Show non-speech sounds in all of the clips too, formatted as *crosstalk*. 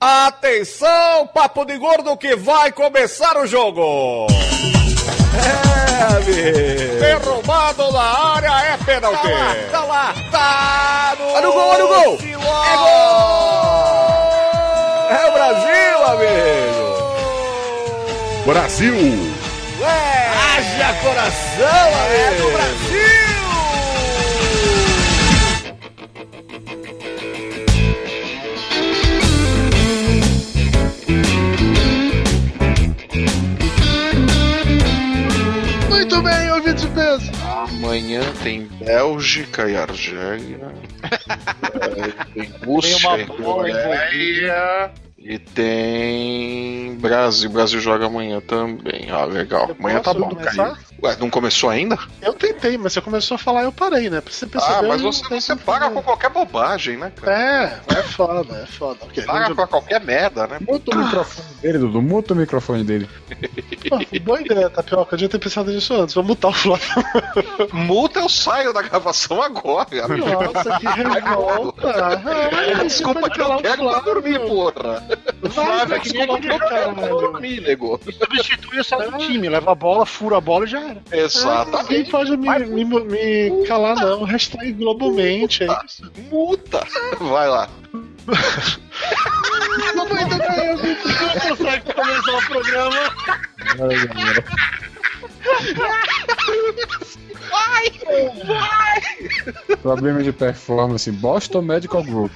Atenção, papo de gordo que vai começar o jogo. É, amigo. Derrubado na área é pênalti. Tá lá, tá lá. Tá no, olha o gol, olha o gol. É gol. É o Brasil, amigo. Brasil. É. Haja coração, amigo. É do Brasil. Muito bem, ouvintes de peso. Amanhã tem Bélgica e Argélia. *laughs* Tem Rússia e Coreia. E tem Brasil. Brasil joga amanhã também. Ah, legal. Amanhã tá bom. começar? Ué, não começou ainda? Eu tentei, mas você começou a falar eu parei, né? Pra você perceber. Ah, mas você, você paga fazer. com qualquer bobagem, né, cara? É, é foda, é foda. Paga pra qualquer merda, né? Muta o microfone dele, Dudu. Muta o microfone dele. Pô, boa ideia, Tapioca. Eu devia ter pensado nisso antes. Vamos mutar o Flávio. Multa, eu saio da gravação agora. Nossa, que revolta. *laughs* Ah, Desculpa que eu quero pra dormir, porra. Flávio, é que nem aquele Eu quero cara, velho. dormir, nego. Substitui só do time, leva a bola, fura a bola e já Ninguém Exatamente. pode me, me, me calar, não. Hashtag globalmente, é isso. Multa. Vai lá. Muito bem, ouvintes. Não consegue começar o programa. Ai, galera. *laughs* Problema de performance. Boston Medical Group.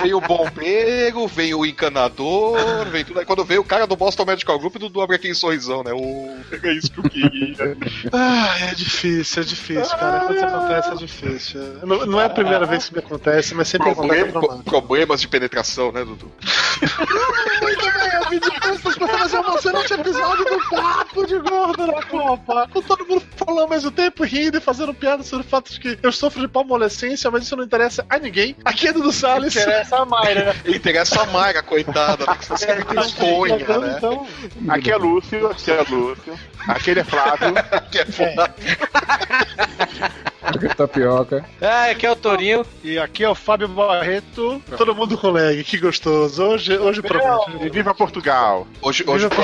Veio o bombeiro, veio o encanador, veio tudo. Aí quando veio o cara do Boston Medical Group, do abre aquele sorrisão, né? O... É isso que eu queria. Ah, é difícil, é difícil, cara. Quando isso acontece, é difícil. Não, não é a primeira vez que me acontece, mas sempre acontece Problema, pra mais. problemas de penetração, né, Dudu? Muito bem, eu vim de festas pra fazer um emocionante episódio do Papo de Gordo na Copa. Com todo mundo falando ao mesmo tempo, rindo e fazendo piada sobre o fato de que eu sofro de palmolescência, mas isso não interessa a ninguém. Aqui é Dudu Salles. Interessa a Mayra. Interessa a Mayra, coitada, né? Que você sempre tem sonha, né? Então, Aqui é Lúcio, aqui é Lúcio. Aquele é Flávio. *laughs* Que é foda. Tapioca. É, aqui é o Torinho. E aqui é o Fábio Barreto. todo mundo com lag, que gostoso. Hoje, hoje promete. E viva Portugal. Hoje, hoje, Viva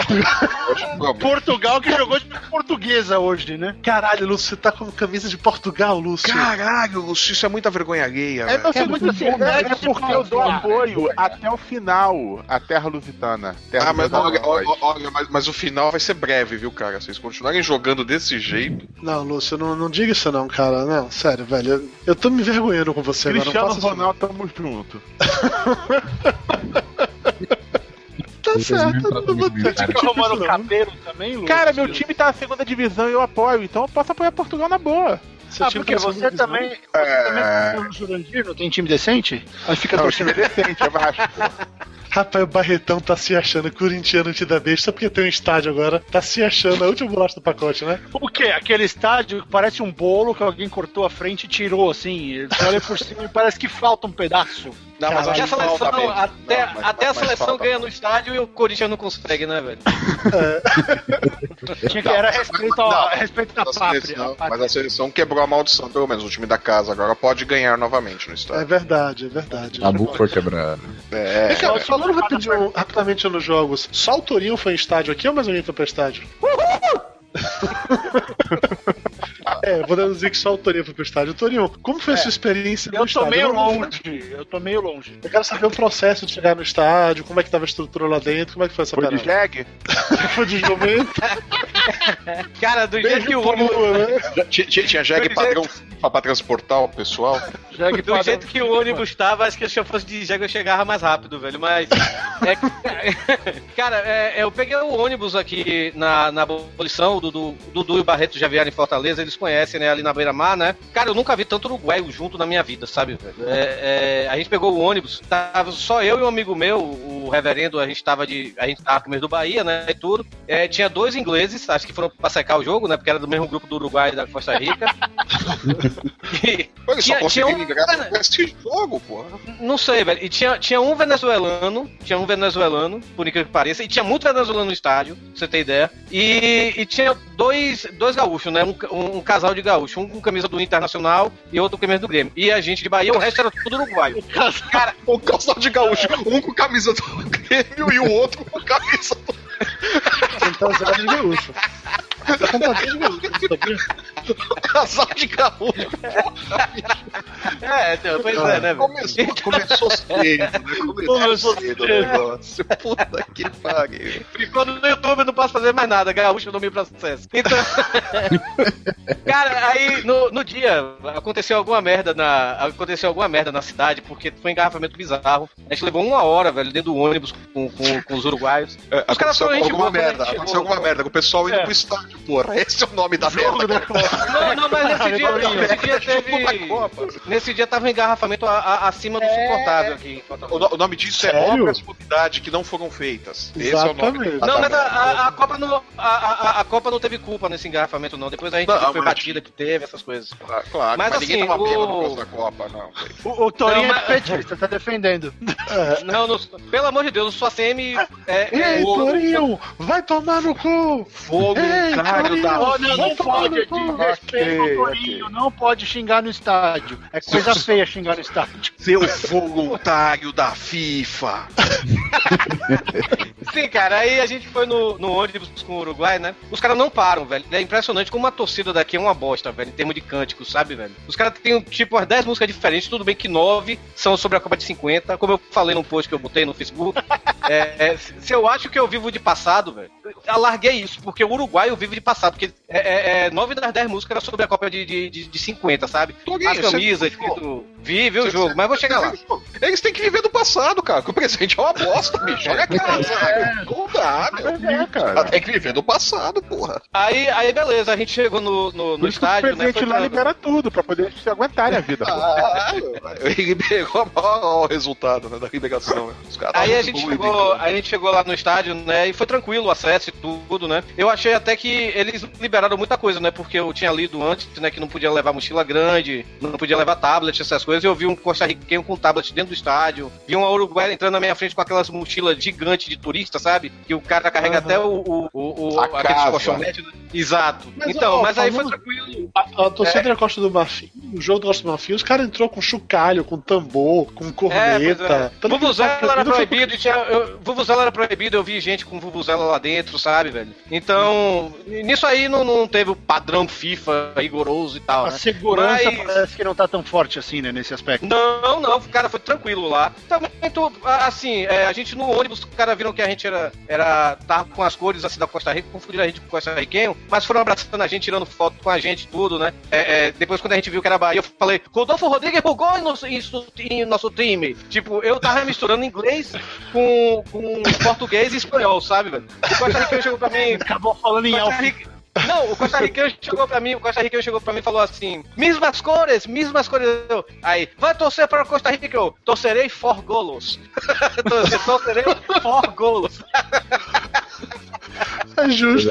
hoje promete. Portugal que jogou de portuguesa hoje, né? Caralho, Lúcio, você tá com camisa de Portugal, Lúcio. Caralho, Lúcio, isso é muita vergonha alheia, É, velho. é muito verdade, é porque eu dou apoio até o final. A terra lusitana. Terra Ah, mas olha, olha, olha, mas, mas o final vai ser breve, viu, cara? Se vocês continuarem jogando desse jeito. Não, Lúcio, não, não diga isso não, cara. Não, sério, velho. Eu, eu tô me envergonhando com você agora. Cristiano Não faça isso, não. Ronaldo, tamo junto. *laughs* Tá certo, não vou de que Arrumando não. cabelo também, Lu? Cara, meu time tá na segunda divisão e eu apoio, então eu posso apoiar Portugal na boa. Seu Ah, time porque tá você também. Você também tá no Jurandir, não tem time decente? Aí fica Não, o time torcendo. é decente, é Vasco. *laughs* Rapaz, o Barretão tá se achando corintiano te da besta porque tem um estádio agora. Tá se achando a última bolacha do pacote, né? O quê? Aquele estádio que parece um bolo que alguém cortou a frente e tirou, assim. Você olha por cima e parece que falta um pedaço. Não, mas Até a falta seleção, até, Não, mas- até a seleção falta. ganha no estádio e o Corinthians não consegue, né, velho? *laughs* Tinha que era respeito, ao, Não, respeito à Mas a pátria. seleção- pátria. mas a seleção quebrou a maldição, pelo menos. O time da casa agora pode ganhar novamente no É estádio. verdade, é verdade. Tabu foi quebrado. É, Vem cá, falando rapidinho, rapidamente nos jogos, só o Torinho foi em estádio aqui ou mais alguém foi pra estádio? *laughs* é, vou deduzir que só o Torinho foi pro estádio. Torinho, como foi a sua experiência no Eu tô estádio? meio Eu não- longe. Eu tô meio longe. Eu quero saber o processo de chegar no estádio, como é que tava a estrutura lá dentro, como é que foi essa Foi de parada? jegue? *laughs* Foi de jumento, *laughs* Cara, do jeito que o ônibus. né? Tinha, tinha, jegue padrão pra, pra transportar o pessoal. Jegue Do jeito que o ônibus tava, acho que se eu fosse de jegue eu chegava mais rápido, velho. Mas. é- cara, é, eu peguei o ônibus aqui na, na abolição, o Dudu, e o Barreto já vieram em Fortaleza, eles conhecem, né, ali na beira-mar, né? Cara, eu nunca vi tanto uruguaio junto na minha vida, sabe? É, é, a gente pegou o ônibus, tava só eu e um amigo meu, o reverendo, a gente tava de. A gente tava primeiro do Bahia, né? E tudo. É, tinha dois ingleses, acho que foram pra secar o jogo, né? Porque era do mesmo grupo do Uruguai e da Costa Rica. *laughs* E- Ele só Tinha- tinha um- com esse jogo, porra. Não sei, velho. E tinha, tinha um venezuelano, tinha um venezuelano, por incrível que pareça, e tinha muito venezuelano no estádio, pra você ter ideia. E, e tinha dois, dois gaúchos, né? Um, um- um casal de gaúchos, um com camisa do Internacional e outro com camisa do Grêmio. E a gente de Bahia, o resto era tudo uruguaio. *laughs* Cara, Um calçado de gaúcho, um com camisa do Grêmio e o outro com camisa do. Então, de gaúcho. *laughs* Casal de gaúcho. é, então, pois é, né, velho? Começou, começou cedo, né? Começou, cedo o negócio. Puta que pariu. Ficou no YouTube, eu não posso fazer mais nada. Gaúcho não me processa. Então. Cara, aí no, no dia aconteceu alguma merda na. Aconteceu alguma merda na cidade, porque foi um engarrafamento bizarro. A gente levou uma hora, velho, dentro do ônibus com, com, com os uruguaios. É, Os caras foram alguma boa, merda, aconteceu alguma merda, com o pessoal indo É. pro estádio, porra. Esse é o nome da merda. Não, não, mas nesse dia, Torinho. nesse dia Jogo da teve. Copa. Nesse dia tava um engarrafamento a- a- acima do suportável aqui. O, o nome disso é Sério? obras de mobilidade que não foram feitas. Esse é o nome. Exatamente. Não, mas a, a- a Copa não, a, a- a Copa não teve culpa nesse engarrafamento, não. Depois a gente Não, foi batida que teve, essas coisas. Claro, claro, Mas mas, ninguém assim, tava bêbado o- por causa da Copa, não. O, o Torinho Não, é mas- petista, tá defendendo. *laughs* Não, não, pelo amor de Deus, o sua CM é, é Ei, ouro, Torinho, vai tomar no cu! fogo, Ei, da. Oh, não, não pode, no é de cu. respeito Ok, ao Torinho, não pode xingar no estádio. É coisa feia xingar no estádio. Seu voluntário da FIFA. *laughs* Sim, cara, aí a gente foi no, no ônibus com o Uruguai, né? Os caras não param, velho. É impressionante como a torcida daqui é uma bosta, velho, em termos de cânticos, sabe, velho? Os caras têm, tipo, umas 10 músicas diferentes, tudo bem que 9 são sobre a Copa de 50, como eu falei num post que eu botei no Facebook. É, é, se eu acho que eu vivo de passado, velho, eu larguei isso, porque o Uruguai eu vivo de passado, porque é, é, é, 9 das 10 músicas eram sobre a Copa de, de, de, de 50, sabe? As camisas, escrito... Vi, vi o jogo, mas vou chegar lá. *laughs* Eles têm que viver do passado, cara. Que o presente é uma bosta, *laughs* bicho. Olha a cara, sabe? Não dá, meu. É, cara. Tem que viver do passado, porra. Aí, aí beleza, a gente chegou no, no, no que o estádio, né? presidente foi lá pra- libera tudo, pra poder se aguentarem a vida. Ah, ele pegou o resultado né, da liberação. Né? Os caras Aí a gente, chegou, aí a gente chegou lá no estádio, né? E foi tranquilo o acesso e tudo, né? Eu achei até que eles liberaram muita coisa, né? Porque eu tinha lido antes, né? Que não podia levar mochila grande, não podia levar tablet, essas coisas. E eu vi um costarriquenho com tablet dentro do estádio. Vi uma uruguaia entrando na minha frente com aquelas mochilas gigantes de turista, sabe? Que o cara carrega até o, o, o, aqueles colchonetes. né? Exato. Mas, então, ó, mas aí foi tranquilo. A, a torcida da Costa do Marfim, o jogo da Costa do Marfim, os caras entrou com chocalho, com tambor, com É, é. corneta. Tanto que Vuvuzela o era proibido, tinha, eu, Vuvuzela era proibido, eu vi gente com Vuvuzela lá dentro, sabe, velho? Então, nisso aí não, não teve o padrão FIFA rigoroso e tal, A né? segurança Mas- parece que não tá tão forte assim, né, nesse aspecto. Não, não, o cara foi tranquilo lá. Também, tô, assim, é, a gente no ônibus, os caras viram que a gente era, era tava com as cores assim da Costa Rica, confundiram a gente com o Costa Riquenho, mas foram abraçando a gente, tirando foto com a gente, tudo, né? É, é, depois, quando a gente viu que era Bahia, eu falei, Rodolfo Rodrigues jogou em nosso, em nosso- em nosso time. Tipo, eu tava misturando inglês com, com português e espanhol, sabe, velho? O Costa Riquenho chegou pra mim, Acabou falando em alfa. Não, o Costa Riquenho chegou pra mim, o Costa Riquenho chegou pra mim e falou assim: mesmas cores, mesmas cores. Eu, Aí, vai torcer para o Costa Rica, eu torcerei for golos. *laughs* torcerei for golos. É justo.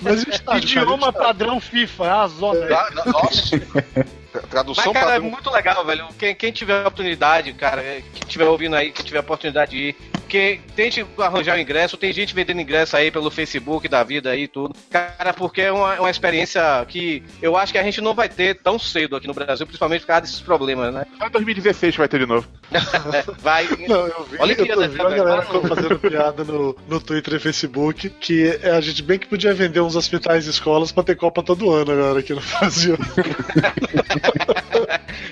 Mas o estádio, Idioma cara, padrão FIFA, é a zona. Ah, Nossa. *laughs* Mas, Tradução cara, é padrão. muito legal, velho. Quem, quem tiver oportunidade, cara, é, quem tiver ouvindo aí, que tiver oportunidade de ir, que tente arranjar o ingresso. Tem gente vendendo ingresso aí pelo Facebook da vida aí e tudo. Cara, porque é uma, uma experiência que eu acho que a gente não vai ter tão cedo aqui no Brasil, principalmente por causa desses problemas, né? Só em 2016 vai ter de novo. *laughs* Vai. Não, eu vi, Olha que eu tô vendo a galera fazendo piada no, no Twitter e Facebook que a gente bem que podia vender uns hospitais e escolas pra ter Copa todo ano agora aqui no Brasil. *laughs*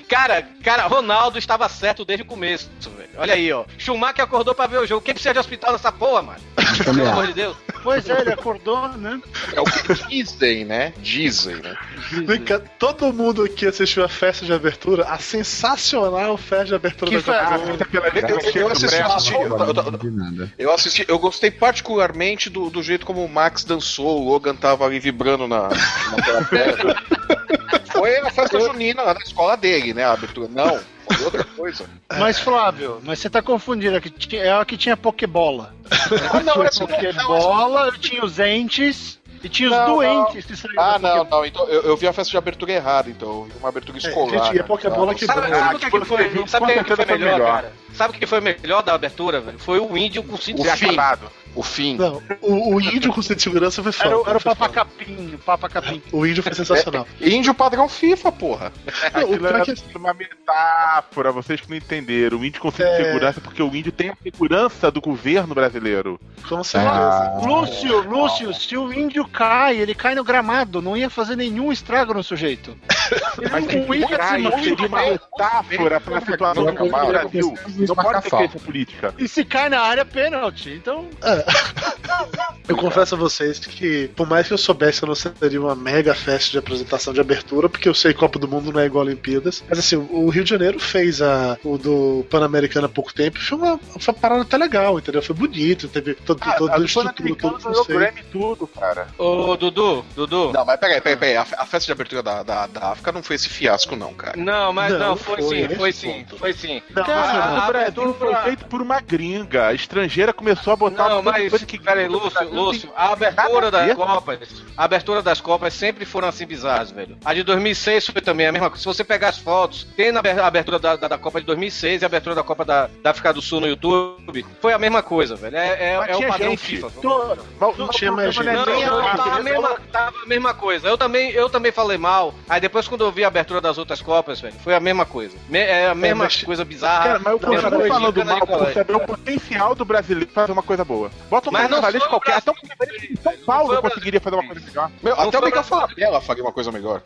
Cara, cara, Ronaldo estava certo desde o começo, velho. Olha aí, ó. Schumacher acordou pra ver o jogo. Quem precisa de hospital nessa porra, mano? Pelo amor de Deus. Pois é, ele acordou, né? É o que dizem, né? Dizem, né? Vem cá, todo mundo aqui assistiu a festa de abertura, a sensacional festa de abertura Que da Eu, eu assisti, eu assisti, eu- gostei particularmente do, do jeito como o Max dançou, o Logan tava ali vibrando na, pedra. *laughs* Foi a festa junina lá na escola dele, né? A abertura. Não, foi outra coisa. *laughs* Mas, Flávio, mas você tá confundindo. É, que tinha- é a que tinha Pokébola. Ah, não, *laughs* essa Tinha Pokébola, eu tinha os entes E tinha os Não, doentes que saíram Ah, não, não. Então, eu, eu vi a festa de abertura errada, então. Uma abertura escolar. gente, e a Pokébola que Sabe, o que, que foi? Sabe que, que foi melhor, melhor. cara? Sabe o que foi melhor da abertura, velho? Foi o índio com cinto O Já fim. O fim. Não, o, o índio com cinto de segurança foi foda. Era, o- era o Papa foda. Capim, o Papa Capim. O índio foi sensacional. *laughs* Índio padrão FIFA, porra. Não, o era é que uma metáfora, vocês que não entenderam. O índio com cinto de É. segurança porque o índio tem a segurança do governo brasileiro. com certeza. Lúcio, Lúcio, se o índio cai, ele cai no gramado, não ia fazer nenhum estrago no sujeito. Mas *laughs* Ele não se ia cai, assim, seria uma metáfora para a situação do. Brasil. Não pode ter política. E se cai na área, pênalti. Então, Eu confesso a vocês que, por mais que eu soubesse, eu não seria uma mega festa de apresentação de abertura, porque eu sei que Copa do Mundo não é igual a Olimpíadas. Mas assim, o Rio de Janeiro fez a, o do Pan-Americano há pouco tempo, e foi uma, foi uma parada até legal, entendeu? Foi bonito, teve todo, Ah, toda a a estrutura, todo o. Grammy e tudo, cara. Ô, Dudu, Dudu. Não, mas peraí, peraí, peraí. A, a festa de abertura da, da, da África não foi esse fiasco, não, cara. Não, mas Não, não, foi, foi, sim, foi sim, ponto. foi sim. Não, Cara, Mas a o Brasil abertura- foi feito por uma gringa. A estrangeira começou a botar Não, mas, que peraí, Lúcio, Lúcio, a abertura das. Copas, a abertura das Copas sempre foram assim bizarras, velho. A de 2006 foi também a mesma coisa. Se você pegar as fotos, tem na aber- abertura da, da, da Copa de 2006 e a abertura da Copa da, da África do Sul no YouTube, foi a mesma coisa, velho. É, é, é o padrão gente. FIFA. Tô- Não mas tinha mais problema Não, não é não, tava a mesma, tava a mesma coisa. Eu também, eu também falei mal. Aí depois, quando eu vi a abertura das outras Copas, velho, foi a mesma coisa. Me- é a mesma mas- coisa bizarra. Cara, mas eu continuo falando mal por colégio. saber o potencial do brasileiro fazer uma coisa boa. Bota um Mas não carnavalesco qualquer. Até um carnavalesco de São Paulo conseguiria fazer uma coisa melhor. Meu, Não até o Miguel. Falabella faria uma coisa melhor.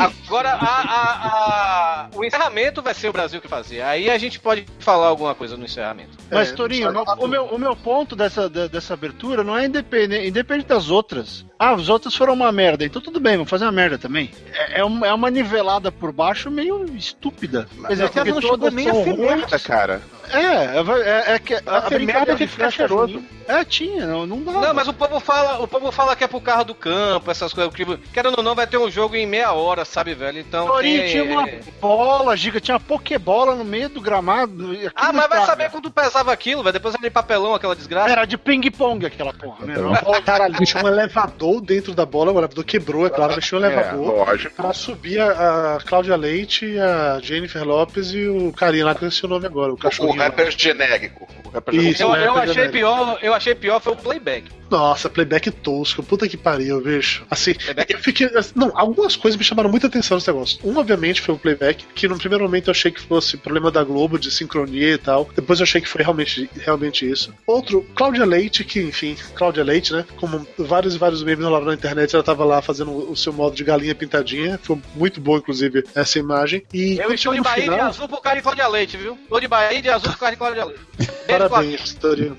Agora, a, a- a- o encerramento vai ser o Brasil que fazer. Aí a gente pode falar alguma coisa no encerramento. Mas, É, Torinho, no- o, meu, o meu ponto dessa, de- dessa abertura não é independente, independente das outras. Ah, as outras foram uma merda, então tudo bem, vamos fazer uma merda também. É, é uma, é uma nivelada por baixo meio estúpida. Quer dizer, Porque não chegou nem a ser merda, cara. É, é, é, é que a, A merda de ficar é cheiroso. É, tinha, não, não dá. Não, mas o povo fala, o povo fala que é pro carro do campo, essas coisas. Que, querendo ou não, vai ter um jogo em meia hora, sabe, velho? Então. Torinho tem- tinha uma bola giga, tinha uma pokebola no meio do gramado. Ah, mas vai saber quando pesava aquilo, velho. Depois era de papelão, aquela desgraça. Era de ping-pong aquela porra, né? Era uma bola Caralho, tinha um elevador dentro da bola, o elevador quebrou, é claro, um É, elevador. lógico. Pra subir a, a Cláudia Leite, a Jennifer Lopes e o carinha lá que eu o nome agora, o O rapper genérico. O rapper Isso. Eu, genérico. eu achei pior, eu achei pior foi o playback. Nossa, playback tosco, puta que pariu, bicho. Assim, Playback- eu fiquei. Não, algumas coisas me chamaram muita atenção nesse negócio. Um, obviamente, foi o playback, que no primeiro momento eu achei que fosse problema da Globo, de sincronia e tal. Depois eu achei que foi realmente, realmente isso. Outro, Cláudia Leite, que, enfim, Cláudia Leite, né? Como vários e vários memes rolaram na internet, ela tava lá fazendo o seu modo de galinha pintadinha. Foi muito boa, inclusive, essa imagem. E Eu estou de Bahia de final, azul por causa de Cláudia Leite, viu? Tô de Bahia de azul por causa de Cláudia Leite. Parabéns, Torino.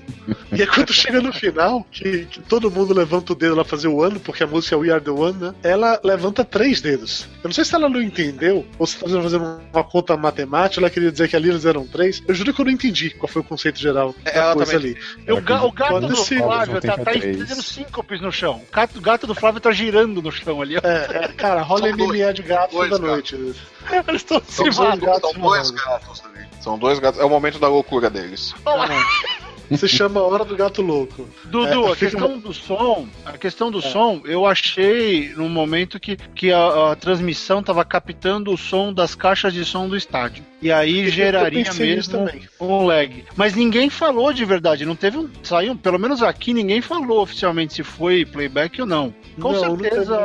E aí quando chega no final, que, que todo mundo levanta o dedo lá fazer o ano, porque a música é We Are The One, né? Ela levanta três dedos. Eu não sei se ela não entendeu, ou se tá fazendo uma conta matemática, ela queria dizer que ali eles eram três. Eu juro que eu não entendi qual foi o conceito geral da Ela coisa também. ali. E o, ga- o gato do. Flávio tá, tá fazendo síncopes no chão. O gato, do Flávio tá girando no chão ali. ó. É, é, cara, rola. MMA de gato Dois toda gatos. noite. Eles estão se São dois, matando. são dois gatos ali. São dois gatos. É o momento da loucura deles. *laughs* *laughs* Se chama Hora do Gato Louco. Dudu, É, a questão do som, a questão do som, eu achei num momento que, que a, a transmissão tava captando o som das caixas de som do estádio. E aí geraria Eu nisso mesmo um lag. Mas ninguém falou de verdade, não teve um. Saiu, pelo menos aqui ninguém falou oficialmente se foi playback ou não. Com Não, não certeza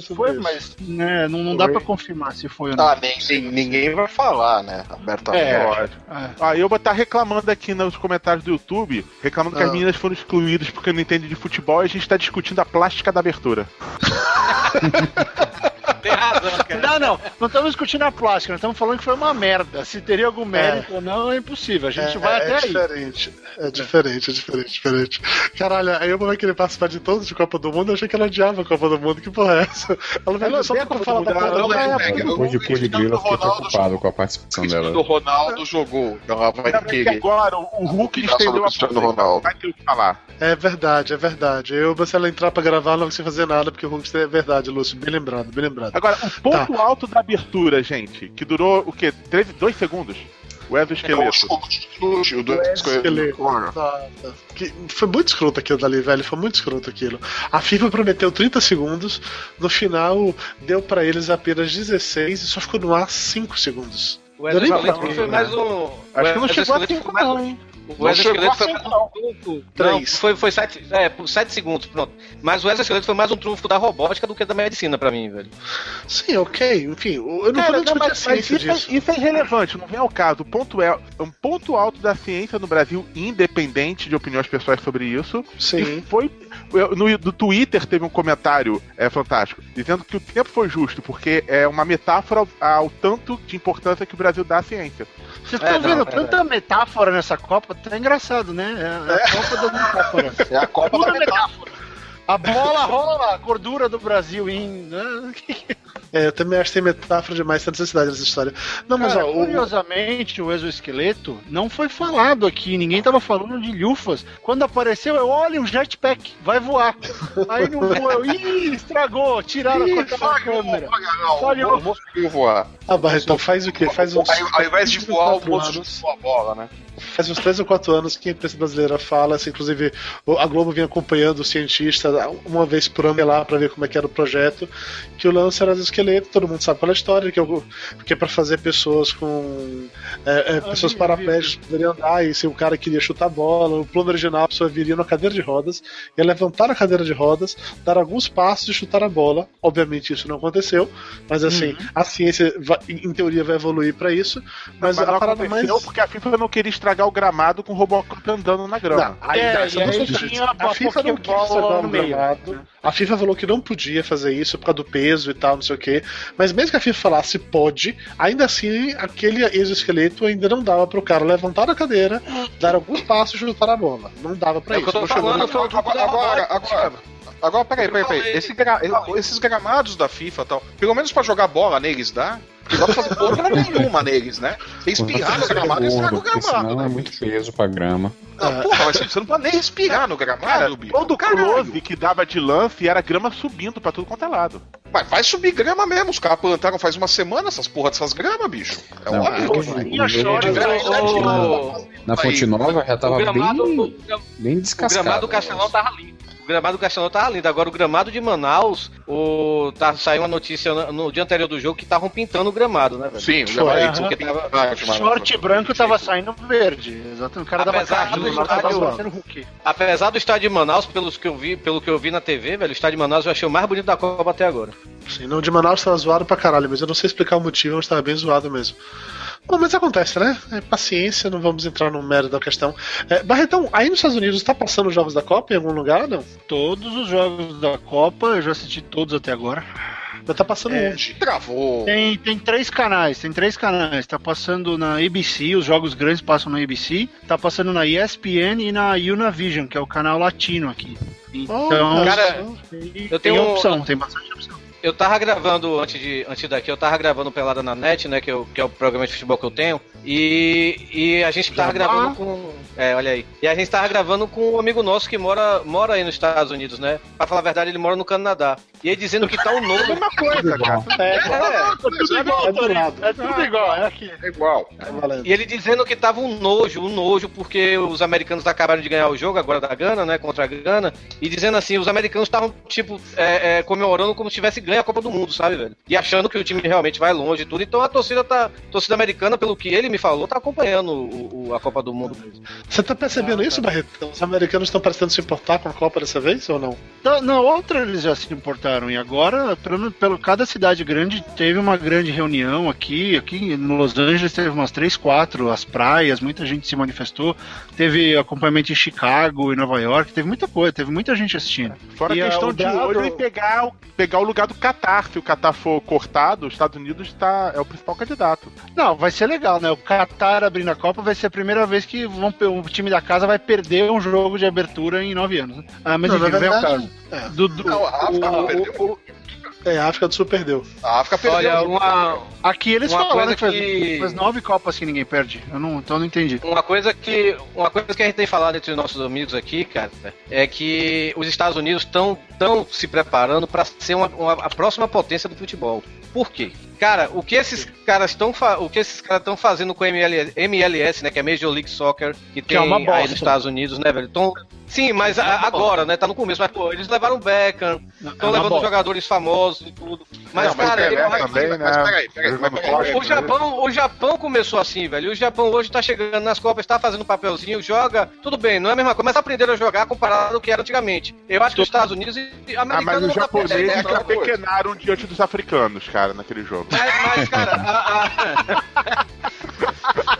sobre foi, isso. mas né, não, não dá pra confirmar se foi ou não. Ah, nem, nem- ninguém vai falar, né? Abertamente. É. É. Ah, eu vou estar reclamando aqui nos comentários do YouTube, reclamando que Ah. as meninas foram excluídas porque não entendem de futebol e a gente tá discutindo a plástica da abertura. *laughs* Tem razão, cara. Não, não, não estamos discutindo a plástica, nós estamos falando que foi uma merda. Se teria algum mérito ou não, é impossível. A gente é, vai é até aí. diferente. É diferente, é diferente, diferente. Caralho, a Elba vai querer participar de todos de Copa do Mundo. Eu achei que ela odiava a Copa do Mundo. Que porra é essa? Ela veio só pra falar do da Copa do Mundo. é- É, Depois de o Grila, eu fiquei Ronaldo preocupado com a participação O dela. do Ronaldo jogou. Ela vai querer. agora o Hulk estendeu o a Ronaldo. Vai ter o que falar. É verdade, é verdade. Eu, se ela entrar pra gravar, ela não vai fazer nada, porque o Hulk é verdade, Lúcio. Bem lembrado, bem lembrado. Agora, o ponto alto da abertura, gente, que durou o quê? 13, 2 segundos? O exoesqueleto. Sushi, o do Esqueleto. Nossa, que- foi muito escroto aquilo dali, velho. Foi muito escroto aquilo. A FIFA prometeu 30 segundos, no final deu pra eles apenas 16 e só ficou no ar 5 segundos. O exoesqueleto foi mais um. Acho que não chegou a exoesqueleto 5 foi mais não, hein? O exoesqueleto foi chegou mais um trunfo. Não, foi, foi sete, é, por sete segundos, pronto. Mas o exoesqueleto foi mais um trunfo da robótica do que da medicina pra mim, velho. Sim, ok. Enfim, eu não Cara, vou não, discutir a mas, mas ciência isso, é, disso. isso é irrelevante, não vem ao caso. O ponto é um ponto alto da ciência no Brasil, independente de opiniões pessoais sobre isso. Sim. E foi. No, no Twitter teve um comentário é, fantástico, dizendo que o tempo foi justo, porque é uma metáfora ao, ao tanto de importância que o Brasil dá à ciência. Vocês É, estão não, vendo é tanta metáfora nessa Copa? Tá engraçado, né? É a Copa das metáforas. É a Copa da metáfora. A bola rola, a gordura do Brasil em. *laughs* É, eu também acho que tem metáfora demais, tem necessidade nessa história. Não, mas Cara, ó, o, curiosamente, o exoesqueleto não foi falado aqui, ninguém tava falando de lufas. Quando apareceu, eu olha um jetpack, vai voar. Aí não voou, *laughs* ih, estragou, tiraram Ih, a câmera. Falhou. O moço conseguiu voar. ah, Barretão, faz o quê? Faz uns. Ao, ao invés de três ou voar, o quatro moço chutou a bola, né? Faz uns 3 ou 4 anos que a imprensa brasileira fala, assim, inclusive o- a Globo vinha acompanhando o cientista uma vez por ano lá pra ver como é que era o projeto, que o lance era do esqueleto, todo mundo sabe qual é a história, que, é o- que é pra fazer pessoas com. é, é, pessoas vi, paraplégicas poderem andar, e se o cara queria chutar a bola, o plano original a pessoa viria numa cadeira de rodas, ia levantar a cadeira de rodas, dar alguns passos e chutar a bola. Obviamente isso não aconteceu, mas assim, a ciência vai- em teoria vai evoluir pra isso, mas, Mas, a não parada mais. porque a FIFA não queria estragar o gramado com o Robocop andando na grama. Não, aí, É, duas aí coisas. tinha a a FIFA não quis estragar meio. gramado. A FIFA falou que não podia fazer isso por causa do peso e tal, não sei o quê. Mas mesmo que a FIFA falasse pode, ainda assim aquele exoesqueleto ainda não dava pro cara levantar a cadeira, dar alguns passos e chutar a bola. Não dava pra É isso. eu tô falando, Agora, robótica. agora, agora, peraí, peraí, peraí. Esse gra- esses gramados da FIFA tal, pelo menos pra jogar bola neles dá? Não dá pra fazer porra nenhuma neles, né? Você espirrar no gramado, estraga o gramado. senão é né? muito peso pra grama. Não, porra, mas você não pode nem respirar no gramado, bicho. todo close que dava de lance era grama subindo pra tudo quanto é lado. Mas vai subir grama mesmo. Os caras plantaram faz uma semana essas porra dessas gramas, bicho. É Não, óbvio. o- o- o- o- o- o- anos. Na Aí, Fonte Nova já O tava gramado, bem, o bem o descascado. gramado do Castelão tava lindo. O gramado do Castelão tava lindo. Agora o gramado de Manaus, o, tá, saiu uma notícia no, no dia anterior do jogo que estavam pintando o gramado, né, velho? Sim, o Foi, gramado. Porque tava, Ah. Short branco tava saindo verde. Exatamente. O cara dava Apesar carrinho do estádio- apesar do estádio de Manaus, pelos que eu vi, pelo que eu vi na TV, velho, o estádio de Manaus eu achei o mais bonito da Copa até agora. Sim, não, de Manaus tava zoado pra caralho, mas eu não sei explicar o motivo, mas tava bem zoado mesmo. Bom, mas acontece, né? É paciência, não vamos entrar no mérito da questão. É, Barretão, aí nos Estados Unidos tá passando os jogos da Copa em algum lugar, não? Todos os jogos da Copa, eu já assisti todos até agora. Mas tá passando É. onde? Travou. Tem, tem três canais, tem três canais. Tá passando na ABC, os jogos grandes passam na ABC. Tá passando na ESPN e na Univision, que é o canal latino aqui. Então, Oh, cara, tem, eu tem tenho um- opção, tem bastante opção. Eu tava gravando antes, de, antes daqui, eu tava gravando Pelada na Net, né? Que, eu, que é o programa de futebol que eu tenho. E, e a gente tava gravando com. É, olha aí. E a gente tava gravando com um amigo nosso que mora, mora aí nos Estados Unidos, né? Pra falar a verdade, ele mora no Canadá. E ele dizendo que tá um novo. Mesma coisa, cara. É, É, tudo igual, é do lado. É tudo igual, é aqui. É igual. Tá valendo. E ele dizendo que tava um nojo, um nojo, porque os americanos acabaram de ganhar o jogo agora da Gana, né? Contra a Gana. E dizendo assim, os americanos estavam, tipo, é, é, comemorando como se tivesse ganho a Copa do Mundo, sabe, velho? E achando que o time realmente vai longe e tudo. Então a torcida tá. A torcida americana, pelo que ele me falou, tá acompanhando o, o- a Copa do Mundo. Você tá percebendo isso, Barretão? Os americanos estão parecendo se importar com a Copa dessa vez ou não? Na, na outra eles já se importaram e agora, pelo, pelo cada cidade grande teve uma grande reunião aqui, aqui no Los Angeles teve umas três, quatro, as praias, muita gente se manifestou, teve acompanhamento em Chicago e Nova York, teve muita coisa, teve muita gente assistindo. Fora E a a- questão o de dado- olho e pegar, o- pegar o lugar do Qatar. Se o Qatar for cortado, os Estados Unidos tá, é o principal candidato. Não, vai ser legal, né? O Qatar abrindo a Copa vai ser a primeira vez que vão, o time da casa vai perder um jogo de abertura em nove anos. né? Ah, mas Não, enfim, vem ao verdade, caso. é. Do, do- Não, a Rafa o- perdeu. O- É, a África do Sul perdeu. A África perdeu. Olha, uma, Aqui eles Uma falaram coisa que faz, que- faz nove Copas que ninguém perde. Eu não, então eu não entendi. Uma coisa que uma coisa que a gente tem falado entre os nossos amigos aqui, cara, é que os Estados Unidos estão tão se preparando para ser uma, uma- a próxima potência do futebol. Por quê? Cara, o que esses caras estão o que esses caras estão fazendo com o ML, MLS, né, que é Major League Soccer, que tem é uma aí bosta. nos Estados Unidos, né, velho? Tão, sim, mas a- agora, né, tá no começo, mas pô, eles levaram o Beckham, É estão uma levando bosta. jogadores famosos e tudo. Mas, Não, mas cara, ele vai- também, né? Mas peraí, peraí, mas peraí. o Japão, o Japão começou assim, velho. O Japão hoje tá chegando nas Copas, tá fazendo papelzinho, joga. Tudo bem, não é a mesma coisa, mas aprenderam a jogar comparado ao que era antigamente. Eu acho que os Estados Unidos e e Ah, mas americanos os não tá japoneses né? se apequenaram diante dos africanos, cara, naquele jogo. Mas, mas, cara, a- a- *laughs*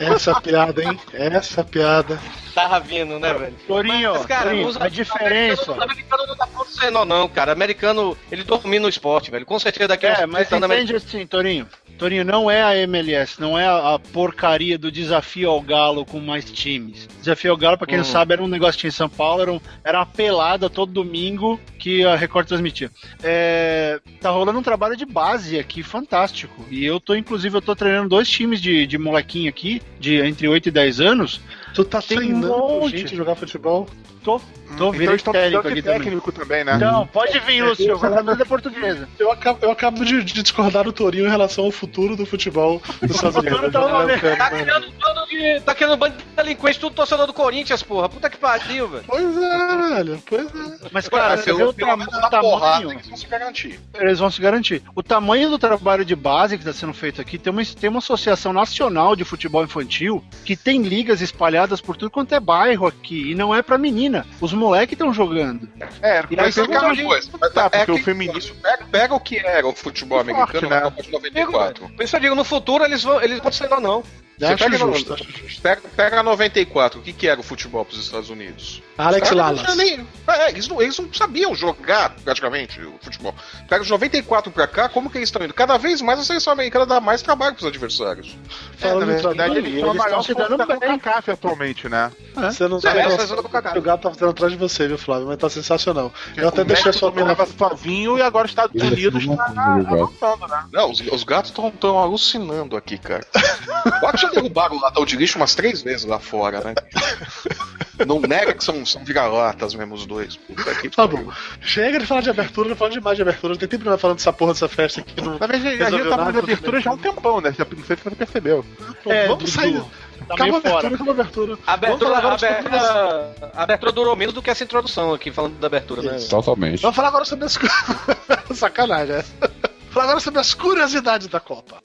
Essa piada, hein? Essa piada. tava vindo, né, velho? Torinho, Mas, cara, Torinho, os- a diferença. Tá funcionando, não, cara. O americano, ele domina o esporte, velho. Com certeza daqui a É, mas 30 anos, entende assim, Torinho. Torinho, não é a MLS, não é a, porcaria do desafio ao Galo com mais times. Desafio ao Galo, pra quem não sabe, era um negócio que tinha em São Paulo, era, um- era uma pelada todo domingo que a Record transmitia. É, tá rolando um trabalho de base aqui fantástico. E eu tô, inclusive, eu tô treinando dois times de, de molequinho aqui, de entre 8 e 10 anos. Tu tá Tem um treinando monte. gente jogar futebol? Tô, tô Então virando estão técnico aqui de também. técnico também, né? Então, pode vir, Lúcio, da portuguesa. *laughs* Eu acabo, eu acabo de, de discordar do Torinho em relação ao futuro do futebol dos Estados Unidos. tá merda. Tá criando bando de. Tá criando bando de delinquente, tudo torcedor do Corinthians, porra. Puta que pariu, velho. Pois é, velho. Pois é. Mas, cara, você vê o, pelo tam- menos o na porrada tamanho... eles vão se garantir. Eles vão se garantir. O tamanho do trabalho de base que está sendo feito aqui tem uma, tem uma associação nacional de futebol infantil que tem ligas espalhadas por tudo quanto é bairro aqui. E não é pra menina. Os moleques estão jogando. É, E Mas é aquela coisa. mas Tá, é porque o que- feminino- isso pega, pega o que era o futebol americano forte, na né? Copa de 94. Por isso eu digo, no futuro eles vão. Eles vão ser não. Acho pega, no- justo, acho justo. pega, pega 94, o que, que era o futebol para os Estados Unidos? Alex Os Lalas. nem- é, eles, não, eles não sabiam jogar praticamente o futebol. Pega de 94 pra cá, como que eles estão indo? Cada vez mais a seleção americana dá mais trabalho pros adversários. É, na verdade, eles eles maior estão se dando força da bem. CONCACAF atualmente, né? Você não É, sabe essa o- o gato tava tentando atrás de você, viu, Flávio? Mas tá sensacional. Eu até o deixei a sua dominava sozinho e agora os Estados Unidos uma tá avançando, né? Não, os, os gatos estão alucinando aqui, cara. Que *laughs* já derrubaram o latão de lixo umas três vezes lá fora, né? *laughs* Não nega que são, são vira-latas mesmo os dois. Puta que Tá bom. Chega de falar de abertura, não fala demais de abertura. Tem tempo pra falando dessa porra dessa festa aqui. Não... Na verdade, a gente tá falando de abertura já há um tempão, né? Já- Não sei se você percebeu. É, vamos sair. Tá Acaba a abertura, acaba a abertura. A abertura, falar a, abertura, a abertura durou menos do que essa introdução aqui, falando da abertura, né? Totalmente. Vamos falar agora sobre as. *laughs* Sacanagem, essa. Falar agora sobre as curiosidades da Copa.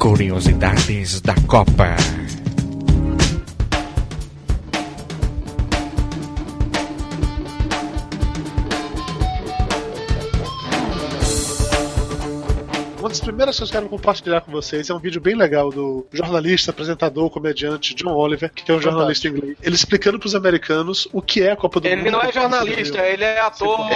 Curiosidades da Copa. Uma das primeiras coisas que eu quero compartilhar com vocês é um vídeo bem legal do jornalista, apresentador, comediante John Oliver, que é um jornalista inglês. Ele explicando pros americanos o que é a Copa do Mundo. Ele não é jornalista, ele é ator.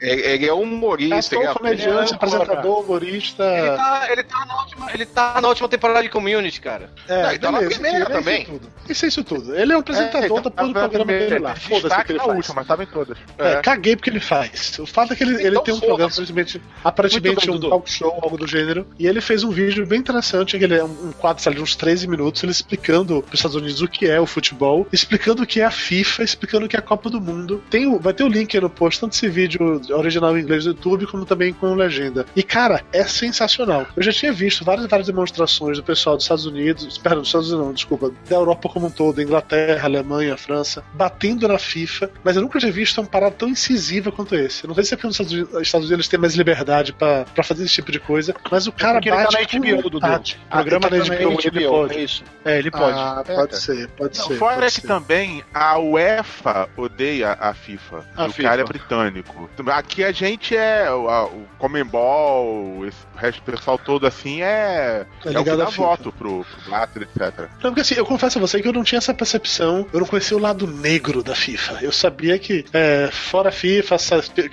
É- Ele é humorista, ele é Ator, comediante, é, apresentador, humorista. Ele tá, ele, tá na última, ele tá na última temporada de Community, cara. É, Não, e tá na beleza, primeira isso é também. Isso, tudo. isso é isso tudo. Ele é um apresentador da porra do programa dele lá. Foda-se o que ele na faz. última, mas tava em todas. É, caguei porque ele faz. O fato é que ele, ele Então tem um programa, aparentemente, aparentemente um Dudu. talk show, algo do gênero. E ele fez um vídeo bem interessante, que ele é um um quadro sabe, de uns 13 minutos, ele explicando para os Estados Unidos o que é o futebol, explicando o que é a FIFA, explicando o que é a Copa do Mundo. Tem, vai ter o link aí no post, tanto esse vídeo original em inglês do YouTube, como também com legenda. E, cara, é sensacional. Eu já tinha visto várias várias demonstrações do pessoal dos Estados Unidos, perdão, dos Estados Unidos não, desculpa, da Europa como um todo, Inglaterra, Alemanha, França, batendo na FIFA, mas eu nunca tinha visto uma parada tão incisiva quanto esse. Eu não sei se é porque nos Estados Unidos, Estados Unidos eles têm mais liberdade pra fazer esse tipo de coisa, mas o cara porque ele tá bate na HBO, Dudu. vontade. O programa Ah, tá na tá na HBO, ele pode. é isso. É, ele pode. Ah, É, pode ser, pode Não, ser. fora pode que ser. também a UEFA odeia a FIFA. A o FIFA. cara é britânico. Aqui a gente é o, a- o Comembol, esse o resto do pessoal todo assim é. É É, o que dá voto pro, pro Blatter, etc. Não, porque assim, eu confesso a você que eu não tinha essa percepção, eu não conhecia o lado negro da FIFA. Eu sabia que, é, fora a FIFA,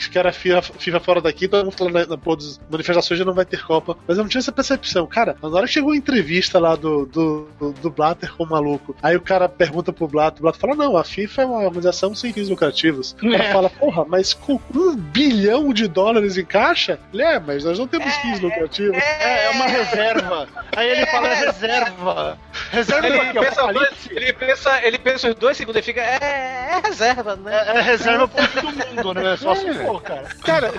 que era FIFA, FIFA fora daqui, todo mundo falando na, na das manifestações já não vai ter Copa mas eu não tinha essa percepção. Cara, na hora que chegou a entrevista lá do, do, do, do Blatter com o maluco, aí o cara pergunta pro Blatter, o Blatter fala: Não, a FIFA é uma organização sem fins lucrativos. O *laughs* cara É. fala: Porra, mas com um bilhão de dólares em caixa? Ele é, mas nós não temos fins lucrativos. É, é uma reserva. Aí ele fala é reserva. Reserva Ele pra quê? pensa, dois, ele, pensa, ele pensa uns dois segundos e fica. É, é reserva, né? É, é reserva pro fim do mundo, né? Só se for, cara. Cara,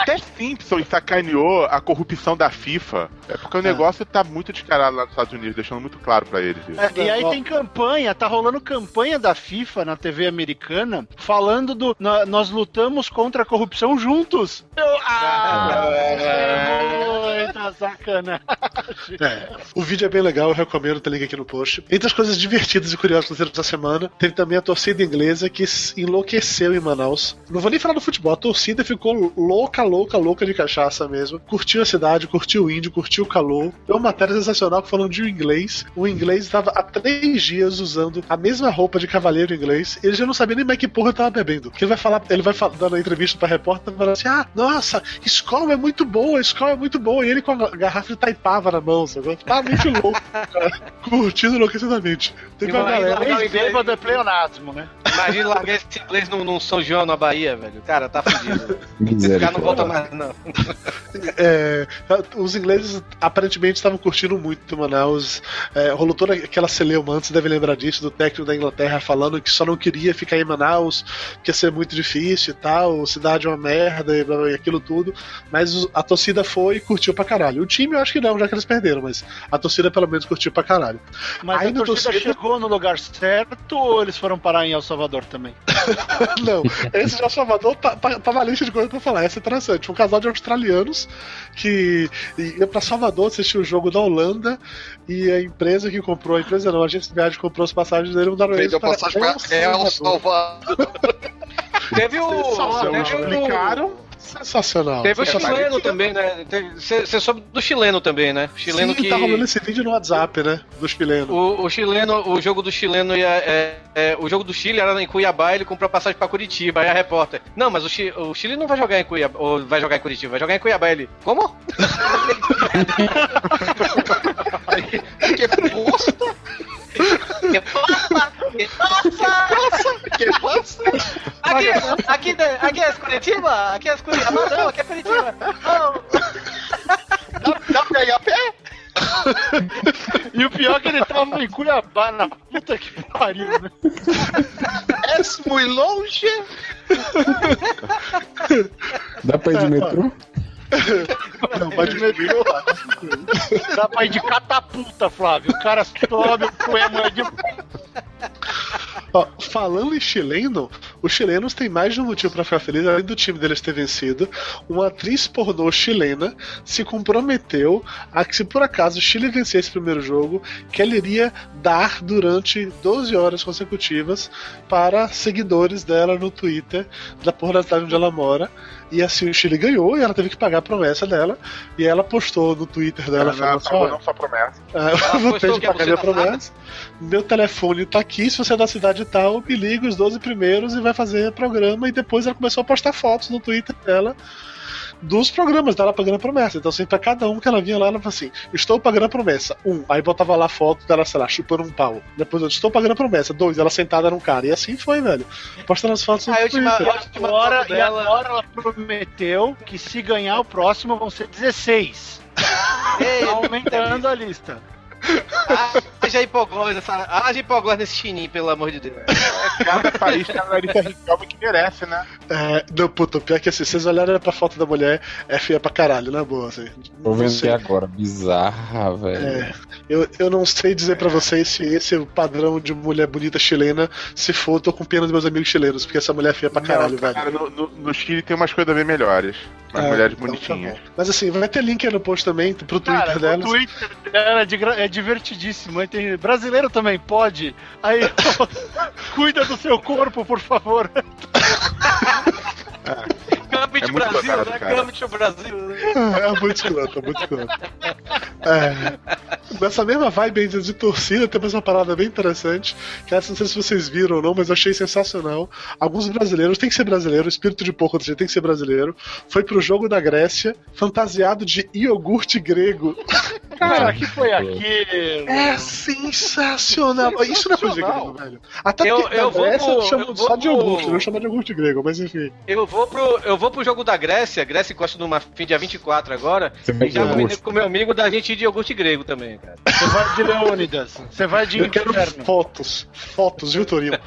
até Simpson sacaneou a corrupção da FIFA. É porque o negócio tá muito descarado lá nos Estados Unidos, deixando muito claro pra eles isso. É, e aí tem campanha, tá rolando campanha da FIFA na TV americana falando do "Nó- nós lutamos contra a corrupção juntos. Eu, ah, é muita sacanagem. É, o vídeo é bem legal, eu recomendo, tem link aqui no post. Entre as coisas divertidas e curiosas que essa semana, teve também a torcida inglesa que enlouqueceu em Manaus. Não vou nem falar do futebol, a torcida ficou louca, louca, louca de cachaça mesmo. Curtiu a cidade, curtiu o índio, curtiu o calor. Tem uma matéria sensacional falando de um inglês. O inglês estava há três dias usando a mesma roupa de cavaleiro inglês. Ele já não sabia nem mais que porra ele tava bebendo. Que ele vai falar, ele vai falar, dando a entrevista pra repórter, falando assim: ah, nossa, Skol é muito boa, Skol é muito boa. E ele com a garrafa de taipava na mão, sabe? Tá muito louco, cara. *laughs* Curtindo enlouquecidamente. Teve uma Imagina galera. largar o inglês- é pleonasmo, né? Imagina largar esse inglês num, num São João na Bahia, velho. Cara, tá fudido. *laughs* Esse cara não volta mais, não. É, os ingleses aparentemente estavam curtindo muito Manaus. É, rolou toda aquela celeuma antes, deve lembrar disso, do técnico da Inglaterra falando que só não queria ficar em Manaus, que ia ser muito difícil e tal, cidade é uma merda e, blá, blá, aquilo tudo. Mas a torcida foi e curtiu pra caralho. O time eu acho que não, já que eles perderam, mas a torcida pelo menos curtiu pra caralho. Mas Aí a torcida torcida- chegou no lugar certo ou eles foram parar em El Salvador também? *laughs* Não, esse de El Salvador tá, tá, tá na lista de coisas pra falar. Essa é interessante. Um casal de australianos que ia pra Salvador assistir o jogo da Holanda e a empresa que comprou, a empresa não, a agência de viagem comprou as passagens dele mandaram eles Vendeu passagem pra El Salvador. Teve o. Não Teve o, explicaram. Sensacional. teve o chileno também, né? Você soube do chileno também, né? O chileno Sim, que. tá rolando esse vídeo no WhatsApp, né? Do chileno. O, o chileno, o jogo do chileno ia. É, é, o jogo do Chile era em Cuiabá, ele comprou a passagem pra Curitiba. Aí a repórter, não, mas o, Chi- o Chile não vai jogar em Cuiabá, ou vai jogar em Curitiba, vai jogar em Cuiabá. Ele, como? *laughs* Que bosta! Que passa? Que passa? Que bosta! Aqui, aqui, aqui é Curitiba? Aqui é Curitiba? Não, aqui é Curitiba. Não. Dá, dá pra ir a pé? E o pior é que ele tava em Cuiabá, na puta que pariu, né? É muito longe? Dá pra ir de metrô? *laughs* Não, pode metrô. Dá pra ir de catapulta, Flávio. O cara sobe o poema de. Ó, falando em chileno, os chilenos têm mais de um motivo pra ficar feliz, além do time deles ter vencido. Uma atriz pornô chilena se comprometeu a que, se por acaso o Chile vencesse esse primeiro jogo, que ela iria dar durante 12 horas consecutivas para seguidores dela no Twitter da porra da cidade onde ela mora. E assim o Chile ganhou e ela teve que pagar a promessa dela. E ela postou no Twitter dela Ela falando não assim: acabou "Ó, não sua promessa. é pagar minha buceta promessa. Meu telefone tá aqui, se você é da cidade tal, me liga os 12 primeiros e vai fazer programa. E depois ela começou a postar fotos no Twitter dela dos programas dela pagando a promessa. Então, assim, pra cada um que ela vinha lá, ela falava assim: Estou pagando a promessa. Um, aí botava lá a foto dela, sei lá, chupando um pau. Depois eu estou pagando a promessa. Dois, ela sentada num cara. E assim foi, velho. Postando as fotos no Aí Twitter. última Agora, e dela. agora ela prometeu que se ganhar o próximo vão ser 16. Ei, *laughs* Tá aumentando a lista. Haja hipoglós, essa- haja hipoglós nesse chininho, pelo amor de Deus. Cada país tem a Larissa Riquelme que merece, né? É, não, puta, pior que assim, vocês olharem pra foto da mulher, é feia pra caralho, na boa, assim. Tô Não vendo sei. aqui agora. Bizarra, velho. É, eu, eu não sei dizer pra vocês se esse é o padrão de mulher bonita chilena. Se for, eu tô com pena dos meus amigos chilenos, porque essa mulher é feia pra caralho, Não, velho. cara, no, no- no Chile tem umas coisas bem melhores. Umas É, mulheres então tá bonitinhas. bom. Mas assim, vai ter link aí no post também pro Twitter Cara, delas. o Twitter dela é, é divertidíssimo. aí Tem... Brasileiro também pode. Aí, *laughs* cuida do seu corpo, por favor. *laughs* Gambit É muito Brasil, né? cara. Gambit Brasil. *laughs* É muito escroto, é muito escroto. É. Nessa mesma vibe ainda de torcida, tem mais uma parada bem interessante, que essa não sei se vocês viram ou não, mas eu achei sensacional. Alguns brasileiros, tem que ser brasileiro, o espírito de porco do tem que ser brasileiro, foi pro jogo da Grécia, fantasiado de iogurte grego. *laughs* Cara, que foi aquilo? É sensacional. Isso não é coisa de grego, velho. Até Eu- porque eu na vou Grécia pro- eu vou só de pro- iogurte, não chama de iogurte grego, mas enfim. Eu vou pro, eu vou pro jogo da Grécia. Grécia encosta numa fim dia 24 agora. Você E já combinei com meu amigo da gente ir de iogurte grego também, cara. Você vai de Leônidas. Você vai de Eu quero fotos. Fotos, viu, Torino?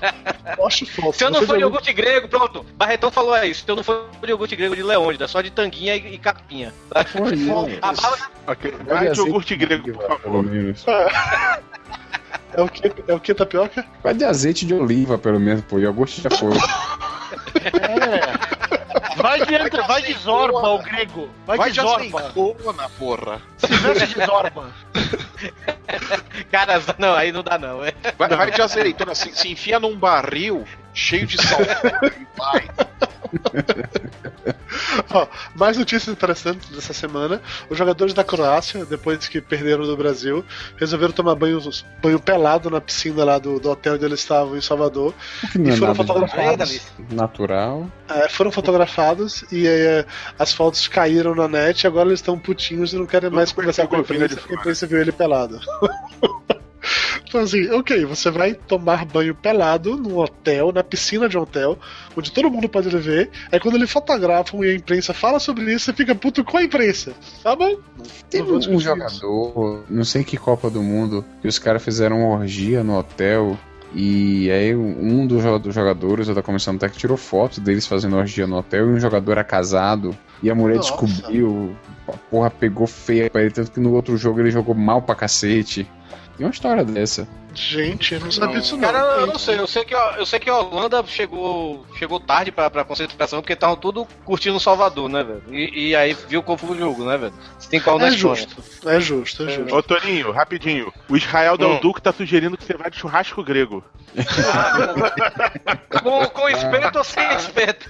Poste *laughs* fotos. Se eu não for de iogurte grego, pronto. Barretão falou é isso. Se eu não for de iogurte grego de Leônidas, só de tanguinha e, e capinha. A bala Ok, vai de iogurte grego, por Pelo favor. menos. É o que? É o que, tapioca? Vai de azeite de oliva, pelo menos, pô. Iogurte já foi. É. Vai de, entra- vai de Zorba, o grego. Vai, Vai de de Zorba. porra. Se veste de Zorba. *laughs* Cara, não, aí não dá não. É. Vai, vai de azeitona, se, se enfia num barril cheio de sal. *laughs* vai. *laughs* Ó, mais notícias interessantes dessa semana. Os jogadores da Croácia, depois que perderam do Brasil, resolveram tomar banho, banho pelado na piscina lá do, do hotel onde eles estavam em Salvador. Que E é foram fotografados. natural. É, foram fotografados e aí, as fotos caíram na net e agora eles estão putinhos e não querem mais conversar com a imprensa, porque a imprensa viu ele pelado. *laughs* Então assim, ok, você vai tomar banho pelado num hotel, na piscina de um hotel, onde todo mundo pode ver. Aí quando ele fotografam e a imprensa fala sobre isso, você fica puto com a imprensa. Tá bom? Vou um jogador, não sei que Copa do Mundo, que os caras fizeram uma orgia no hotel. E aí um dos jo- dos jogadores da comissão técnica tirou fotos deles fazendo orgia no hotel e um jogador era casado. E a mulher Nossa. descobriu, a porra pegou feia pra ele, tanto que no outro jogo ele jogou mal pra cacete. E uma história dessa. Gente, eu não sabia disso não. Cara, eu não sei, eu sei que, a- eu sei que a Holanda chegou, chegou tarde pra, pra concentração, porque estavam tudo curtindo Salvador, né, velho? E, e aí viu como foi o jogo, né, velho? Você tem qual É justo, é justo, é justo. Ô, Toninho, rapidinho. O Israel Hum. Del Duque tá sugerindo que você vá de churrasco grego. Com, com espeto ou sem espeto?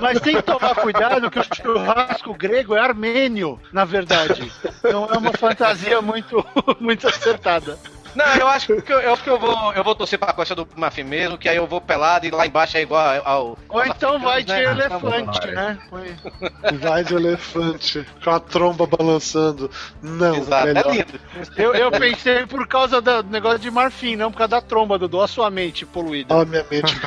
Mas tem que tomar cuidado que o churrasco grego é armênio, na verdade. Não é uma fantasia muito, muito acertada. Não, eu acho que eu, eu acho que eu vou, eu vou torcer pra costa do Marfim mesmo, que aí eu vou pelado e lá embaixo é igual ao. Ou então vai de né? elefante, né? *laughs* Vai de elefante, com a tromba balançando. Não, Exato, melhor. é lindo. Eu, eu pensei por causa do negócio de marfim, não por causa da tromba, Dudu. A sua mente poluída. Olha a minha mente *laughs*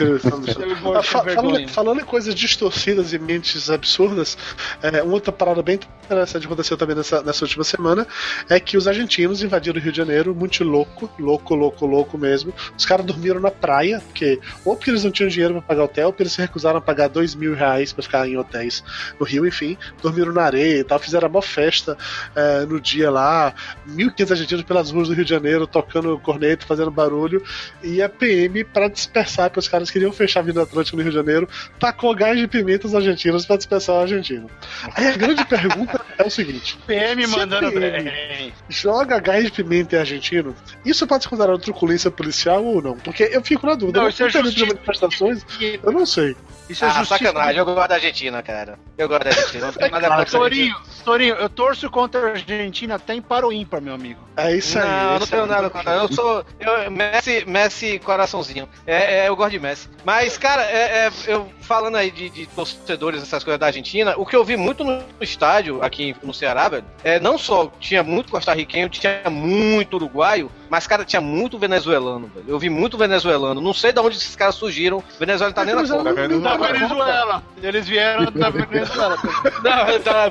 Ah, fa- falando, falando em coisas distorcidas e mentes absurdas, é, uma outra parada bem interessante que aconteceu também nessa, nessa última semana é que os argentinos invadiram o Rio de Janeiro, muito louco, louco, louco, louco mesmo. Os caras dormiram na praia, porque ou porque eles não tinham dinheiro pra pagar hotel, ou porque eles se recusaram a pagar dois mil reais pra ficar em hotéis no Rio, enfim, dormiram na areia e tal, fizeram uma festa é, no dia lá, 1.500 argentinos pelas ruas do Rio de Janeiro, tocando corneto, fazendo barulho, e a PM, pra dispersar, porque os caras queriam fechar a Avenida Atlântica no Rio de Janeiro, tacou gás de pimenta os argentinos pra dispersar o argentino. Aí a grande pergunta é o seguinte: PM mandando PM bem. joga gás de pimenta em argentino, isso pode ser considerado truculência policial ou não? Porque eu fico na dúvida. Não, eu isso é manifestações, eu não sei. Isso é Ah, justiça. sacanagem, eu gosto da Argentina, cara. Eu gosto da Argentina. Não tem nada claro, contra a Argentina. Torinho, Torinho, eu torço contra a Argentina até em para o ímpar, meu amigo. É isso aí. Não, é não tenho nada contra. Eu sou. Eu, Messi, Messi coraçãozinho. É, é, eu gosto de Messi. Mas, cara, é, é, eu falando aí de, de torcedores, essas coisas da Argentina, o que eu vi muito no estádio aqui no Ceará, velho, é não só tinha muito costarriquenho, tinha muito uruguaio, mas, cara, tinha muito venezuelano, velho. Eu vi muito venezuelano. Não sei de onde esses caras surgiram. Venezuela tá nem na conta. Da tá na Venezuela. Eles vieram da Venezuela. *laughs* Não, tá.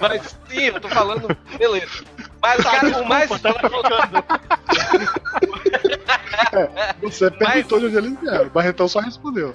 Mas sim, eu tô falando. Beleza. Mas, cara, o mais. Tava ficando. *laughs* Você perguntou de onde eles vieram. O Barretão só respondeu.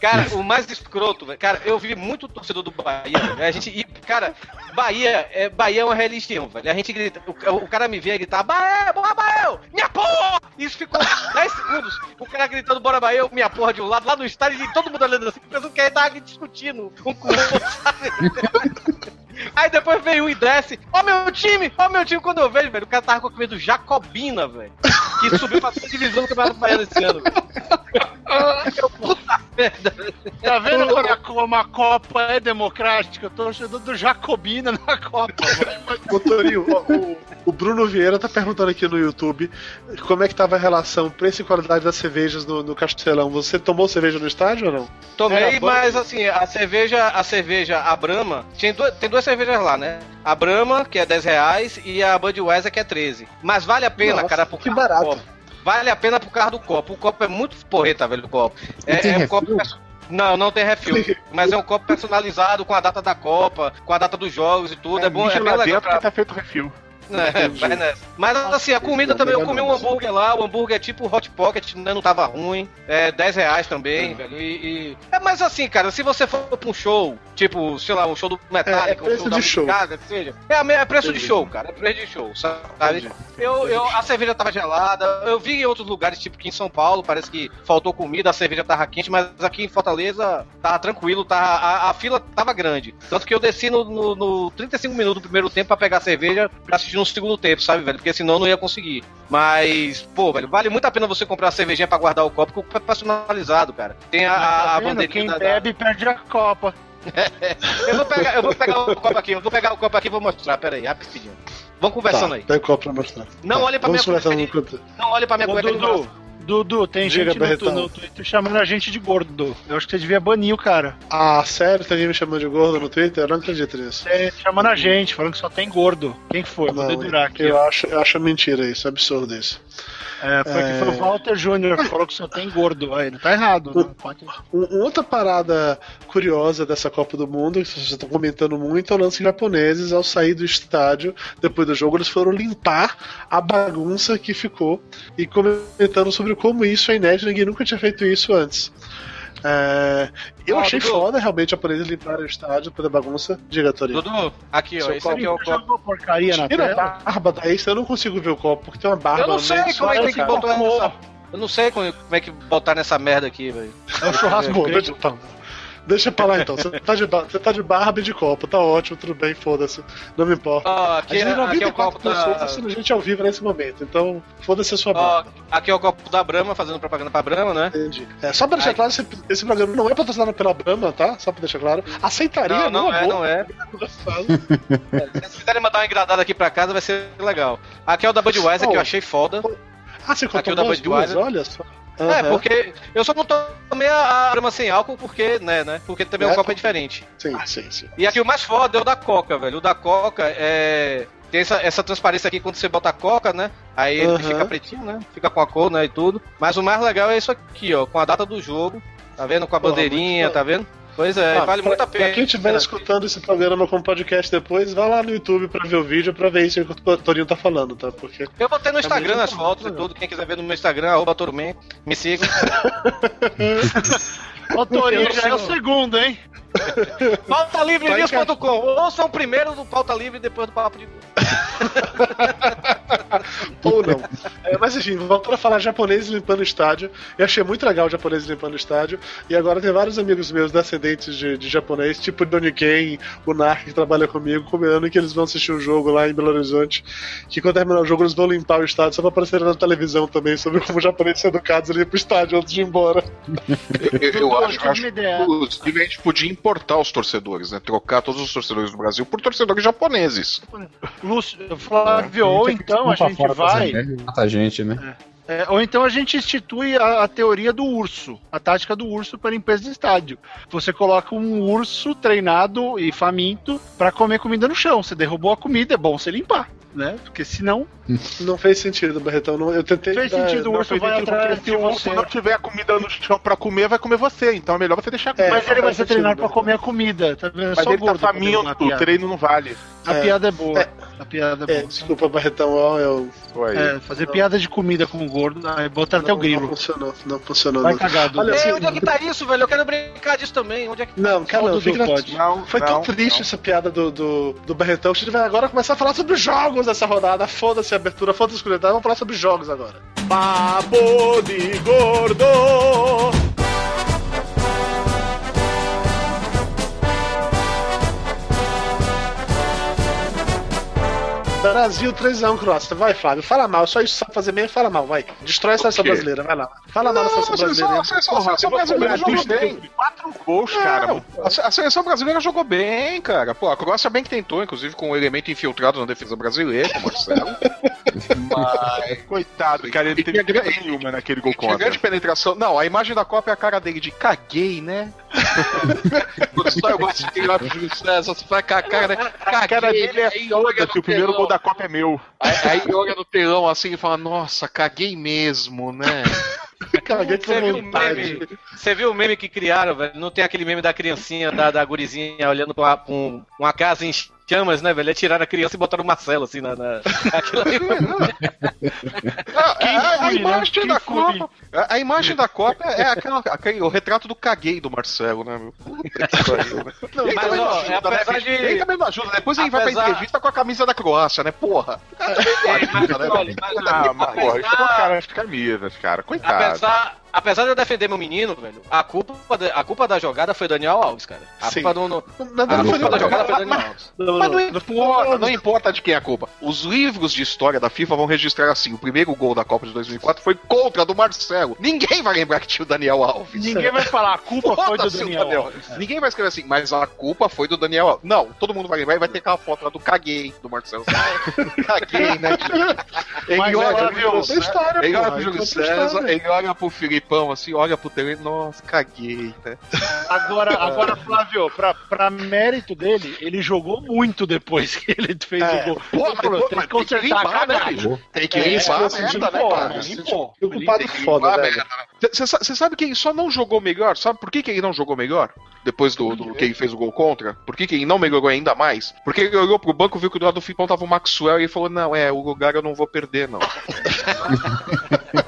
Cara, o mais escroto, velho. Cara, eu vi muito torcedor do Bahia. A gente. E, cara, Bahia é, Bahia é uma religião, velho. A gente grita. O, o cara me vê e gritar, Bahia, bora Bahia! Minha porra! Isso ficou 10 segundos. O cara gritando, bora Bahia, minha porra de um lado, lá no estádio, e todo mundo olhando assim, pensando que ele tava discutindo um com o outro, sabe? *laughs* Aí depois veio um e desce, ó meu time, ó meu time, quando eu vejo, velho, o cara tava com a camisa do Jacobina, velho. Que subiu pra segunda divisão do Campeonato Baiano esse ano, velho. Eu, puta Tá vendo como a, como a Copa é democrática? Eu tô torcedor do Jacobina na Copa. Ô, Torinho, o, o- Bruno Vieira tá perguntando aqui no YouTube como é que tava a relação preço e qualidade das cervejas no, no Castelão. Você tomou cerveja no estádio ou não? Tomei, bom. mas assim, a cerveja, a cerveja, a Brahma, tinha duas, tem duas cervejas lá, né? A Brahma, que é 10 reais, e a Budweiser, que é 13. Mas vale a pena, Nossa, cara, pro que barato. copo. Vale a pena por causa do copo. O copo é muito porreta, velho, o copo. É, tem é um copo Não, não tem refil. *laughs* mas é um copo personalizado com a data da Copa, com a data dos jogos e tudo. É, bom, é bem legal pra, que tá feito refil. É, vai nessa. Mas assim, a comida também, eu comi um hambúrguer lá, o hambúrguer é tipo Hot Pocket, né, não tava ruim. É 10 reais também, velho. E, e- É, mas assim, cara, se você for pra um show, tipo, sei lá, um show do Metallica, É, é preço um show da de show. Seja, é, é preço de Entendi. show, cara, é preço de show, sabe? Entendi. Eu, eu, a cerveja tava gelada, eu vi em outros lugares, tipo aqui em São Paulo, parece que faltou comida, a cerveja tava quente, mas aqui em Fortaleza tava tranquilo, tava, a, a fila tava grande. Tanto que eu desci no, no, no 35 minutos do primeiro tempo pra pegar a cerveja pra assistir no segundo tempo, sabe, velho? Porque senão eu não ia conseguir. Mas, pô, velho, vale muito a pena você comprar uma cervejinha pra guardar o copo, porque o copo é personalizado, cara. Tem a, a, a Tá vendo? bandeirinha Quem da- da- bebe perde a Copa. *laughs* Eu vou pegar, eu vou pegar o copo aqui, eu vou pegar o copo aqui e vou mostrar, pera aí, rapidinho. Vamos conversando tá, aí. Pega o copo pra mostrar. Não Tá, olhe pra minha de-. Não olhe pra minha Ô, cueca de Dudu. Dudu, tem Diga, gente no, tu- no Twitter chamando a gente de gordo. Eu acho que você devia banir o cara. Ah, sério? Tem alguém me chamando de gordo no Twitter? Eu não acredito nisso. É, chamando a gente, falando que só tem gordo. Quem que foi? Vou Não, dedurar aqui. eu ó. acho, eu acho mentira isso, é absurdo isso. É, foi, que foi o Walter Júnior que falou que só tem gordo. Aí, não tá errado. Né? Pode- Um- uma outra parada curiosa dessa Copa do Mundo, que vocês estão comentando muito, é o lance japoneses ao sair do estádio, depois do jogo, eles foram limpar a bagunça que ficou e comentando sobre como isso é inédito, ninguém nunca tinha feito isso antes. É, eu Ó, achei Dudu. foda realmente os japoneses limparem o estádio da bagunça. Diga, Torinho. Dudu, aqui, ó. Seu Esse aqui é o copo. porcaria na Tira a tela? barba daí, eu não consigo ver o copo, porque tem uma barba Eu não sei como é que só tem que essa- botar nessa. Eu não sei como como é que botar nessa merda aqui, velho. É o churrasco então. Deixa pra lá então. Você tá, de, você tá de barba e de copo, tá ótimo, tudo bem, foda-se. Não me importa. A aqui, gente aqui é o 94 copo pessoas tá da. assistindo gente ao vivo nesse momento, então foda-se a sua barba. aqui é o copo da Brahma, fazendo propaganda pra Brahma, né? Entendi. É, só pra deixar Ai. claro, esse, esse programa não é patrocinado pela Brahma, tá? Só pra deixar claro. Aceitaria, Não, não é, boa. não é. *laughs* Se vocês quiserem mandar uma engradada aqui pra casa, vai ser legal. Aqui é o da Budweiser, que eu achei foda. Ah, você Aqui contou o da duas, duas, Budweiser. olha só. É, Aham. porque eu só não tomei a, a Brahma sem álcool, porque, né, né? Porque também É. o copo é diferente. Sim, sim, sim. E aqui o mais foda é o da Coca, velho. O da Coca é. Tem essa, essa transparência aqui quando você bota a Coca, né? Aí ele fica pretinho, né? Fica com a cor, né? E tudo. Mas o mais legal é isso aqui, ó. Com a data do jogo. Tá vendo? Com a bandeirinha, tá vendo? Pois é, Ah, vale pra, muito a pena. Pra quem estiver escutando esse programa com podcast depois, vai lá no YouTube pra ver o vídeo pra ver isso que o Torinho tá falando, tá? Porque. Eu botei no Instagram mesmo as fotos e muito tudo. Quem quiser ver no meu Instagram, arroba me siga. *laughs* *laughs* Ô, Torinho, já é o segundo, hein? *laughs* Pautalivrenews.com. Ouçam primeiro do Pauta Livre e depois do Papo de *laughs* Ou não. É, mas enfim, voltando a falar japonês limpando o estádio. Eu achei muito legal o japonês limpando o estádio. E agora tem vários amigos meus descendentes de, de japonês, tipo o Ken, o Nark, que trabalha comigo, combinando que eles vão assistir um jogo lá em Belo Horizonte. Que quando terminar o jogo, eles vão limpar o estádio só pra aparecer na televisão também sobre como os japoneses são educados ali pro estádio antes de ir embora. Eu, eu Dudu, acho, uma que inclusive a gente podia importar os torcedores, né? Trocar todos os torcedores do Brasil por torcedores japoneses. Lúcio, Flávio, ou então a gente vai. Mata a gente, né? É, ou então a gente institui a, a teoria do urso, a tática do urso para limpeza de estádio. Você coloca um urso treinado e faminto para comer comida no chão. Você derrubou a comida, é bom você limpar, né? Porque senão. *laughs* Não fez sentido, Barretão. Não, eu tentei. Fez dar- sentido, o urso vai atrás se de urso você. não tiver comida no chão pra comer, vai comer você. Então é melhor você deixar É. Mas ele vai ser treinado para né? comer a comida, tá vendo? Mas Só ele tá gordo pra faminto, o treino não vale. A É. piada é boa. É. A piada é É, boa. desculpa, Barretão, eu. É, fazer piada de comida com gordo, aí botar até o Não grilo. funcionou, não funcionou. Vai não. cagado. Olha, Ei, assim, onde é que tá isso, velho? Eu quero brincar disso também. Onde é que Não, cara, o não, fica na- pode. Não, Foi não, tão triste não. essa piada do, do, do Barretão que a gente vai agora começar a falar sobre jogos dessa rodada. Foda-se a abertura, foda-se a escuridão, vamos falar sobre jogos agora. Papo de gordo. Brasil 3x1 Croácia. Vai, Flávio, fala mal. Só isso sabe fazer bem, fala mal, vai. Destrói a seleção brasileira, vai lá. Fala mal da seleção brasileira. A seleção, a seleção brasileira jogou bem. Quatro gols, cara. Não, a, a seleção brasileira jogou bem, cara. Pô, a Croácia bem que tentou, inclusive com um elemento infiltrado na defesa brasileira, o *laughs* Marcelo. Mas. Coitado, cara, ele teve grande- nenhuma naquele gol contra. grande penetração. Não, a imagem da Copa é a cara dele de caguei, né? *laughs* Só eu gosto de tirar pro Júlio César, você vai com a cara, né? A cara dele é foda que o primeiro gol da Copa é meu. Aí, aí olha no telão assim e fala, nossa, caguei mesmo, né? *laughs* Caguei com Você viu, o meme, você viu o meme que criaram, velho? Não tem aquele meme da criancinha, da, da gurizinha olhando pra, pra um- uma casa em chamas, né, velho? É tirar a criança e botar o Marcelo, assim, na... na... *laughs* Ah, a, a né? imagem Quem da? Copa. A, a imagem da Copa é aquela, aquele, o retrato do caguei do Marcelo, né, meu? Puta que pariu, né? *laughs* Não, ele Mas, também não ó, ajuda, é apesar né, de- Ele também não ajuda. Depois ele vai pra Apesar- entrevista com a camisa da Croácia, né? Porra. O cara também não ajuda, né, olha, velho? mas- Ah, mas porra, isso é apesar- o cara das camisas, cara. Coitado. Apesar, apesar de eu defender meu menino, velho, a culpa, da- a culpa da jogada foi Daniel Alves, cara. A Sim. culpa do. No, Não, a não foi culpa da não. jogada foi Daniel Mas- Alves. Não, Mas não não, importa, não importa de quem é a culpa. Os livros de história da FIFA vão registrar assim: o primeiro gol da Copa de 2004 foi contra do Marcelo. Ninguém vai lembrar que tinha o Daniel Alves. Ninguém vai falar, a culpa foi do o Daniel. Alves. Ninguém vai escrever assim, mas a culpa foi do Daniel Alves. Não, todo mundo vai lembrar e vai ter aquela foto lá do caguei do Marcelo. *laughs* caguei, né? Ele Mas olha, ela pro Júlio história, ele olha pro Júlio olha pro Filipão assim, olha pro tele, nossa, caguei, né? Agora, *laughs* agora, Flávio, pra, pra mérito dele, ele jogou muito depois que ele fez É. o gol. Pô, mas, pô, tem que consertar a limpar, né, cagada. Tem que É, limpar a é, merda, né, limpou, cara? limpou. Eu culpado Tem que foda, a velho. né? Você sabe que ele só não jogou melhor? Sabe por que, que ele não jogou melhor? Depois do, do que ele fez o gol contra? Por que, que ele não melhorou ainda mais? Porque ele olhou pro banco, viu que do lado do Filipão tava o Maxwell e ele falou: Não, é, o lugar eu não vou perder, não. *laughs*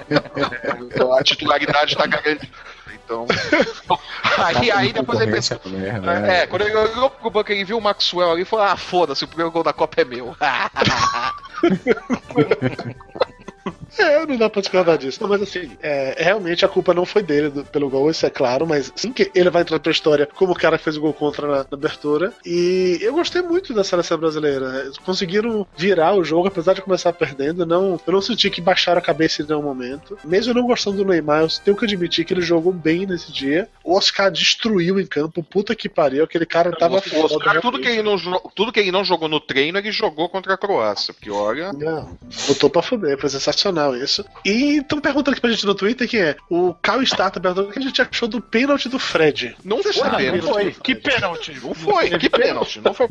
*laughs* a titularidade tá garantida. Então. *laughs* aí, aí depois ele pensou. Concorrência, merda, É, quando ele olhou pro banco, ele viu o Maxwell ali e falou: Ah, foda-se, o primeiro gol da Copa é meu. *laughs* *laughs* É, não dá pra discordar disso. Não, mas assim, é, realmente a culpa não foi dele do- pelo gol, isso é claro, mas sim que ele vai entrar pra história como o cara que fez o gol contra na, na abertura. E eu gostei muito da seleção brasileira. Eles conseguiram virar o jogo, apesar de começar perdendo. Não, eu não senti que baixaram a cabeça em nenhum momento. Mesmo não gostando do Neymar, eu tenho que admitir que ele jogou bem nesse dia. O Oscar destruiu em campo, puta que pariu. Aquele cara tava O Oscar, foda. tudo, que ele não, tudo que ele não jogou no treino, ele jogou contra a Croácia. Porque olha. Não, botou pra fuder, foi sensacional isso. E estão perguntando aqui pra gente no Twitter quem é. O Cal Starta perguntando o que a gente achou do pênalti do Fred. Não foi Ah, pênalti. não foi. Que pênalti. Não foi, que pênalti. Não foi,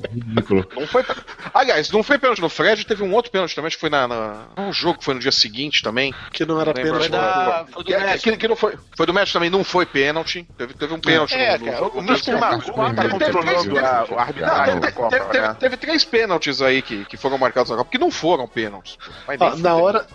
não foi. Aliás, não foi pênalti no Fred, teve um outro pênalti também, acho que foi na, na, no jogo que foi no dia seguinte também. Que não era Lembra pênalti. Foi da- foi do Que, é, México. que, que não foi, foi do México também, não foi pênalti. Teve, teve um pênalti É, no, cara, no, o. Marcos tá controlando a, o arbitragem da Copa, teve, três pênaltis aí que, que foram marcados na Copa, que não foram pênaltis. Nem na, hora,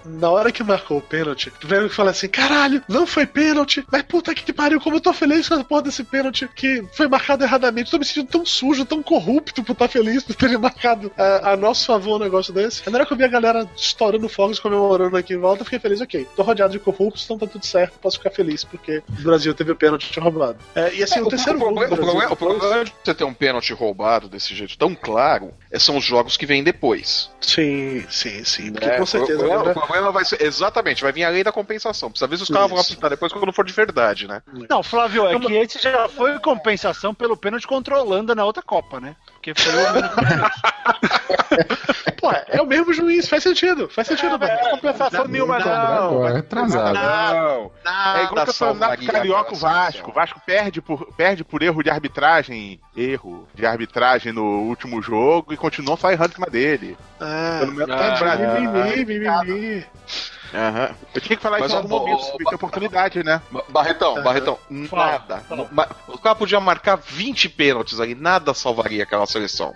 hora que marcou o pênalti, o velho fala assim: caralho, não foi pênalti, mas puta que pariu, como eu tô feliz com essa porra desse pênalti que foi marcado erradamente. Tô me sentindo tão sujo, tão corrupto por estar feliz por terem marcado a, a nosso favor um negócio desse. Na hora que eu vi a galera estourando fogos, comemorando aqui em volta, eu fiquei feliz, ok. Tô rodeado de corruptos, então tá tudo certo, posso ficar feliz, porque o Brasil teve o pênalti roubado. É, e assim, É, o, o, terceiro o gol problema, o, problema, o problema de você ter um pênalti roubado desse jeito tão claro é, são os jogos que vêm depois. Sim, sim, sim. Porque É, com certeza. O problema, né? o problema vai ser. Exatamente, vai vir a lei da compensação. Precisa ver se os caras vão apitar depois quando for de verdade, né? Não, Flávio, é que esse já foi compensação pelo pênalti contra a Holanda na outra Copa, né? Porque foi o *laughs* Pô, é o mesmo juiz, faz sentido. Faz sentido, não é compensação nenhuma, Cobrar não. agora, atrasado. Não, é igual o campeonato carioca Vasco. O Vasco perde por, perde por erro de arbitragem, erro de arbitragem no último jogo e continuou só errando em cima dele. Ah, Pelo menos Ah, Brasil. mimimi, mimimi. Aham. Eu tinha que falar Mas, isso em algum momento, ó, tem oportunidade, né? Ba- Barretão, Aham. Barretão, Fala, nada. fala. Ma- O cara podia marcar 20 pênaltis aí, nada salvaria aquela seleção.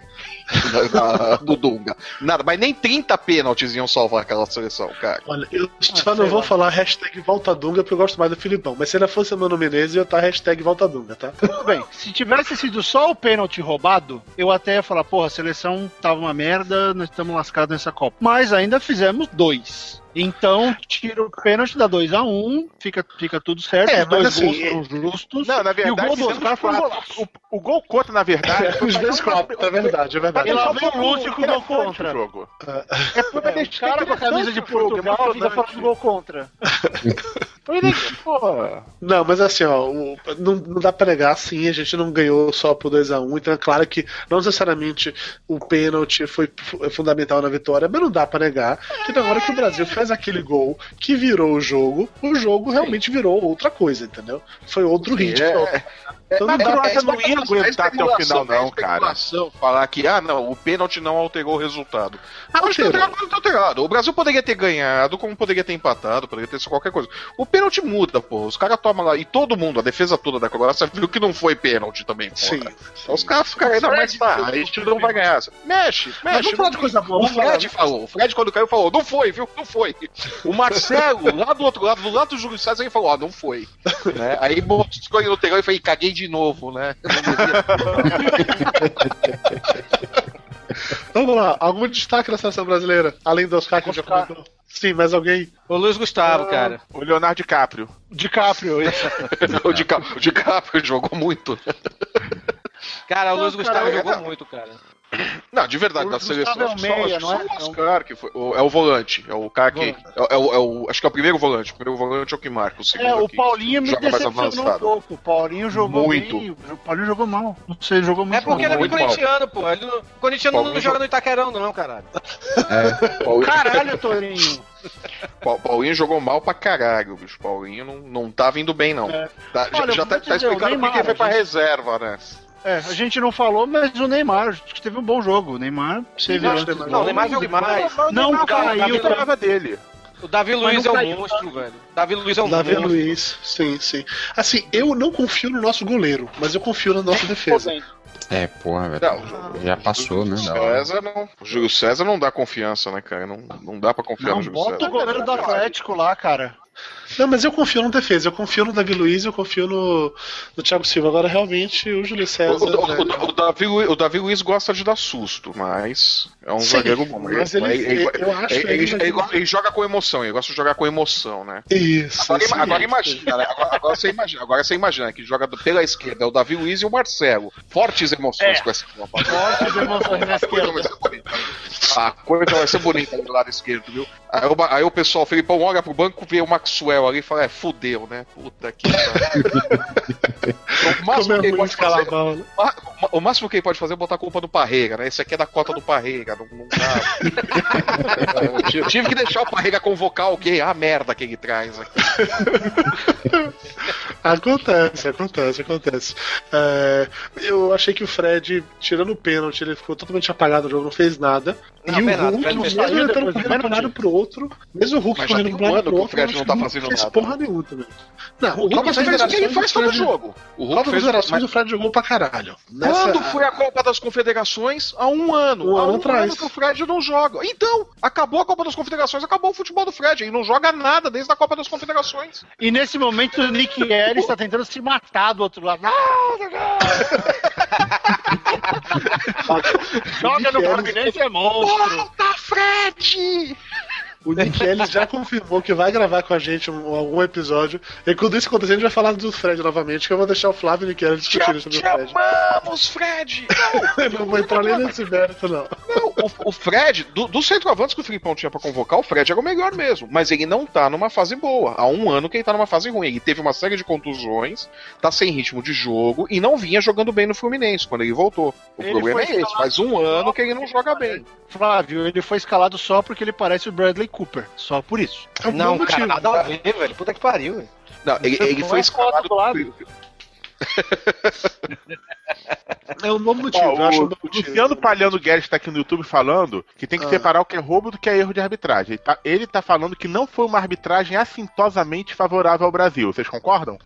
*laughs* Do Dunga. Nada, mas nem 30 pênaltis iam salvar aquela seleção, cara. Olha, eu só sei não vou lá. falar hashtag Volta Dunga porque eu gosto mais do Filipão. Mas se ele fosse Mano Menezes, eu ia estar hashtag Volta Dunga, tá? Tudo bem, se tivesse sido só o pênalti roubado, eu até ia falar, porra, a seleção tava uma merda, nós estamos lascados nessa Copa. Mas ainda fizemos dois. Então, tira o pênalti, dá 2x1, fica, fica tudo certo. É, os dois mas assim, gols foram justos. Não, na e o verdade, gol do Oscar foi um golaço. o, o gol contra, na verdade. foi *laughs* Os pra dois uma- copos, é verdade, é pra verdade. E lá vem um o Lúcio com o gol contra. o jogo. É, foi pra É, deixar o cara com a camisa de o jogo, Portugal fica emocionante. falando gol contra. *laughs* Não, mas assim, ó, não, não dá pra negar, sim, a gente não ganhou só por 2x1, então é claro que não necessariamente o pênalti foi fu- fundamental na vitória, mas não dá pra negar que na hora que o Brasil fez aquele gol que virou o jogo, o jogo realmente virou outra coisa, entendeu? Foi outro ritmo. É. Então não Mas dá eu pra acho que não ia aguentar até o final, não, cara. Falar que, ah, não, o pênalti não alterou o resultado. Ah, acho que Alterou. alterado, não alterado. O Brasil poderia ter ganhado, como poderia ter empatado, poderia ter sido qualquer coisa. O pênalti muda, pô. Os caras tomam lá. E todo mundo, a defesa toda da Croácia, *laughs* viu que não foi pênalti também, pô. Sim. Então os caras ficaram ainda mais, tá, a gente não vai ganhar. Mexe, Mas mexe. vamos falar de coisa boa, O. Fred falou, o Fred quando caiu falou, não foi, viu? Não foi. O Marcelo, lá do outro lado, do lado do Júlio César, ele falou, ó, não foi. *laughs* Né? Aí mostrou ele no telão e falei, caguei de novo, né? *laughs* Devia- Vamos lá, algum destaque na seleção brasileira? Além do Oscar que já Oscar. comentou? Sim, mais alguém? O Luiz Gustavo, cara. O Leonardo DiCaprio. DiCaprio, isso. *laughs* o DiCaprio, o DiCaprio jogou muito. *laughs* Cara, o Luiz Gustavo cara, jogou muito, cara. Não, de verdade, O da Gustavo seleção. é o meia, só, acho que não é? só o Oscar que foi. o- é o volante. É o cara que. É, o- é o- é o- acho que é o primeiro volante. O primeiro volante é o que marca. O segundo É, o que Paulinho me decepcionou um pouco. O Paulinho jogou Muito. bem. O Paulinho jogou mal. Não sei, jogou muito É porque ele é mal. mal. corintiano, pô. Ele não- O corintiano não Paulinho joga no Itaquerão, não, caralho. Paulinho, Caralho, Torinho. Pa- Paulinho jogou mal pra caralho, bicho. Paulinho não, não tá vindo bem, não. É. Tá- já Olha, já tá, tá dizer, explicando por que Neymar, ele foi pra gente- reserva, né? É, a gente não falou, mas o Neymar, acho que teve um bom jogo. O Neymar, antes que do Não, o. Neymar jogou demais. Não Não, caiu, caiu. jogava dele. O Davi Luiz é não um caiu, monstro, velho. Davi Luiz é um Davi monstro. Luiz, sim, sim. Assim, eu não confio no nosso goleiro, mas eu confio na nossa defesa. É, porra, velho. Não, Já passou, né? César não. O Júlio César não dá confiança, né, cara? Não, não dá pra confiar Não, no Júlio bota o César. goleiro do Atlético lá, cara. Não, mas eu confio no defesa, eu confio no Davi Luiz, eu confio no, no Thiago Silva. Agora, realmente, o Júlio O, César. o- né, o- o Davi, o Davi Luiz gosta de dar susto, mas é um Sim, zagueiro bom. mas ele- eu acho ele, ainda ele- que- ele joga com emoção, ele gosta de jogar com emoção, né? Isso. Agora, isso ima- agora mesmo. imagina, né? Agora, agora você imagina, agora você imagina que joga pela esquerda é o Davi Luiz e o Marcelo. Fortes emoções É. com essa Copa. Fortes emoções na esquerda. bonita. A coisa vai ser bonita do lado esquerdo, viu? Aí o, aí o pessoal, o Felipão olha pro banco, vê o Maxwell ali e fala: é, fudeu, né? Puta que pariu. *laughs* O máximo que é ele muito pode fazer, né? O máximo que ele pode fazer é botar a culpa no Parreira, né? Esse aqui é da cota do Parreira, não, não dá. *laughs* Eu tive- que deixar o Parreira convocar alguém. Ah, merda que ele traz aqui. *laughs* Acontece, acontece, acontece. É, eu achei que o Fred, tirando o pênalti, ele ficou totalmente apagado no jogo, não fez nada. Não, e o nada, Hulk, Fred mesmo ele correndo pra um lado pro outro, mesmo o Hulk correndo um lado que o outro, Fred eu não tá que o fazendo fez porra nenhuma também. Não, O Hulk fez o que ele faz todo jogo. O Hulk Copa das fez Confederações, o Fred jogou pra caralho. Nessa- Quando foi a Copa das Confederações? Há um ano. Um Há ano um atrás. ano que o Fred não joga. Então, acabou a Copa das Confederações, acabou o futebol do Fred. Ele não joga nada desde a Copa das Confederações. E nesse momento o Nick Ellis está tentando se matar do outro lado. *laughs* Joga no Fluminense é monstro. Volta, Fred! O Nick Ellis já confirmou que vai gravar com a gente um- algum episódio. E quando isso acontecer, a gente vai falar do Fred novamente, que eu vou deixar o Flávio e o Te, discutirem sobre o Fred. amamos, Fred! *laughs* Eu não vou entrar nem nesse mérito, não. Não, o, o Fred, do, dos centroavantes que o Filipão tinha pra convocar, o Fred era o melhor mesmo. Mas ele não tá numa fase boa. Há um ano que ele tá numa fase ruim. Ele teve uma série de contusões, tá sem ritmo de jogo e não vinha jogando bem no Fluminense quando ele voltou. O Ele problema é esse. Faz um ano que ele não joga bem. Flávio, ele foi escalado só porque ele parece o Bradley Cooper. Só por isso. É um Não, cara, motivo. nada a ver, velho. Puta que pariu, velho. Não, ele, ele foi é escalado. foto do lado. *laughs* É um bom motivo, Ó, eu acho um o bom motivo. Luciano Palhano Guedes tá aqui no YouTube falando que tem que Ah. separar o que é roubo do que é erro de arbitragem. Ele tá, ele tá falando que não foi uma arbitragem assintosamente favorável ao Brasil. Vocês concordam?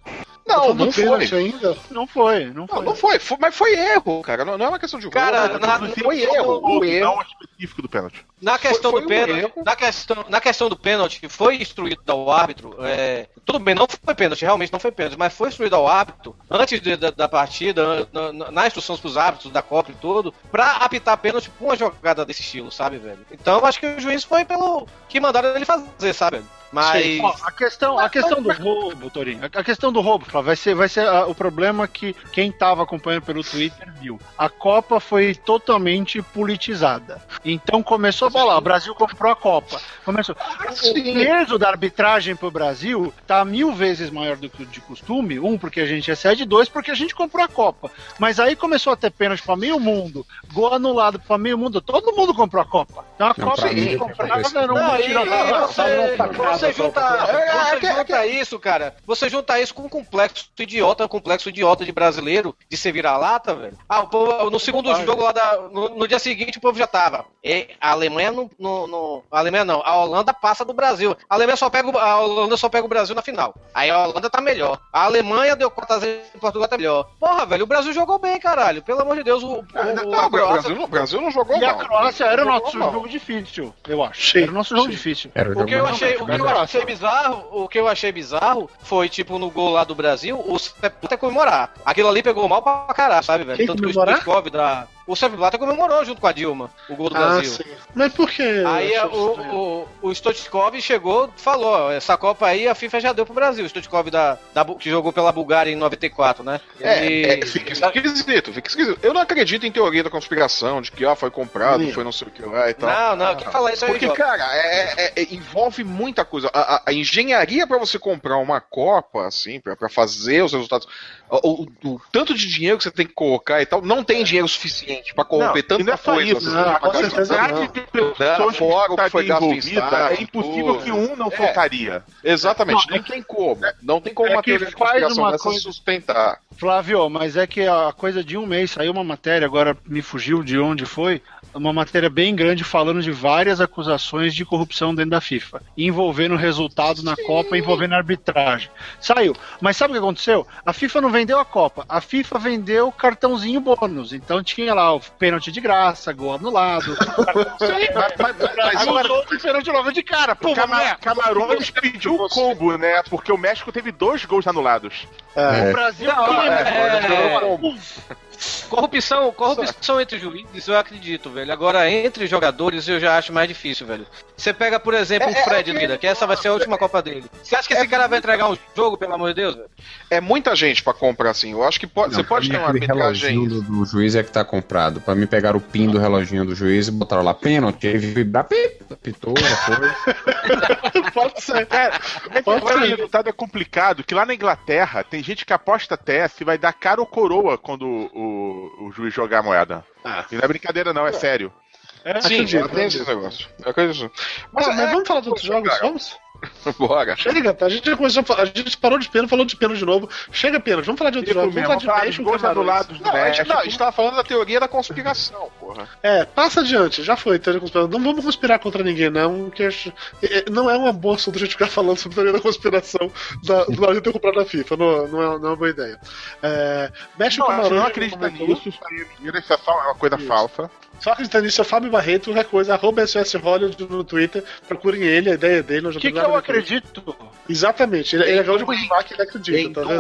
Não, Não não foi. ainda. Não foi, não Não, foi. não foi, foi- mas foi erro, cara. Não, não é uma questão de Cara, gol, na- não foi erro. O O erro. não específico do pênalti. Na questão foi do um pênalti, erro. na questão, na questão do pênalti, foi instruído ao árbitro. é, tudo bem, não foi pênalti, realmente não foi pênalti, mas foi instruído ao árbitro antes de- da, da partida, na, na, na instrução pros árbitros da Copa e tudo, pra apitar pênalti pra uma jogada desse estilo, sabe, velho? Então eu acho que o juiz foi pelo que mandaram ele fazer, sabe, velho? Mas. Ó, a questão, a questão do roubo, Torinho, a a questão do roubo, Flávio, vai ser, vai ser ah, o problema que quem tava acompanhando pelo Twitter viu. A Copa foi totalmente politizada. Então começou a falar, o Brasil comprou a Copa. Começou. O peso da arbitragem pro Brasil tá mil vezes maior do que o de costume. Um, porque a gente é sede, dois, porque a gente comprou a Copa. Mas aí começou a ter pênalti pra meio mundo, gol anulado pra meio mundo, todo mundo comprou a Copa. Então a Não, Copa pra mim, que eu comprava comprei era um Não, e, tiro- e você, você junta, É, você junta isso, cara. Você junta isso com um complexo idiota, um complexo idiota de brasileiro de ser vira-lata, velho. Ah, o povo, no segundo jogo lá da, no, no dia seguinte o povo já tava. E a Alemanha não, no, no- a Alemanha não, a Holanda passa do Brasil. A Alemanha só pega, o- a Holanda só pega o Brasil na final. Aí a Holanda tá melhor. A Alemanha deu 4 a 0 e Portugal tá melhor. Porra, velho, o Brasil jogou bem, caralho. Pelo amor de Deus, o, o, o, Não, a o Croácia- Brasil, não- o Brasil não jogou E a mal. Croácia era o nosso jogo difícil, eu acho. Era o nosso jogo difícil. Era O que eu jogo- achei, o que eu achei bizarro, o que eu achei bizarro foi tipo no gol lá do Brasil, o Blatter comemorar. Aquilo ali pegou mal pra caralho, sabe, velho? Tanto que o? Stoichkov da o Sepp Blatter comemorou junto com a Dilma o gol do Ah, Brasil. sim. Mas por que? Aí acho o, o, o Stoichkov chegou e falou: ó, essa Copa aí a FIFA já deu pro Brasil. O Stoichkov da, da, que jogou pela Bulgária em 94, né? É, Ele- é, fica esquisito, fica esquisito. Eu não acredito em teoria da conspiração, de que ó, foi comprado, Sim. foi não sei o que lá e tal. Não, não, quem fala isso aí, Porque, cara, é- é- é- envolve muita coisa. A, a- a engenharia pra você comprar uma Copa, assim, pra, pra fazer os resultados, o, o- o tanto de dinheiro que você tem que colocar e tal, não tem dinheiro suficiente pra corromper Não, e tanta não é coisa. isso, assim, não, com gastar. certeza quantidade não. de pessoas Não, fora o que que foi gasto em é impossível tudo. que um não É. faltaria. Exatamente, Não, não, tem como. Não tem como é uma que teoria faz conspiração dessa coisa- sustentar. Flávio, mas é que a coisa de um mês saiu uma matéria, agora me fugiu de onde foi, uma matéria bem grande falando de várias acusações de corrupção dentro da FIFA, envolvendo resultado na Copa, envolvendo arbitragem. Saiu. Mas sabe o que aconteceu? A FIFA não vendeu a Copa, a FIFA vendeu cartãozinho bônus. Então tinha lá o pênalti de graça, gol anulado. *laughs* Agora o pênalti logo de cara. Pô, Cama- né? Camarões pediu o combo, né? Porque o México teve dois gols anulados. É. O Brasil Não? *laughs* Corrupção, corrupção entre juízes, eu acredito, velho. Agora, entre jogadores, eu já acho mais difícil, velho. Você pega, por exemplo, o Fred Lira, que essa vai ser a última Copa dele. Você acha que esse cara vai entregar um jogo, pelo amor de Deus, velho? É muita gente pra comprar assim. Eu acho que pode, você Não, pra pode ter uma arbitragem. reloginho do, do juiz é que tá comprado. Pra mim pegar o pin do reloginho do juiz e botaram lá pênalti, aí vibrar, pi, pitou, já foi. *laughs* Pode ser. Cara, Pode agora o ser. resultado é complicado, que lá na Inglaterra tem gente que aposta até se vai dar cara ou coroa quando o, o, o juiz jogar a moeda. Ah. E não é brincadeira não, é sério. Sim, já acredito. tem esse negócio. Eu acredito. Mas, é- mas vamos falar de outros jogos, cara. vamos? *laughs* Bora. Chega, tá? A gente já começou a falar, a gente parou de pênalti, falou de pênalti de novo. Chega pênalti, vamos falar de jogos. mesmo, Vamos falar de falar México, Camarões. anulados do Não, a gente, México. não, a gente tava falando da teoria da conspiração, porra. É, passa adiante, já foi, teoria da conspiração. Não vamos conspirar contra ninguém, não, que acho- é, é, não é uma boa assunto a gente ficar falando sobre teoria da conspiração da, do Brasil ter comprado a FIFA, não, não, é, não é uma boa ideia. É, México Não, a gente Camarões. não acredita nisso, isso é só uma coisa Isso. falsa. Só acredita nisso é Fábio Barreto, qualquer coisa, arroba SOS Hollywood no Twitter, procurem ele, a ideia dele. O que, que eu acredito? Exatamente, ele, ele de confirmar que ele acredita, tá vendo?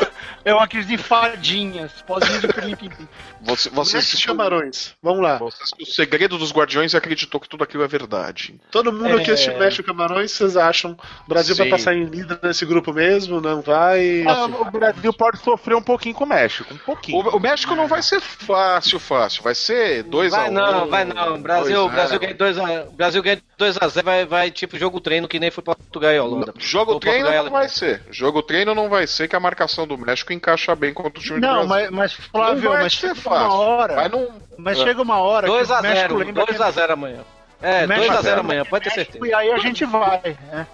*laughs* Eu acredito em fadinhas, pozinho de pilim-pim-pim. Você, você assistiu Camarões, vamos lá. você assistiu O Segredo dos Guardiões e acreditou que tudo aquilo é verdade. Todo mundo aqui É. assistiu México Camarões, vocês acham? O Brasil vai Sim. passar em líder nesse grupo mesmo? Não vai? Ah, o Brasil pode sofrer um pouquinho com o México, um pouquinho. O, o México não vai ser fácil, fácil. Vai ser 2 a 1 Vai não, vai não. Brasil, dois a Brasil zero. ganha 2 a Brasil ganha 2 a 0, vai vai tipo jogo treino que nem foi Portugal e Holanda. Jogo Ou treino Portugal e não vai ser. Jogo treino não vai ser que a marcação do México encaixa bem contra o time do Não, Brasil. mas, mas Flávio, Não vai mas ser chega fácil. uma hora. Mas não. Mas É. chega uma hora 2 que a o México 0, lembra 2 que- a 0 amanhã. É, o México 2 a 0 lembra amanhã, que pode ter certeza. E aí a gente vai. né?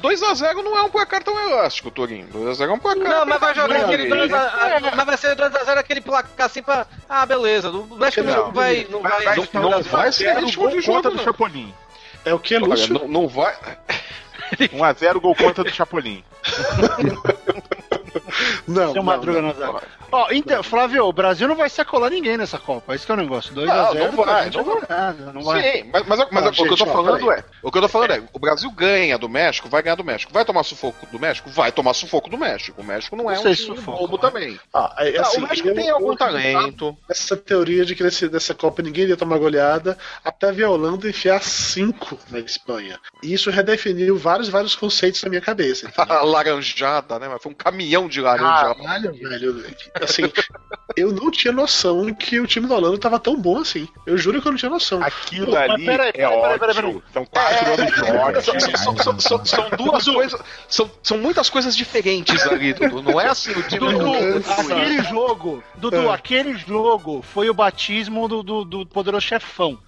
2x0 não é um placar tão elástico, Torinho. 2x0 é um placar. Não, mas vai jogar Não, aquele 2 a, mas vai ser 2 a 0 aquele placar assim pra. Ah, beleza. O México não, Não. vai não vai, Vai- não- não vai ser ritmo gol de jogo, contra do não. Chapolin. É o que, Olha, Lúcio? não, não vai. 1x0 gol contra do Chapolin. *laughs* Não, Seu não, Madruga não, zaga. Ó, então, Flávio, o Brasil não vai sacolar ninguém nessa Copa. Esse que é o negócio. 2x0. Não, não vai, não vai. Nada, não vai. Sim, mas, mas, mas Ah, o que eu gente, tô ó, falando é. O que eu tô falando é, o Brasil ganha do México, vai ganhar do México. Vai tomar sufoco do México? Vai tomar sufoco do México. O México não é Não um sei time sufoco, bobo né? também. Ah, é, Não, assim, o México tem algum talento. Essa teoria de que nesse, nessa Copa ninguém ia tomar goleada, até ver a Holanda enfiar 5 na Espanha. E isso redefiniu vários, vários conceitos na minha cabeça. A *laughs* laranjada, né? Mas foi um caminhão de laranja. Caralho, velho. *laughs* Assim, eu não tinha noção que o time da Holanda tava tão bom assim. Eu juro que eu não tinha noção. Aquilo Mas ali peraí, é peraí, peraí, peraí, ótimo. São quatro anos de ódio. São, são- são- são- são duas coisas. São, são muitas coisas diferentes ali, Dudu. Não é assim o time Dudu, do. aquele jogo, Dudu, aquele jogo foi o batismo do, do, do poderoso chefão.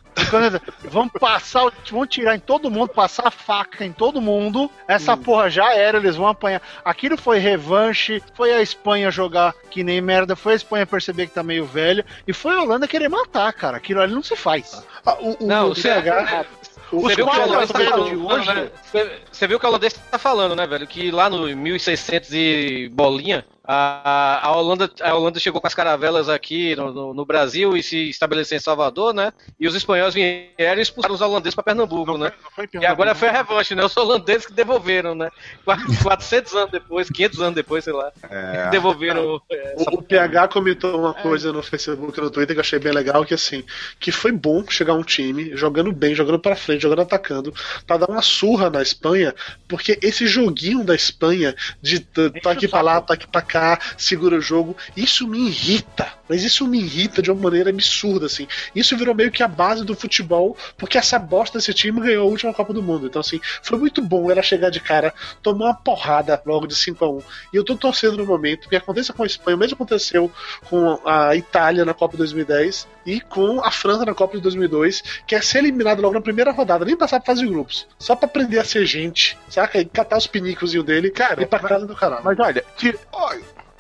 Vamos passar, o- vamos tirar em todo mundo, passar a faca em todo mundo. Essa porra já era, eles vão apanhar. Aquilo foi revanche, foi a Espanha jogar que nem merda, foi a Espanha perceber que tá meio velho, e foi a Holanda querer matar, cara. Aquilo ali não se faz. Ah, o, o, Não, o você, PH, Os você viu tá zagueiros falando de hoje, né? Você- Você viu o que o holandês tá falando, né, velho? Que lá no 1600 e bolinha, a, a, Holanda, a Holanda chegou com as caravelas aqui no, no- no Brasil e se estabeleceu em Salvador, né? E os espanhóis vieram e expulsaram os holandeses pra Pernambuco, Não né? foi- não foi em E Pernambuco. agora foi a revanche, né? Os holandeses que devolveram, né? Quatro- *laughs* 400 anos depois, 500 anos depois, sei lá. É. Devolveram. é, O, o PH comentou uma coisa no Facebook e no Twitter que eu achei bem legal, que assim, que foi bom chegar um time jogando bem, jogando pra frente, jogando atacando, pra dar uma surra na Espanha, porque esse joguinho da Espanha de t- tá aqui pra lá, tá aqui pra cá, segura o jogo, isso me irrita. Mas isso me irrita de uma maneira absurda, assim. Isso virou meio que a base do futebol, porque essa bosta desse time ganhou a última Copa do Mundo. Então, assim, foi muito bom ela chegar de cara, tomar uma porrada logo de 5 a 1 E eu tô torcendo no momento que aconteça com a Espanha, o mesmo aconteceu com a Itália na Copa de 2010 e com a França na Copa de 2002, que é ser eliminado logo na primeira rodada, nem passar pra fase de grupos, só pra aprender a ser gente, saca? E catar os pinicozinhos dele Cara, e ir pra mas- casa do caralho. Mas olha, ti-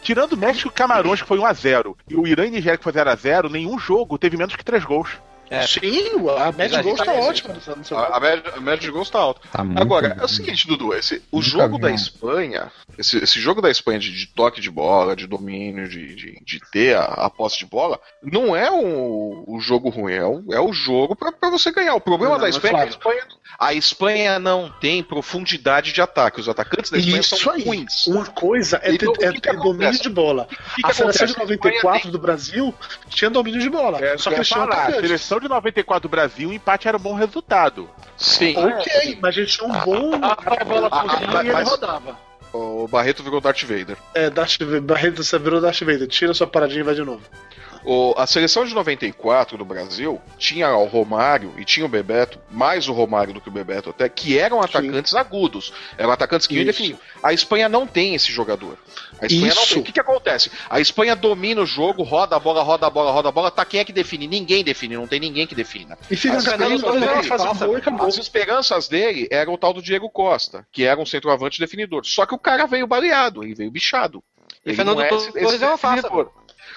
tirando o México e Camarões, que foi 1x0, e o Irã e Nigéria, que foi 0x0, nenhum jogo teve menos que 3 gols. É. Sim, a média de gols tá ótima. A, a média, a média de gols tá alta. Tá Agora, é o seguinte, Dudu, esse, o Nunca jogo vi, da não. Espanha, esse, esse jogo da Espanha de, de toque de bola, de domínio, de, de, de ter a, a posse de bola, não é um, o jogo ruim, é o, é o jogo pra, pra você ganhar. O problema Não, da Espanha é que a Espanha, a Espanha não tem profundidade de ataque. Os atacantes da Espanha Isso são aí. ruins. Uma coisa é ter, Então, que é domínio de bola. Que que a seleção de acontece? A 94 Espanha do Brasil tinha domínio de bola. É, só que eles tinham. Seleção de 94 do Brasil, o empate era um bom resultado. Sim. Ok, mas a gente tinha um bom. A bola Ah, por cima mas- e ele rodava. O Barreto virou Darth Vader. É, Darth Vader, Barreto, você virou Darth Vader. Tira sua paradinha e vai de novo. O- a seleção de 94 do Brasil tinha o Romário e tinha o Bebeto, mais o Romário do que o Bebeto até, que eram atacantes agudos. Eram atacantes que iam definir. A Espanha não tem esse jogador. A Espanha não Isso. tem. O que, que acontece? A Espanha domina o jogo, roda a bola, roda a bola, roda a bola. Tá quem é que define? Ninguém define, não tem ninguém que defina. E fica As esperanças dele-. As esperanças dele eram o tal do Diego Costa, que era um centroavante definidor. Só que o cara veio baleado, ele veio bichado. E Ele Fernando não é Torres esse- esse é uma farsa.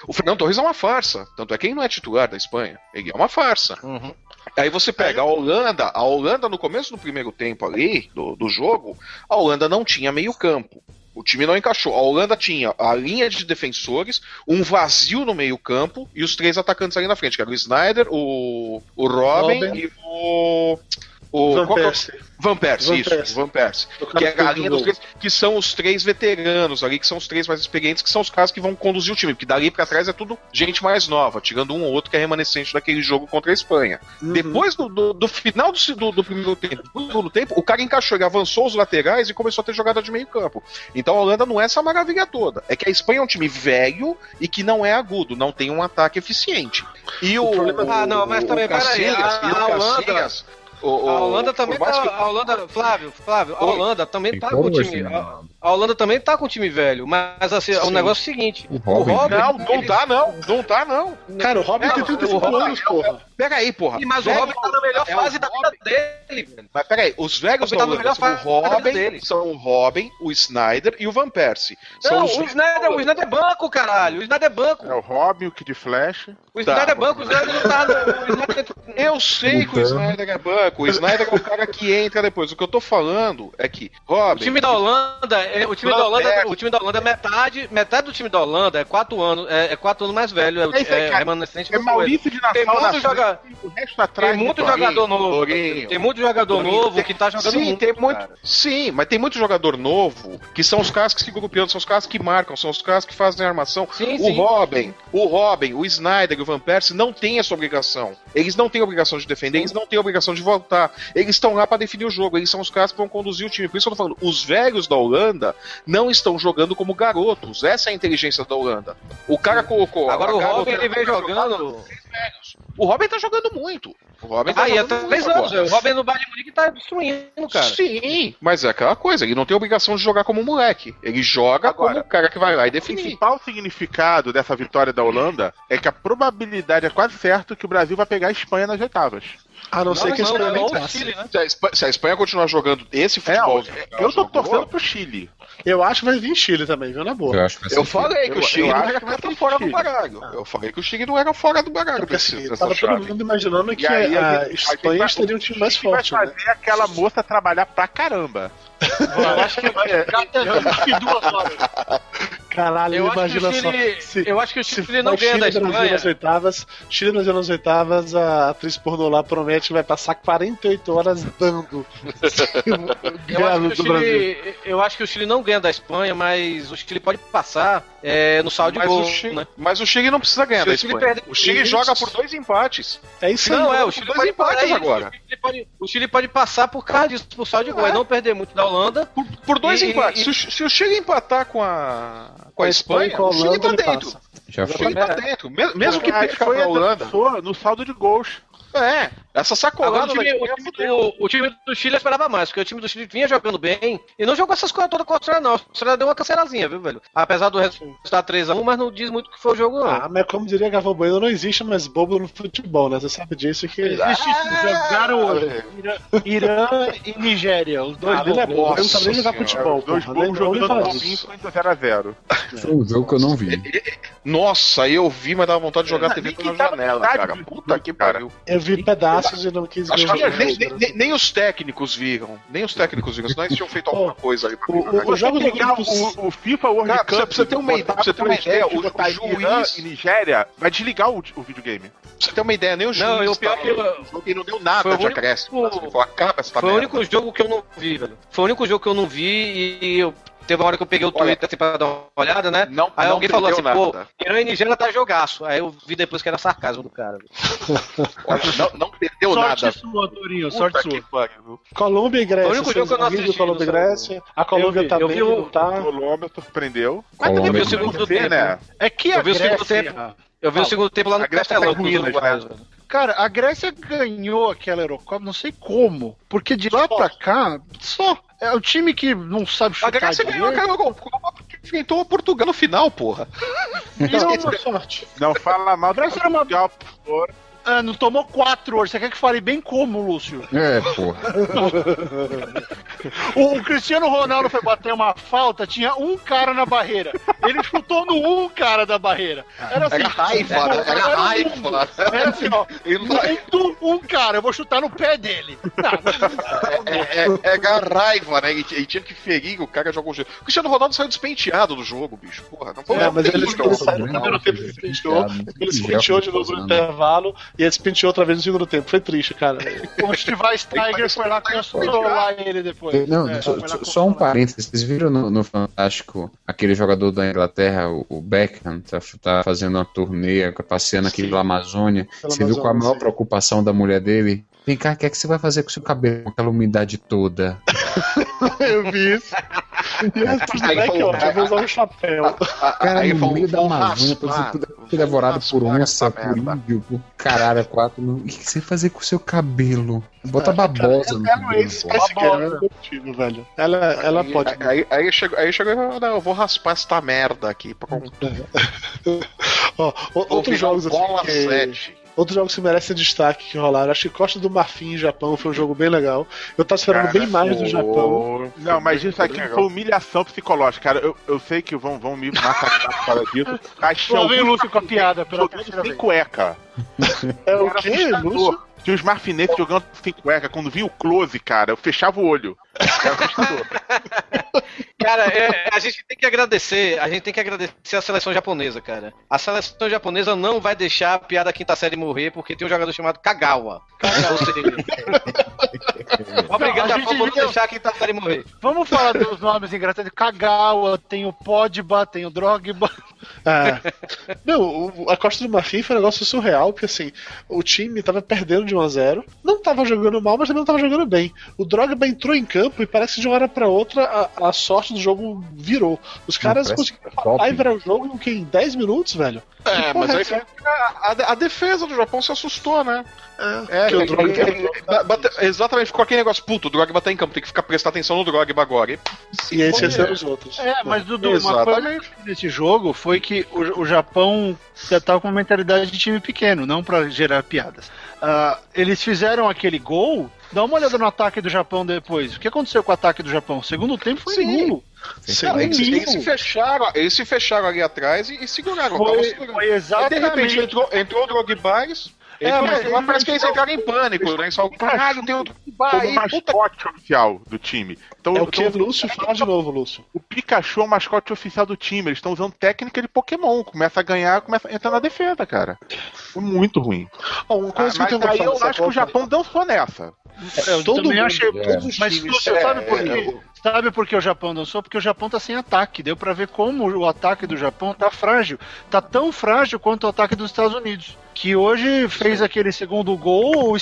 O Fernando Torres é uma farsa. Tanto é que ele não é titular da Espanha. Ele é uma farsa. Uhum. Aí você pega a Holanda, a Holanda no começo do primeiro tempo ali, do, do jogo, a Holanda não tinha meio campo. O time não encaixou. A Holanda tinha a linha de defensores, um vazio no meio campo e os três atacantes ali na frente, que era o Snyder, o, o Robin, Robin. e o... o Van é o- Persie. Van Persie, Van isso, Persie. Van Persie. O Que é a o linha dos três, que são os três veteranos ali, que são os três mais experientes, que são os caras que vão conduzir o time, porque dali pra trás é tudo gente mais nova, tirando um ou outro que é remanescente daquele jogo contra a Espanha. Uhum. Depois do, do- do final do, do- do primeiro tempo, do segundo tempo, o cara encaixou, ele avançou os laterais e começou a ter jogada de meio campo. Então a Holanda não é essa maravilha toda. É que a Espanha é um time velho e que não é agudo, não tem um ataque eficiente. E o. Ah, não, mas o- também, o peraí, a- e o a Holanda- o- o- A Holanda também tá. que- A Holanda, Flávio, Flávio, a Oi. Holanda também Tem tá com o time. assim, A, a Holanda também tá com o time velho, mas assim, o negócio é o seguinte: O Robin, Não, não ele- tá não, não tá não. Cara, o Robin Não, tem o 35 Robin anos, porra. Pega aí, porra. Mas o Velho- Robin tá na melhor é o fase da vida Robin. dele, velho. Mas peraí, os velhos Robin da tá Holanda melhor o fase da Robin, dele. são o Robin, o Snyder e o Van Persie. São Não, os o Snyder, o Snyder é banco, caralho. O Snyder é banco. É o Robin, o Kid Flash. O Tá. Snyder é banco, o Snyder não tá no. o Snyder- Eu sei que o. Snyder é banco. O Snyder é o cara que entra depois. O que eu tô falando é que, Robin. O time da Holanda, é, o time da Holanda, o time da Holanda é metade, metade do time da Holanda é quatro anos, é, é quatro anos mais velho, é, o- É é, cara. remanescente É. Maurício de Natal Tem muito joga- o resto atrás. Tem muito jogador novo. Tem muito jogador novo tem- que tá jogando sim, muito. tem muito. cara. Sim, mas tem muito jogador novo que são os caras que se grupeando, são os caras que marcam, são os caras que fazem a armação. Sim, o sim. Robin, o Robin, o Snyder o Van Persie não têm essa obrigação. Eles não têm obrigação de defender, eles não têm obrigação de voltar. Eles estão lá pra definir o jogo, eles são os caras que vão conduzir o time. Por isso que eu tô falando, os velhos da Holanda não estão jogando como garotos. Essa é a inteligência da Holanda. O cara colocou. Agora o Robin ele vem jogando. O Robin tá jogando muito. O Robin tá Aí há jogando três muito anos, agora. o Robin no Bayern Munique tá destruindo, cara. Sim, mas é aquela coisa, ele não tem obrigação de jogar como moleque. Ele joga Agora, como o cara que vai lá e O definir. principal significado dessa vitória da Holanda é que a probabilidade é quase certo que o Brasil vai pegar a Espanha nas oitavas. A não, ser que a não, Espanha não, não, passe. Chile, né? Se a, Espanha, se a Espanha continuar jogando esse É, futebol. eu tô torcendo pro Chile. Eu acho que vai vir Chile também, viu? Na boa. Eu Eu falei que o Chile eu não era que fora do Chile. baralho. Eu falei que o Chile não era fora do baralho Porque desse, assim, tava todo chave. mundo imaginando que aí a, gente- Espanha teria um time mais o Chile forte, vai né? fazer aquela moça trabalhar pra caramba. Eu *laughs* acho que vai ficar até acho que duas horas. Caralho, Eu imagina o Chile, só. Se, eu acho que o Chile não ganha da Chile e Brasil nas Espanha. oitavas, Chile nas oitavas, a atriz pornô lá promete que vai passar 48 horas dando. Eu acho, o do Brasil. Chile, eu acho que o Chile não ganha da Espanha, mas o Chile pode passar é, no saldo de Mas, gol, o Chile, né? mas o Chile não precisa ganhar Se da o Chile Espanha. perder- O Chile Isso. joga por dois empates. É isso aí. Não, é, o Chile dois pode empates é isso, agora. O Chile, pode, o Chile pode passar por causa disso, por saldo de gol, é não perder muito da Holanda. Por, por dois E- empates. e- Se, o- se o Chile empatar com a, com a a Espanha, Espanha, com a o Chile Holanda, tá dentro. Já O foi. Chile tá dentro. Mesmo, mesmo que a perca pra Espanha Holanda. no saldo de gols. É, essa sacolada Agora, o, time, da o, do, o time do Chile eu esperava mais, porque o time do Chile vinha jogando bem e não jogou essas coisas todas com a Austrália, não. A Austrália deu uma cancelazinha, viu, velho? Apesar do resultado 3x1, mas não diz muito o que foi o jogo, não. Ah, mas como diria Gavão Bueno, não existe mais bobo no futebol, né? Você sabe disso que. Existe isso, jogaram hoje. Irã, e Nigéria, os dois Ah, ele é bons. bom, ele não nem jogar Nossa futebol, Os dois Nem- jogando isso. Robinho 0x0. Foi um jogo que eu não vi. Nossa, eu vi, mas dava vontade de jogar Ah, TV pela janela, cara. Puta que pariu. Eu vi pedaços e não quis ver Acho o que nem, nem- nem- nem os técnicos viram. Nem os técnicos viram, senão eles tinham feito alguma *laughs* coisa ali pra o- jogar. o jogo do grupo o, o FIFA World Cara, Cup, pra você- pra você ter uma ideia- pra você ter uma ideia, o- o juiz- e Nigéria, vai desligar o, o videogame. Pra você ter uma ideia, nem o juiz Não, e o pior tava que eu- e não deu nada Foi o de acréscimo. Acaba essa Foi o único jogo que eu não vi, velho. Foi o único jogo que eu não vi e eu. Teve uma hora que eu peguei o Olha, Twitter assim, pra dar uma olhada, né? Não, Aí não alguém falou assim, perdeu pô, nada. Irã e Nigéria tá jogaço. Aí eu vi depois que era sarcasmo do cara. Olha, não, não perdeu Sorte nada. sua, Torinho, sorte sua. viu? Colômbia e Grécia. O único jogo que eu não assisti Colômbia e Grécia. A Colômbia tá eu bem, o- tá. Colômbia surpreendeu. Mas também Colômbia vi o segundo tempo. né? É que a Eu vi o segundo Grécia, tempo. Eu vi o segundo tempo lá no Grécia tá Castelão os ruínas, né? Cara, a Grécia ganhou aquela Eurocopa, não sei como. Porque de lá pra cá, só. É o time que não sabe A chutar Grécia ganhou, direito. cara, gol. enfrentou a Portugal no final, porra. Virou uma sorte. Não fala mal do Portugal, por favor. Ah, não tomou quatro hoje. Você quer que fale bem como, Lúcio? É, porra. *laughs* O, o Cristiano Ronaldo foi bater uma falta, tinha um cara na barreira. Ele chutou no um cara da barreira. Era assim. Era raiva, né? Era um- raiva. Era assim, ó. Não- Um, um cara, eu vou chutar no pé dele. Não, É, é, é a raiva, né? Ele, ele tinha que ferir, o cara jogou o jogo. O Cristiano Ronaldo saiu despenteado do jogo, bicho. Porra, não foi É, mas ele, ele saiu no primeiro tempo, ele se penteou, ele se penteou de novo no intervalo e ele se penteou outra vez no segundo tempo. Foi triste, cara. o Steve Steiger foi lá consolar ele depois. Não, É, só, só- um parênteses. Vocês viram no, no Fantástico aquele jogador da Inglaterra, o, o Beckham, tá, tá fazendo uma turnê, passeando aqui Sim. pela Amazônia. Pela Você viu qual a Amazônia, maior sim. preocupação da mulher dele? Vem cá, o que é que você vai fazer com o seu cabelo com aquela umidade toda? *laughs* Eu vi isso. E a resposta Aí é que ó, eu vou usar um chapéu. Cara, Aí no meio da Amazônia, poder ser devorado por onça, essa por índio, por caralho, quatro. O que você vai fazer com o seu cabelo? Bota babosa no Ela é cabelo, é velho. Ela, ela Aí- pode. Aí, aí chegou, aí chegou e falou, não, eu vou raspar esta merda aqui. Pra *laughs* Ó, outros jogos assim. bola que- 7. Outros jogos que merecem destaque que rolaram. Acho que Costa do Marfim, Japão, foi um jogo bem legal. Eu tava esperando Cara, bem mais do Japão. Não, mas isso aqui foi humilhação psicológica, cara. Eu, eu sei que vão, vão me massacrar por causa disso. Mas *laughs* tinha Lá vem o Lúcio com a piada pela terceira sem cueca. *laughs* É o quê. Lúcio? Tinha os marfinetes jogando sem cueca. Quando vinha o close, cara, eu fechava o olho. Assustador. *laughs* Cara, é, a gente tem que agradecer, a gente tem que agradecer a seleção japonesa, cara. A seleção japonesa não vai deixar a piada quinta série morrer porque tem um jogador chamado Kagawa. *laughs* Obrigado, Não, a gente por devia- deixar a quinta série morrer. Vamos falar dos nomes engraçados. Kagawa, tem o Podba, tem o Drogba. É. Não, o- a Costa do Marfim foi um negócio surreal, porque assim, o time tava perdendo de 1 a 0 não tava jogando mal, mas também não tava jogando bem. O Drogba entrou em campo e parece que de uma hora pra outra a, a sorte do jogo virou. Os caras parece conseguiram e virar o jogo em, em 10 minutos, velho. É, Que mas porra aí é foi a, a- defesa do Japão se assustou, né? É, que o é, Drogba- exatamente, ficou aquele negócio, puto, o Drogba tá em campo, tem que ficar prestar atenção no Drogba agora. E, E aí esqueceram os outros. É, mas Dudu, uma coisa desse jogo foi que o, o Japão já tava com uma mentalidade de time pequeno, não pra gerar piadas. Ah, eles fizeram aquele gol. Dá uma olhada no ataque do Japão depois. O que aconteceu com o ataque do Japão? Segundo tempo foi Sim. nulo. Eles, se fecharam, eles se fecharam ali atrás e, e seguraram. Foi, segurando. foi Aí, de exatamente. repente entrou, entrou o Drogba, É, entrou, mas mas eles parece que eles entraram em pânico, né? Só, caralho, tem o Drogba como puta mascote oficial do time. Então, É o que, então, Lúcio? Fala de novo, Lúcio. o Pikachu é o mascote oficial do time. Eles estão usando técnica de Pokémon. Começa a ganhar, começa a entrar na defesa, cara. Foi muito ruim. Ó, uma Ah, coisa que eu mas tenho aí eu acho que o Japão dançou nessa. Eu todo também mundo, achei. os Mas, Lúcio, é, sabe por é, quê? Sabe por que o Japão dançou? Porque o Japão tá sem ataque. Deu pra ver como o ataque do Japão tá frágil. Tá tão frágil quanto o ataque dos Estados Unidos. Que hoje fez aquele segundo gol o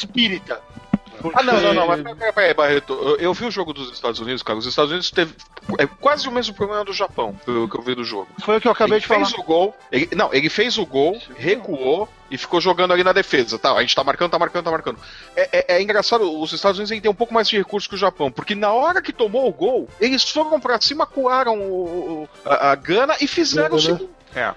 Espírita. Ah, não, não, não, mas Porque- peraí, peraí, Barreto. Eu, eu vi o jogo dos Estados Unidos, cara. Os Estados Unidos teve é, quase o mesmo problema do Japão, pelo que eu vi do jogo. Foi o que eu acabei ele de falar. fez o gol. ele- não, ele fez o gol, recuou e ficou jogando ali na defesa. Tá, a gente tá marcando, tá marcando, tá marcando. É, é- é engraçado, os Estados Unidos ainda têm um pouco mais de recursos que o Japão, porque na hora que tomou o gol, eles foram pra cima, coaram o, o- a, a Gana e fizeram o Gana. segundo. É.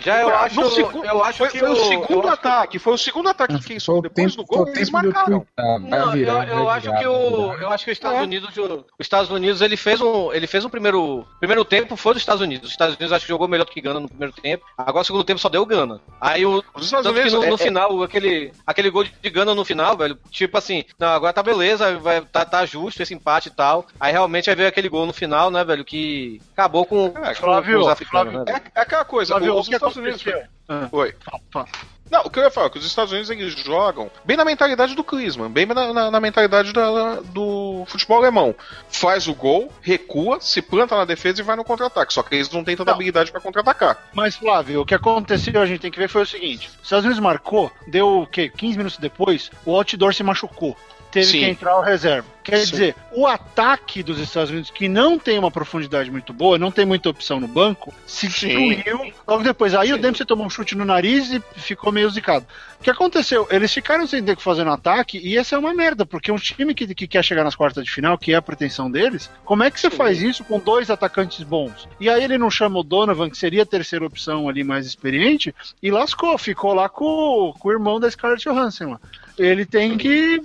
Já eu acho, eu acho Foi, que foi o, segundo ataque, foi o segundo ataque que Foi o depois tempo, do gol eles marcaram. Não, virar, eu, eu acho virar, que o eu acho que os Estados Unidos os Estados Unidos ele fez um ele fez um primeiro primeiro tempo foi dos Estados Unidos. Os Estados Unidos acho que jogou melhor do que Gana no primeiro tempo. Agora o segundo tempo só deu o Gana. Aí o Os Estados tanto que Unidos no, é- no é- final aquele aquele gol de Gana no final, velho, tipo assim, não, agora tá beleza, vai tá, tá justo esse empate e tal. Aí realmente aí veio aquele gol no final, né, velho, que acabou com, É, com- Flávio, com os africanos, Flávio, né, velho? É, aquela coisa, Flávio, os o que Estados Unidos. Ah, Oi. fala, fala. Não, o que eu ia falar, é que os Estados Unidos eles jogam bem na mentalidade do Klinsmann, bem na, na- na mentalidade da- do futebol alemão. Faz o gol, recua, se planta na defesa e vai no contra-ataque. Só que eles não têm tanta Não. habilidade pra contra-atacar. Mas, Flávio, o que aconteceu, a gente tem que ver, foi o seguinte: os Estados Unidos marcou, deu o quê? 15 minutos depois, o outdoor se machucou. Teve Sim. que entrar o reserva. Quer Sim. dizer, o ataque dos Estados Unidos, que não tem uma profundidade muito boa, não tem muita opção no banco, se Sim. destruiu logo depois. Aí o Dempsey tomou um chute no nariz e ficou meio zicado. O que aconteceu? Eles ficaram sem ter que fazer no ataque e essa é uma merda, porque um time que, que quer chegar nas quartas de final, que é a pretensão deles, como é que você faz isso com dois atacantes bons? E aí ele não chama o Donovan, que seria a terceira opção ali mais experiente, e lascou, ficou lá com, com o irmão da Scarlett Johansson lá. Ele tem que.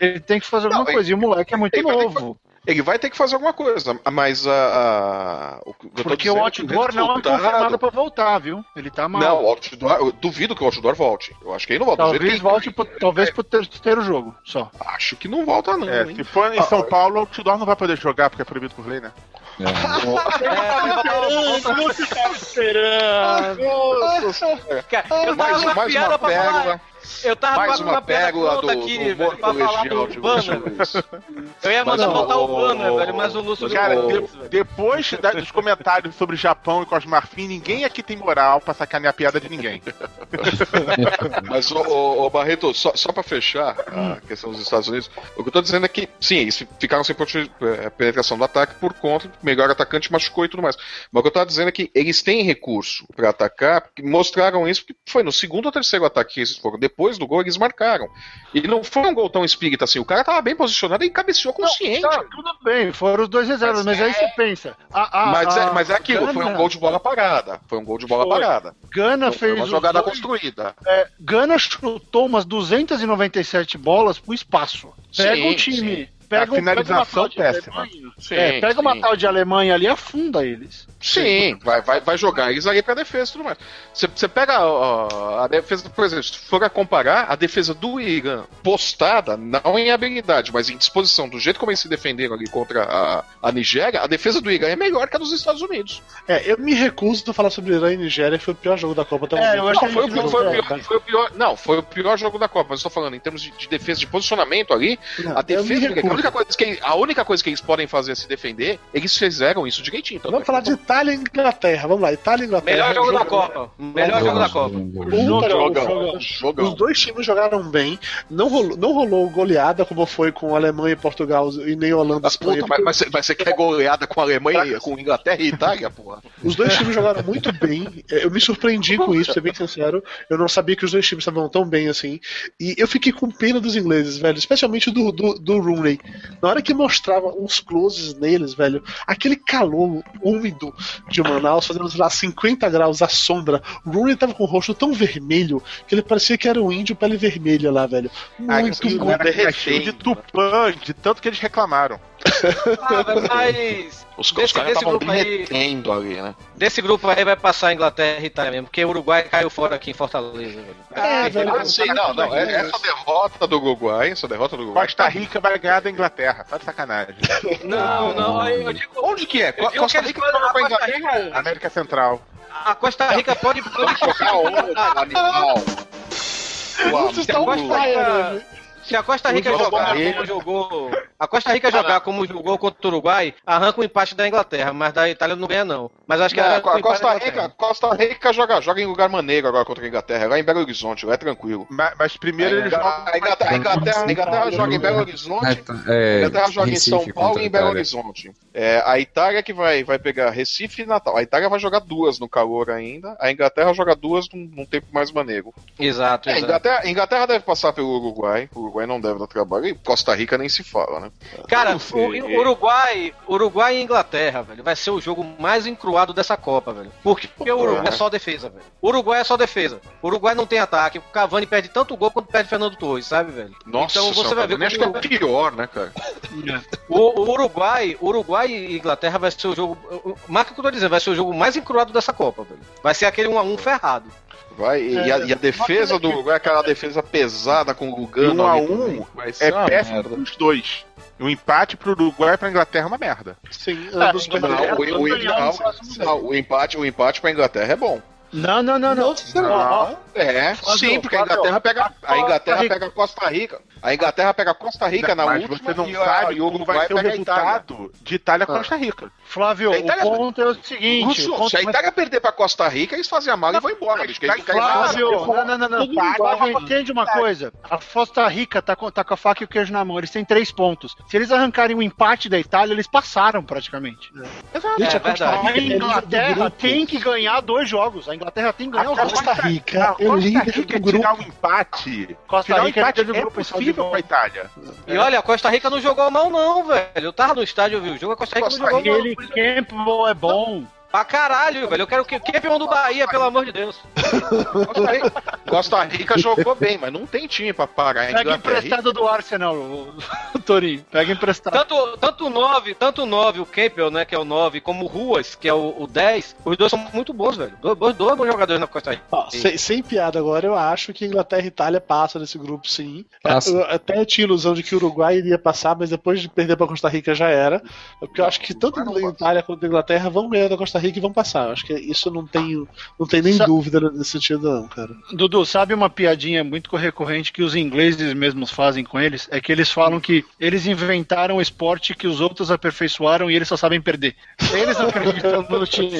Ele tem que fazer alguma Não, coisa. E o moleque é muito ele vai ter que novo. Ele vai ter que fazer alguma coisa, mas a. a- o que eu tô Porque o dizendo é outdoor não é confirmado pra voltar, viu? Ele tá mal. Não, o outdoor, eu duvido que o outdoor volte. Eu acho que ele não volta. Talvez que- volte pro, talvez pro terceiro jogo, só. Acho que não volta, não. É, se for em São Paulo, o Outdoor não vai poder jogar porque é proibido por lei, né? É. Cara, eu tava mais, com uma mais piada uma pra falar. pérola, Eu tava mais com uma pérola do, aqui, do velho, pra falar do de Luiz. Eu ia mandar Mas, botar o banner, ô, velho, mas o Lúcio Cara, não de- depois da- dos comentários sobre Japão e Cosmo Marfim, ninguém aqui tem moral pra sacanear a piada de ninguém. *laughs* Mas, ô, ô, ô, Barreto, só, só pra fechar Hum. a questão dos Estados Unidos, o que eu tô dizendo é que, sim, eles ficaram sem eh, penetração do ataque por conta, melhor atacante machucou e tudo mais. Mas o que eu tô dizendo é que eles têm recurso pra atacar, porque mostraram isso, porque foi no segundo ou terceiro ataque que eles foram. Depois do gol, eles marcaram. E não foi um gol tão espírita assim, o cara tava bem posicionado e cabeceou consciente. Tá, tudo bem, foram os dois reservas, mas, Mas aí você pensa. A, a, mas, é, a mas é aquilo, foi um Gana- gol de bola parada. Foi um gol de bola Foi. parada. Gana Foi fez uma jogada dois- construída. É, Gana chutou umas 297 bolas pro espaço. Pega Sim, um time. A Pega, um- finalização pega uma tal de péssima. Alemanha. Sim, é, pega uma sim. tal de Alemanha ali e afunda eles. Sim, vai, vai, vai jogar eles ali pra defesa e tudo mais. Você, você pega ó, a defesa, por exemplo, se for a comparar a defesa do Irã postada, não em habilidade, mas em disposição, do jeito como eles se defenderam ali contra a, a Nigéria, a defesa do Irã é melhor que a dos Estados Unidos. É, eu me recuso a falar sobre Irã e Nigéria, que foi o pior jogo da Copa até É, momento. eu acho Não, que foi, a o- foi o não- pior, foi o pior- não, foi o pior jogo da Copa, mas eu tô falando em termos de, de defesa, de posicionamento ali, Não, a defesa, a recuso. única, coisa que, a única coisa que eles podem fazer é se defender, eles fizeram isso direitinho. Então, Vamos falar de Itália e Inglaterra. Vamos lá, Itália e Inglaterra. Melhor jogo da Jogo- Copa. Melhor jogo da Copa. Um, Jogão, jogão. jogão. Os dois times jogaram bem. Não rolou, não rolou goleada como foi com Alemanha e Portugal e nem Holanda e Mas, puta, mas, mas, você- mas você quer goleada com a Alemanha, com Inglaterra e Itália, porra? Os dois times jogaram muito bem. É, Eu me surpreendi com isso, pra ser bem sincero. Eu não sabia que os dois times estavam tão bem assim. E eu fiquei com pena dos ingleses, velho. Especialmente do, do, do Rooney. Na hora que mostrava uns closes neles, velho, aquele calor úmido de Manaus, fazendo lá 50 graus à sombra. O Rooney tava com o rosto tão vermelho que ele parecia que era um índio pele vermelha lá, velho. Muito, muito. era castigo de Tupã, de tanto que eles reclamaram. Ah, mas. Os, os Desse- caras desse estavam grupo aí- derretendo ali, né? Desse grupo aí vai passar a Inglaterra e Itália mesmo, porque o Uruguai caiu fora aqui em Fortaleza, velho. É, velho. Ah, sim, não, não. é- Essa derrota do Uruguai, essa derrota do Uruguai. Costa Rica vai ganhar da Inglaterra. Tá de sacanagem. *laughs* Não, não, eu digo. Onde que é? Costa que Rica eles joga com a podem- a Inglaterra? Rica- América Central. A Costa Rica pode. pode Jogar *laughs* onde, animal? Vocês estão Costa Rica- velho. Se a Costa Rica jogar Rica- como jogou. A Costa Rica jogar como jogou contra o Uruguai, arranca o empate da Inglaterra, mas da Itália não ganha, não. Mas acho que Não, a Costa. Rica, Costa Rica joga, joga em lugar maneiro agora contra a Inglaterra, lá em Belo Horizonte, lá é tranquilo. Mas, mas primeiro eles jogam. A Inglaterra, a Inglaterra, a Inglaterra joga em Belo Horizonte, É, a Inglaterra joga em São Paulo e em Belo. Horizonte. É, a Itália que vai, vai pegar Recife e Natal. A Itália vai jogar duas no calor ainda, a Inglaterra joga duas num, num tempo mais maneiro. Exato, É, exato. Inglaterra, Inglaterra deve passar pelo Uruguai, o Uruguai não deve dar trabalho, e Costa Rica nem se fala, né? Cara, o Uruguai, Uruguai e Inglaterra, velho, vai ser o jogo mais encruado dessa Copa, velho. Porque o Uruguai é só defesa, velho. O Uruguai é só defesa. O Uruguai não tem ataque. O Cavani perde tanto gol quanto perde Fernando Torres, sabe, velho? Nossa, então você senhora, vai ver eu acho que é o pior, né, cara? o, o Uruguai, Uruguai e Inglaterra vai ser o jogo. Marca o que eu tô dizendo, vai ser o jogo mais encruado dessa Copa, velho. Vai ser aquele 1 a 1 ferrado. Vai, e, e a, e a defesa do Uruguai é aquela defesa pesada com o um um também. Vai É ser uma péssimo merda. pros dois. O empate pro Uruguai e pra Inglaterra é uma merda. Sim, Ah. Não, o, o, não, não, o empate, o empate pra Inglaterra é bom. Não, não, não, não. Não. É, Flávio, sim, porque a Inglaterra pega a Inglaterra pega Costa Rica. A Inglaterra pega Costa Rica na mas última você não e, a- sabe e o como vai Uruguai ser o a Itália. resultado de Itália com Costa Rica. Flávio, A Itália- o ponto é o seguinte. O se a mas- Itália perder pra Costa Rica, eles fazem a mala e vão embora, bicho. Casa. Flávio, não, não, não, não. Flávio, entende uma coisa. A Costa Rica tá com, tá com a faca e o queijo na mão. Eles têm três pontos. Se eles arrancarem o empate da Itália, eles passaram praticamente. Gente, É a Costa. Rica A é do Inglaterra tem que ganhar dois jogos. A Inglaterra tem que ganhar os A dois. Costa Rica A é líder Costa Rica do grupo. tirar um empate. Costa tirar um Rica é empate líder do é grupo gol. pra Itália. E olha, a Costa Rica não jogou mal, não, velho. Eu tava no estádio, eu vi o jogo, a Costa Rica Costa não jogou mal. Aquele Campbell é bom. Pra caralho, velho. Eu quero que o campeão do Bahia, pelo amor de Deus. Costa Rica, Costa Rica jogou bem, mas não tem time pra parar a Pega emprestado do Arsenal, o, o Torinho. Pega emprestado. Tanto, tanto o 9, tanto o 9, o Campbell, né, que é o 9, como o Ruas, que é o, o 10, os dois são muito bons, velho. Dois, dois, dois bons jogadores na Costa Rica. Ó, sem, sem piada agora, eu acho que Inglaterra e Itália passam nesse grupo, sim. Passa. Eu até tinha ilusão de que o Uruguai iria passar, mas depois de perder pra Costa Rica já era. Porque eu acho que tanto a Itália quanto a Inglaterra vão ganhar da Costa Rica e vão passar. Acho que isso não tem, não tem nem Sa- dúvida nesse sentido, não, cara. Dudu, sabe uma piadinha muito recorrente que os ingleses mesmos fazem com eles? É que eles falam que eles inventaram o esporte que os outros aperfeiçoaram e eles só sabem perder. Eles não acreditam no *laughs* time.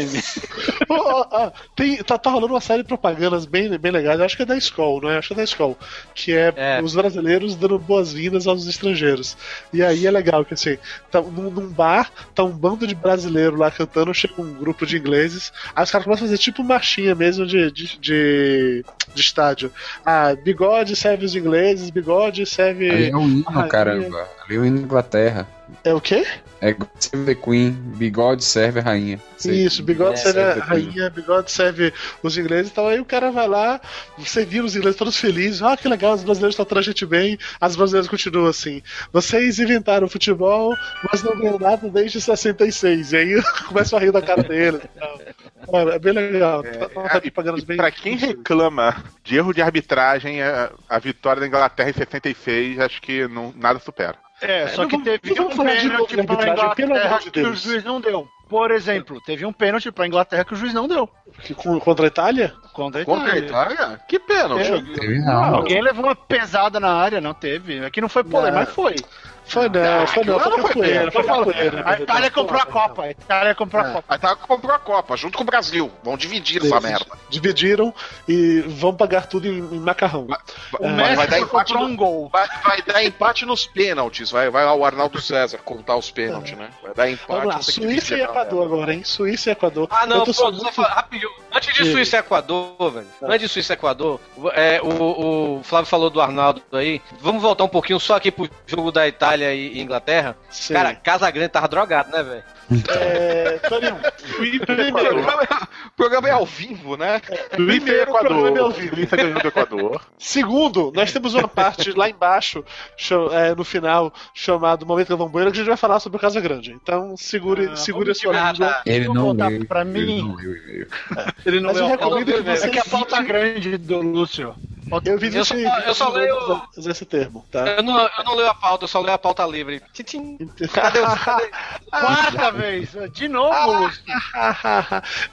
Ó, tem, tá, tá rolando uma série de propagandas bem, bem legais. Eu acho que é da Skoll, não é? Acho que é da Skoll. Que é, É. os brasileiros dando boas-vindas aos estrangeiros. E aí é legal que assim, tá, num, num bar, tá um bando de brasileiro lá cantando, chega um grupo de ingleses. Aí os caras começam a fazer tipo marchinha mesmo de, de, de, de estádio. Ah, bigode serve os ingleses, bigode serve. Ali é o hino, caramba. Ali é o hino da Inglaterra. É o quê? É God Save the Queen, bigode serve a rainha. Sei. Isso, bigode É, serve a serve a rainha, bigode serve os ingleses e tal. Aí o cara vai lá, você vira os ingleses todos felizes. Ah, que legal, os brasileiros estão tratando a gente bem. As brasileiras continuam assim. Vocês inventaram o futebol, mas não ganham nada desde 66. E aí *laughs* começam a rir da cara deles e tal. É, é bem legal. Tá- tá e bem. pra quem reclama de erro de arbitragem, a, a vitória da Inglaterra em 76, acho que não, nada supera. É, só não que teve um falar de novo pênalti pelo Inglaterra amor de que o juiz não deu. Por exemplo, teve um pênalti pra Inglaterra que o juiz não deu. Contra a Itália? Contra a Contra a Itália. Itália? Que pênalti. É. Teve não. Alguém levou uma pesada na área, não teve. Aqui não foi polêmica, Não. mas foi. Foi não, foi não, foi não foi capoeira, foi capoeira. A Itália comprou a Copa. A Itália comprou a Copa. A Itália comprou a Copa, junto com o Brasil. Vão dividir essa merda. Dividiram e vão pagar tudo em, em macarrão. O É, Messi vai dar empate comprou no- um gol. Vai, vai dar empate nos pênaltis. Vai, vai lá o Arnaldo César contar os pênaltis, né? Vai dar empate. Vamos lá, Suíça e Equador agora, hein? Suíça e Equador. Ah, não, rapidinho. Antes de. Suíça e Equador, velho. Antes de Suíça e Equador, é, o, o Flávio falou do Arnaldo aí. Vamos voltar um pouquinho só aqui pro jogo da Itália e Inglaterra. Sei. Cara, Casagrande tava drogado, né, velho? é, Suíça *laughs* e O programa, é ao vivo, né? E Primeiro, o programa é ao Equador. vivo. Do Equador. Segundo, nós temos uma parte lá embaixo, é, no final, chamado Momento Galvão Bueno, que a gente vai falar sobre o Casa Grande. Então, segure, Ah, segure a sua língua. Ele não leu, pra ele mim. não leu o e-mail. Ele Mas eu recomendo que É você que a pauta evite- grande do Lúcio. Eu vi Eu só- eu só leio- usar esse termo, tá? Eu não, eu não leio a pauta, eu só leio a pauta livre. Tchim. Cadê o. Cadê? Quarta vez. De novo, Lúcio.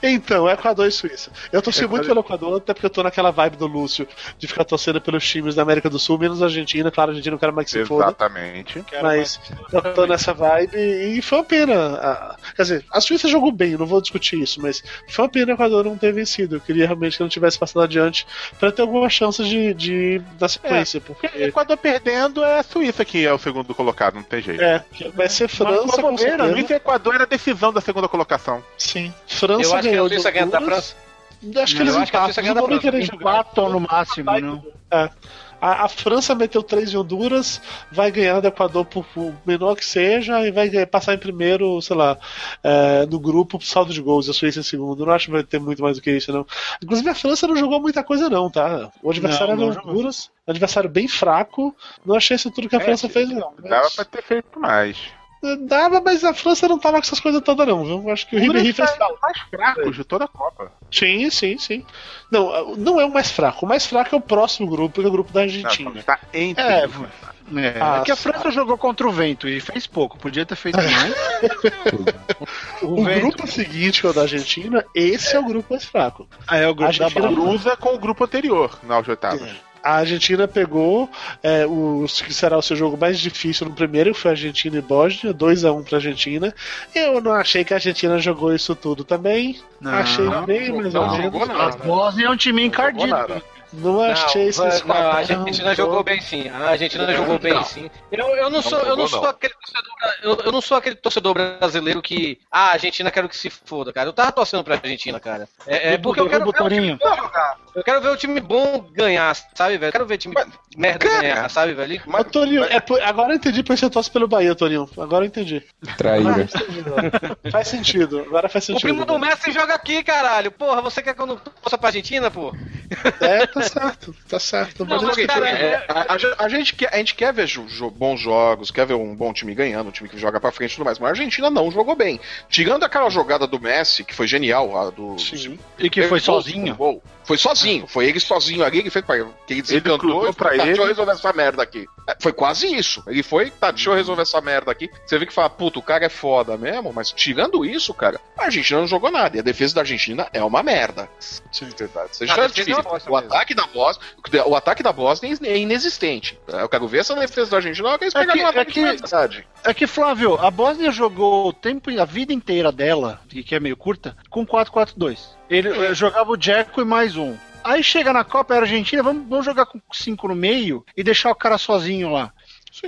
então, Equador e Suíça. Eu torci muito pelo Equador, até porque eu tô naquela vibe do Lúcio de ficar torcendo pelos times da América do Sul, menos a Argentina. Claro, a Argentina eu quero mais que se foda. Exatamente. Mas eu tô nessa vibe e foi uma pena. Quer dizer, a Suíça jogou bem, não vou discutir isso, mas foi uma pena o Equador não ter vencido. Eu queria realmente que não tivesse passado adiante pra ter alguma chance de, de da sequência, Porque porque. Equador perdendo é a Suíça que é o segundo colocado, não tem jeito. É, que vai ser França Mas, com bobeira, certeza. Suíça e Equador era a decisão da segunda colocação. Sim. França Eu acho que a ganhou de Suíça ganha da. França. Acho que Não, eles que a empatam, Suíça ganha da França. jogar. Empatam no máximo, não. É. A, a França meteu 3 em Honduras, vai ganhar do Equador por, por menor que seja e vai passar em primeiro, sei lá, é, no grupo por saldo de gols. A Suíça em segundo. Não acho que vai ter muito mais do que isso, não. Inclusive a França não jogou muita coisa, não, tá? O adversário Não, não era Honduras, adversário bem fraco. Não achei isso tudo que a É, França fez, não. Mas- Dava pra ter feito mais. Dava, mas a França não tava com essas coisas todas, não, viu? Acho que o Ribéry fez falta. mais fracos de toda a Copa. Sim, sim, sim. Não, não é o mais fraco. O mais fraco é o próximo grupo, que é o grupo da Argentina. Não, está entre. É, É, Ah, é que a França jogou contra o vento e fez pouco. Podia ter feito *laughs* mais. O, vento. grupo seguinte, que é o da Argentina, esse é o grupo mais fraco. Ah, é o grupo A da Argentina. Cruza com o grupo anterior nas oitavas. A Argentina pegou é, o que será o seu jogo mais difícil no primeiro, que foi Argentina e Bósnia, 2x1 pra Argentina. Eu não achei que a Argentina jogou isso tudo também. Não. achei Não, bem, não, mas não não, jogou A nada. Bósnia é um time encardido. nada. não achei não, a Argentina jogou bem sim. A Argentina jogou bem Não. sim. Eu, eu não sou, eu não sou não. aquele torcedor, eu, eu não sou aquele torcedor brasileiro que, ah, a Argentina quero que se foda, cara. Eu tava torcendo pra Argentina, cara. É, é porque eu quero ver o time Torinho. bom jogar. Eu quero ver o time bom ganhar, sabe, velho? Eu quero ver o time merda cara, ganhar, sabe, velho? Mas, Torinho, é por- agora eu entendi porque você torce pelo Bahia, Torinho. Agora eu entendi. Traíra. Faz sentido, agora faz O sentido. primo do Messi joga aqui, caralho. Porra, você quer que eu não torça pra Argentina, pô? É, tá certo, tá certo. Não, Mas mas, cara, É, a, a- a gente quer, a gente quer ver jo- jo- bons jogos, quer ver um bom time ganhando, um time que joga pra frente e tudo mais, mas a Argentina não jogou bem. Tirando aquela jogada do Messi, que foi genial, a do. Sim. E que foi sozinho. gol. Foi sozinho, foi ele sozinho ali, ele fez pra que ele desencantou cruzou e falou, tá, deixa eu ele. resolver essa merda aqui. É, foi quase isso. Ele foi, tá, deixa eu resolver essa merda aqui. Você vê que fala, puta, o cara é foda mesmo, mas tirando isso, cara, a Argentina não jogou nada. E a defesa da Argentina é uma merda. Verdade. Seja A defesa difícil. é bosta o ataque da Bósnia, o ataque da Bósnia é inexistente. Eu quero ver essa defesa da Argentina, eu quero É pegar que- um ataque é que- de verdade. É que, Flávio, a Bósnia jogou o tempo, a vida inteira dela, que é meio curta, com 4-4-2. Ele jogava o Jeco e mais um. Aí chega na Copa, Argentina, vamos, vamos jogar com cinco no meio e deixar o cara sozinho lá.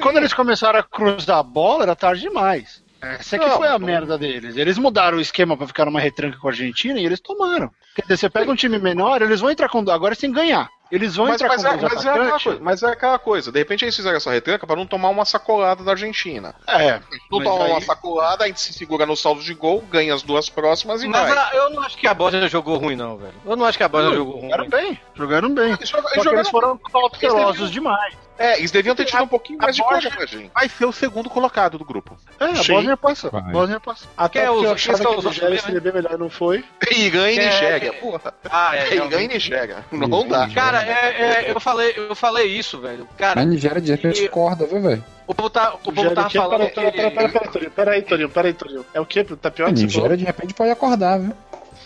Quando eles começaram a cruzar a bola, era tarde demais. Essa aqui Não, foi a não. merda deles. Eles mudaram o esquema pra ficar numa retranca com a Argentina e eles tomaram. Quer dizer, você pega um time menor, eles vão entrar com. Agora eles têm que ganhar. Eles vão Mas, entrar mas, é, com dois mas é aquela coisa, mas é aquela coisa. De repente eles fizeram essa retranca pra não tomar uma sacolada da Argentina. É. Não tomar aí- uma sacolada, a gente se segura no saldo de gol, ganha as duas próximas e Mas vai. eu não acho que a Bósnia jogou ruim, não, velho. Eu não acho que a Bósnia jogou ruim. Jogaram bem, jogaram bem. Eles joga- Só que eles jogaram- foram cautelosos deviam- demais. É, eles deviam ter tido um pouquinho mais de a coragem. Vai ser o segundo colocado do grupo. É, a Sim. Bósnia passa. Vai. Bósnia passa. Até Quer porque eu achava quer que a Nigéria seria bem melhor, não foi. *laughs* E É, Nigéria, é. porra. Ah, é. E realmente. Nigéria. Não dá. Cara, é, é, eu, falei, eu falei isso, velho. Cara, A Nigéria de repente E- corda, viu, velho? o povo, tá, o povo Nigéria tava aqui, falando pera, pera, que... pera, pera, pera, Torinho, pera aí, Torinho, pera aí, Torinho. É o quê? Tá pior A que você Nigéria de repente pode acordar, viu?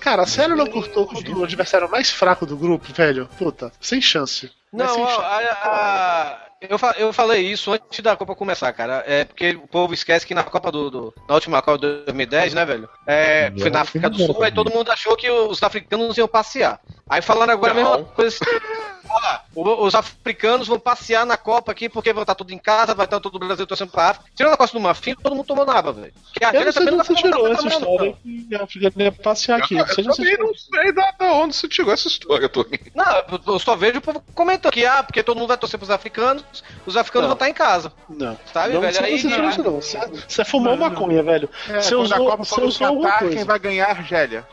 Cara, sério não cortou contra o adversário mais fraco do grupo, velho? Puta, sem chance. Não, sem chance. a- a- eu, fa- eu falei isso antes da Copa começar, cara. É porque o povo esquece que na Copa do. do- na última Copa de 2010, né, velho? É, foi na África do Sul, aí todo mundo achou que os africanos iam passear. Aí falaram agora a Não. mesma coisa. Ah, os africanos vão passear na Copa aqui porque vão estar tudo em casa, vai estar todo o Brasil torcendo pra África. Tirando a Costa do Marfim, todo mundo tomou naba, velho. Que a Eu não Argélia onde você também tirou vai essa história que a África ia passear aqui. Eu, Não você também não sei da, da onde você tirou essa história, Tony. Não, eu- eu só vejo o povo comentando que, ah, porque todo mundo vai torcer pros africanos, os africanos Não. vão estar em casa. Não. Sabe, não velho? sei Aí- isso, não. Você, você fumou maconha, velho. É, Você usou- a Copa você usou alguma coisa. quem vai ganhar é a Argélia.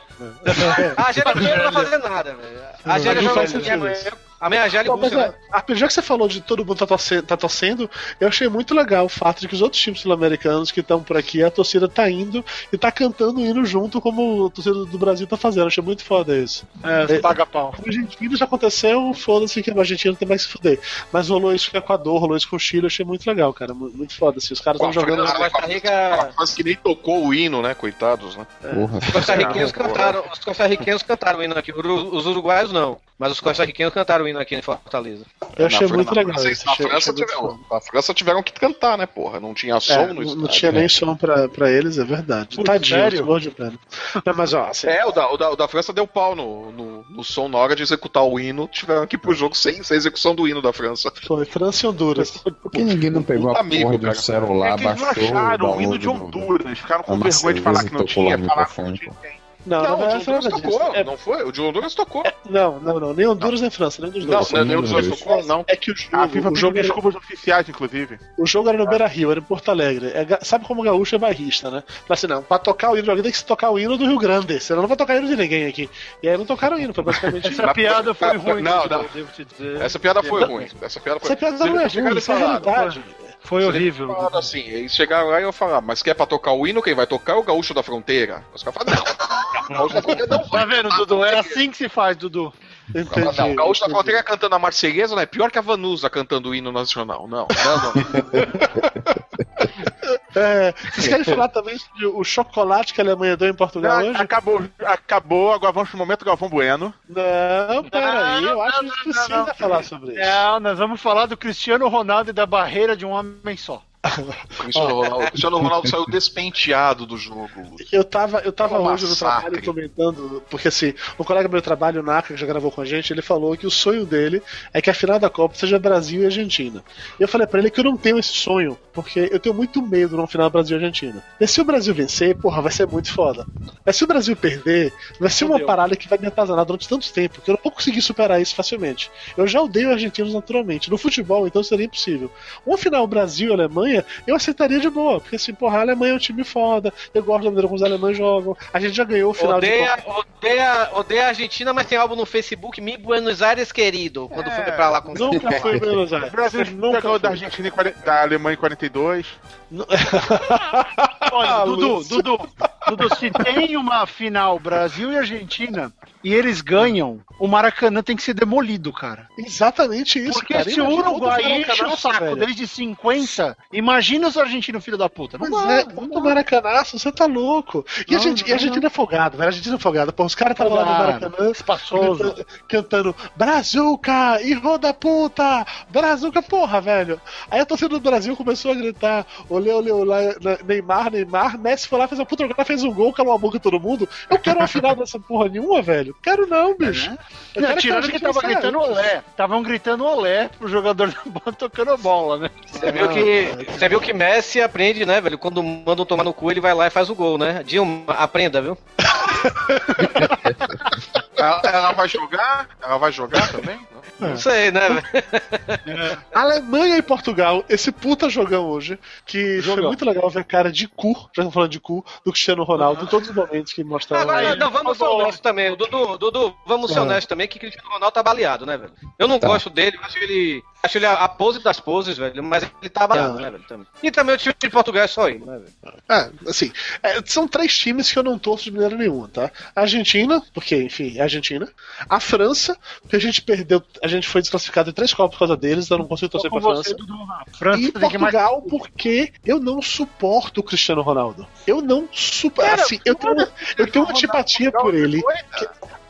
A Argélia *laughs* não vai fazer nada, velho. A Argélia Não joga assim, é-. A minha mas Rússia, é, a- já que você falou de todo mundo tá torcendo, tá torcendo, eu achei muito legal o fato de que os outros times sul-americanos que estão por aqui, a torcida tá indo e tá cantando o hino junto como a torcida do Brasil tá fazendo. Achei muito foda isso. É, paga pau. Com a Argentina já aconteceu, foda-se que a Argentina não tem mais que se fuder. Mas rolou isso com o Equador, rolou isso com o Chile, eu achei muito legal, cara. mu- Muito foda, assim. Os caras estão jogando. a Costa Rica. Quase que nem tocou o hino, né, coitados, né? Porra. Os costarriquenhos cantaram, os costarriquenhos cantaram o hino aqui. Os uruguaios não, mas os costarriquenhos cantaram hino aqui em Fortaleza. Eu achei Na muito legal. Na, isso, na achei- França tiveram, na França tiveram que cantar, né, porra? Não tinha som É, no não, estádio. não tinha nem som pra, pra eles, é verdade. Putz, Tadinho, sério? Não, mas ó, assim, É, o da, o, da, o da França deu pau no, no, no som na hora de executar o hino. Tiveram que ir pro jogo sem, sem execução do hino da França. foi França e Honduras. Por que ninguém não pegou a amigo, porra do cara. celular, é que eles não baixou acharam o hino de Honduras. Ficaram com vergonha de falar que não tinha. no Falaram que não tinha. Não, Não, não, o não, de é Honduras nada disso. tocou, É- não foi? O de Honduras tocou. Não, não, não. Nem Honduras nem França, nem dos dois. não, nem o de Honduras dois. tocou, não. É que o jogo, A FIFA o jogo, era, desculpas oficiais, inclusive. o jogo era no Beira Rio, era em Porto Alegre. É sabe como o gaúcho é bairrista, né? Fala assim, não, pra tocar o hino de alguém tem que se tocar o hino do Rio Grande, senão não vai tocar o hino de ninguém aqui. E aí não tocaram o hino, foi basicamente. Essa piada foi ruim, não, não. devo te dizer. Essa piada foi ruim. Essa piada foi Essa piada não é ruim, isso é realidade. Foi eles horrível. assim, eles chegaram lá e eu falar, mas quer pra tocar o hino, quem vai tocar é o gaúcho da fronteira. Os caras falaram, não. O gaúcho da fronteira não Tá vendo, Dudu? É assim que se faz, Dudu. Entendi. Não, o Gaúcho da entendi. Fronteira cantando a Marselhesa não é pior que a Vanusa cantando o hino nacional. Não, não, não. *laughs* É, vocês querem falar também sobre o chocolate que a Alemanha deu em Portugal Não, hoje? acabou, acabou, agora vamos pro momento Galvão Bueno. Não, peraí, eu acho que não, precisa não. falar sobre isso. Não, nós vamos falar do Cristiano Ronaldo e da barreira de um homem só. *laughs* O Cristiano Ronaldo, o Cristiano Ronaldo saiu despenteado do jogo. Eu tava, eu tava É um hoje no massacre. trabalho comentando, porque assim, um colega do meu trabalho, o Naka, que já gravou com a gente, ele falou que o sonho dele é que a final da Copa seja Brasil e Argentina. E eu falei pra ele que eu não tenho esse sonho, porque eu tenho muito medo numa final Brasil e Argentina. E se o Brasil vencer, porra, vai ser muito foda. Mas se o Brasil perder, vai ser uma parada que vai me atazanar durante tanto tempo que eu não vou conseguir superar isso facilmente. Eu já odeio argentinos naturalmente. No futebol, então seria impossível. Uma final Brasil e Alemanha, eu aceitaria de boa, porque assim, porra, a Alemanha é um time foda, eu gosto da maneira como os alemães jogam. A gente já ganhou o final de Odeia, Copa. odeia, odeia a Argentina, mas tem álbum no Facebook, Mi Buenos Aires querido. Quando fui pra lá com Nunca foi em Buenos O Aires. Brasil Nunca ganhou da foi. Argentina em 40 da Alemanha em 42. *laughs* Olha, Ah, Dudu. Dudu, Dudu, se tem uma final Brasil e Argentina e eles ganham, o Maracanã tem que ser demolido, cara. Exatamente isso, Porque cara. se o Uruguai enche o saco velho. desde 50, imagina os argentinos filho da puta. Não Pois dá, é, não dá. maracanaço, você tá louco. E a, Não, gente, e a não, Argentina é folgada, velho. A Argentina é folgada. Pô, os caras estavam lá no. Maracanã Espaçoso. cantando, cantando Brazuca, irmão da puta, Brazuca, porra, velho. Aí a torcida do Brasil começou a gritar: olê, olê, olê, Neymar, Neymar. Messi foi lá, fez a puta jogada, fez um gol, calou a boca de todo mundo. Eu quero uma final *laughs* dessa porra nenhuma, velho. Quero não, bicho. Eu Não, quero tirando a que Argentina tava gritando olé. Estavam gritando olé pro jogador *laughs* da bola tocando bola, né? Você viu que, você viu que Messi aprende, né, velho? Quando mandam tomar no cu, ele vai lá e faz o gol, né? Dilma, aprenda, viu? *laughs* Ela, ela vai jogar? Ela vai jogar também? Não sei, né, velho? Alemanha e Portugal, esse puta jogão hoje, que foi Jogão. muito legal ver a cara de cu, já estamos falando de cu, do Cristiano Ronaldo em todos os momentos que mostraram Agora, ele. não, vamos ser honestos também. Dudu, Dudu, vamos ser Ah. honestos também que Cristiano Ronaldo tá baleado, né, velho? Eu não Tá. gosto dele, acho ele. Acho ele a, a pose das poses, velho, mas ele tá baleado, Ah. né, velho? Também. E também o time de Portugal é só ele, né, velho? É, assim, é, são três times que eu não torço de maneira nenhuma, tá? A Argentina, porque, enfim, é a Argentina. A França, porque a gente perdeu, a gente foi desclassificado em três Copas por causa deles, então eu não consigo torcer pra França. França E tem que mais. Portugal, porque eu não suporto o Cristiano Ronaldo. Eu não suporto. Assim, eu tenho, uma- eu tenho uma antipatia por ele.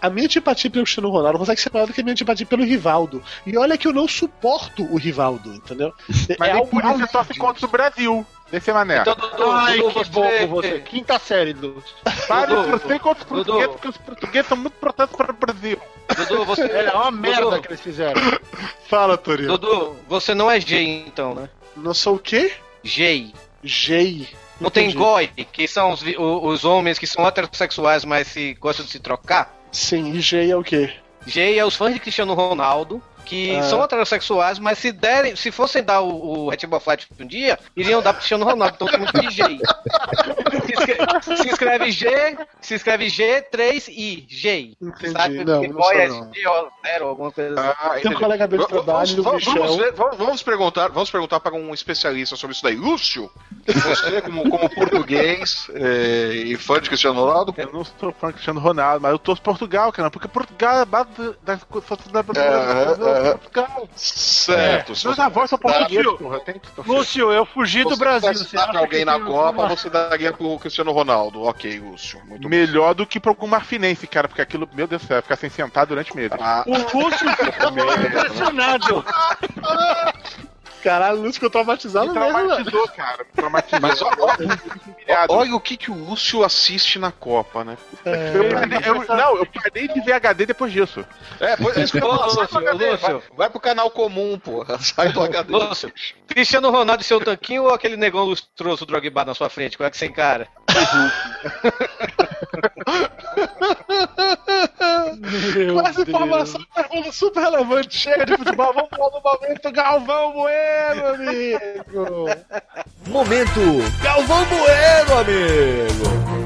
A minha antipatia pelo Cristiano Ronaldo consegue ser maior do que a minha antipatia pelo Rivaldo. E olha que eu não suporto o Rivaldo, entendeu? Mas é nem por isso torce disso. contra o Brasil. Desse mané. Então, Dudu, Ai, Dudu, que você... bom com você. Quinta série, Dudu. Para de torcer contra os portugueses, porque os portugueses são muito importantes para o Brasil. Dudu, você. É uma merda Dudu, que eles fizeram. *laughs* Fala, Torino. Dudu, você não é gay, então, né? Não sou o quê? Gay. Gay. Não tem goi, que são os, os homens que são heterossexuais, mas se gostam de se trocar? Sim, e gay é o quê? Gay é os fãs de Cristiano Ronaldo, que Ah. são heterossexuais, mas se derem, se fossem dar o, o Rainbow Flight um dia, iriam dar pro Cristiano Ronaldo, então muito de gay. Se escreve, se escreve G, se escreve G3I, gay. Entendi. Sabe? Não, Porque não boy é. G alguma coisa assim. Ah, Tem um colega meu de trabalho, vamos, vamos, ver- vamos- vamos perguntar, vamos perguntar para um especialista sobre isso daí. Lúcio, você como, como português eh, e fã de Cristiano Ronaldo, Eu não sou fã do Cristiano Ronaldo, mas eu torço Portugal, cara, porque Portugal é a base da sociedade brasileira. É, é. Portugal. certo. se Meus você avós são portugueses, Lúcio. porra. Tem que torcer. Lúcio, eu fugi do Brasil. dar Você pra acha alguém na Copa, você daria pro Cristiano Ronaldo. Ok, Lúcio. Muito. Melhor do que pra algum marfinense, cara, porque aquilo, meu Deus do céu, ficar sem sentar durante meses. Ah, O Lúcio ficou *laughs* impressionado. *laughs* Caralho, o Lúcio ficou traumatizado Me mesmo, traumatizou, cara. Me traumatizou. Mas Humilhado. olha o que, que o Lúcio assiste na Copa, né? Eu parei- eu- não, eu parei de ver HD depois disso. É, pois, é isso que eu. Sai Lúcio, do HD, Lúcio. vai, vai pro canal comum, porra. Sai do HD. Lúcio, Cristiano Ronaldo e seu tanquinho ou aquele negão lustroso Drogba na sua frente? Qual é que você encara? *laughs* Meu Com essa Deus. informação, pergunta super relevante, chega de futebol, vamos falar do momento Galvão Bueno, amigo. Momento Galvão Bueno, amigo.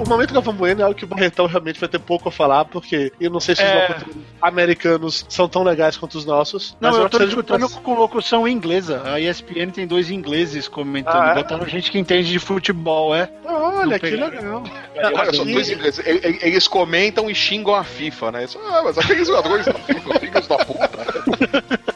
O momento Galvão Bueno é algo que o Barretão realmente vai ter pouco a falar, porque eu não sei se os É. locutores americanos são tão legais quanto os nossos. Não, mas eu acho tô discutindo um- com locução inglesa. A ESPN tem dois ingleses comentando. Ah, é? Botaram gente que entende de futebol, é. Olha, que legal. Olha só, dois ingleses. Eles comentam e xingam a FIFA, né? Eles, Ah, mas aqueles jogadores da FIFA, filhos da puta. *laughs*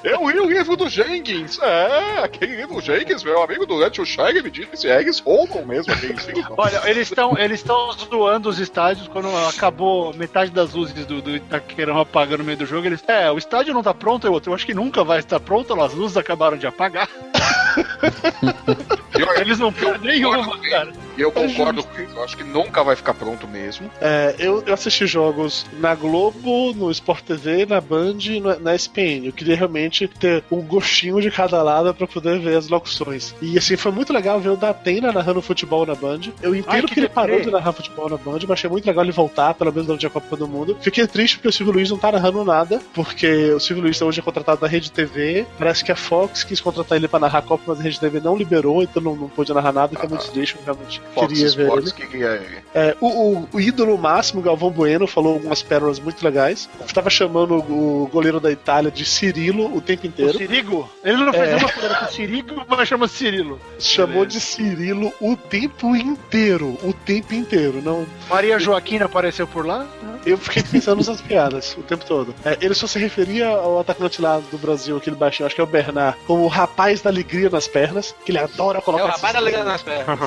Livro do Jenkins. É, aquele livro do Jenkins, meu amigo durante o Shire me disse, é, eles roubam mesmo da *laughs* Olha, eles estão eles estão zoando os estádios quando acabou metade das luzes do, do Itaquerão apagando no meio do jogo. Eles, é, o estádio não tá pronto, eu, outro, eu acho que nunca vai estar pronto, as luzes acabaram de apagar. *laughs* Eles não perdem nenhuma, cara. E eu concordo com isso. Eu acho que nunca vai ficar pronto mesmo. É, eu, eu assisti jogos na Globo, no Sport TV, na Band e na SPN. Eu queria realmente ter um gostinho de cada lado pra poder ver as locuções. E assim, foi muito legal ver o Datena narrando futebol na Band. Eu entendo Ai, que, que ele parou de narrar futebol na Band, mas achei muito legal ele voltar, pelo menos durante a Copa do Mundo. Fiquei triste porque o Silvio Luiz não tá narrando nada, porque o Silvio Luiz hoje é contratado da Rede TV. Parece que a Fox quis contratar ele pra narrar a Copa, mas a Rede TV não liberou, então não, não pôde narrar nada, que é muito triste. Eu realmente Fox queria ver ele. Sports, que é? É, o, o- o ídolo máximo, Galvão Bueno, falou algumas pérolas muito legais. Estava chamando o, o goleiro da Itália de Cirilo o tempo O inteiro. Sirigo? Ele não fez É. uma piada com o Sirigo, mas chama Cirilo. Chamou de Cirilo o tempo inteiro. O tempo inteiro. Não, Maria Joaquina apareceu por lá? eu fiquei pensando nessas piadas o tempo todo. É, ele só se referia ao atacante lá do Brasil, aquele baixinho, acho que é o Bernard, como o rapaz da alegria nas pernas, que ele adora É *laughs* o rapaz da liga nas pernas.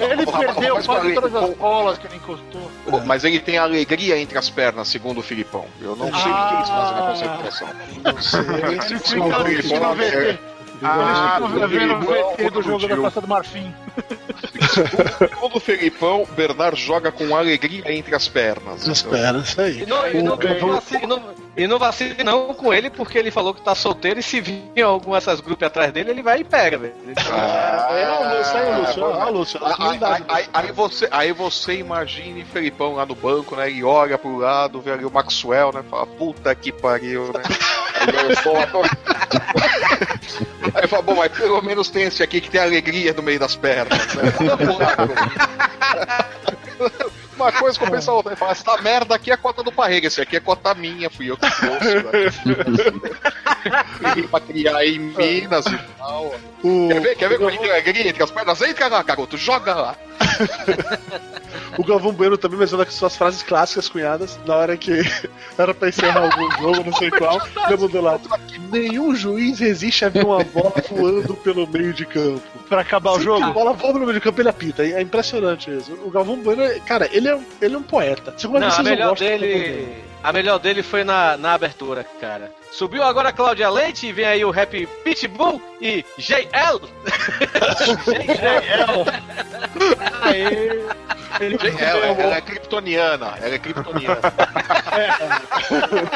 Ele perdeu quase todas as bolas que ele encostou. Mas ele tem alegria entre as pernas, segundo o Filipão. Eu não sei o que eles fazem na concentração. Não sei. *laughs* Ele fica o assistindo Filipão, o VT. Ah, vendo o Filipão, VT do jogo da Gil. Costa do Marfim. *laughs* Segundo o Felipão, Bernard joga com alegria entre as pernas. Nas Então, pernas, isso aí. E não, e não, O Galvão- e não assi- e não- E não vacile não com ele, porque ele falou que tá solteiro e se vir algum dessas grupos atrás dele, ele vai e pega, velho. É, o Lúcio, aí, Lúcio, você, aí você imagine Felipão lá no banco, né? E olha pro lado, vê ali o Maxwell, né? Fala, puta que pariu, né? *laughs* Aí eu sou ator. Aí fala, bom, mas pelo menos tem esse aqui que tem alegria no meio das pernas. Né? *laughs* Uma coisa compensa a outra. Fala, essa merda aqui é cota do Parrega, esse aqui é cota minha, fui eu que trouxe. Né? *laughs* pra criar em Minas e tal. O, Quer ver? Quer ver como a gente tem alegria entre as pernas? Entra lá, garoto, joga lá. O Galvão Bueno também mencionou que suas frases clássicas cunhadas, na hora que *laughs* era pra encerrar algum jogo, não sei qual, ele mandou lá. Nenhum juiz resiste a ver uma bola voando pelo meio de campo. Pra acabar o Sempre que A jogo? bola voa pelo meio de campo, ele apita. É impressionante isso. O Galvão Bueno, cara, ele é, ele é um poeta. Segunda Não, vez a vocês não melhor gostam do Galvão Bueno. dele. A melhor dele foi na, na abertura, cara. Subiu agora a Cláudia Leite e vem aí o rap Pitbull e JL. Aê. Ele Ela, ela é kryptoniana, ela é kryptoniana. *laughs*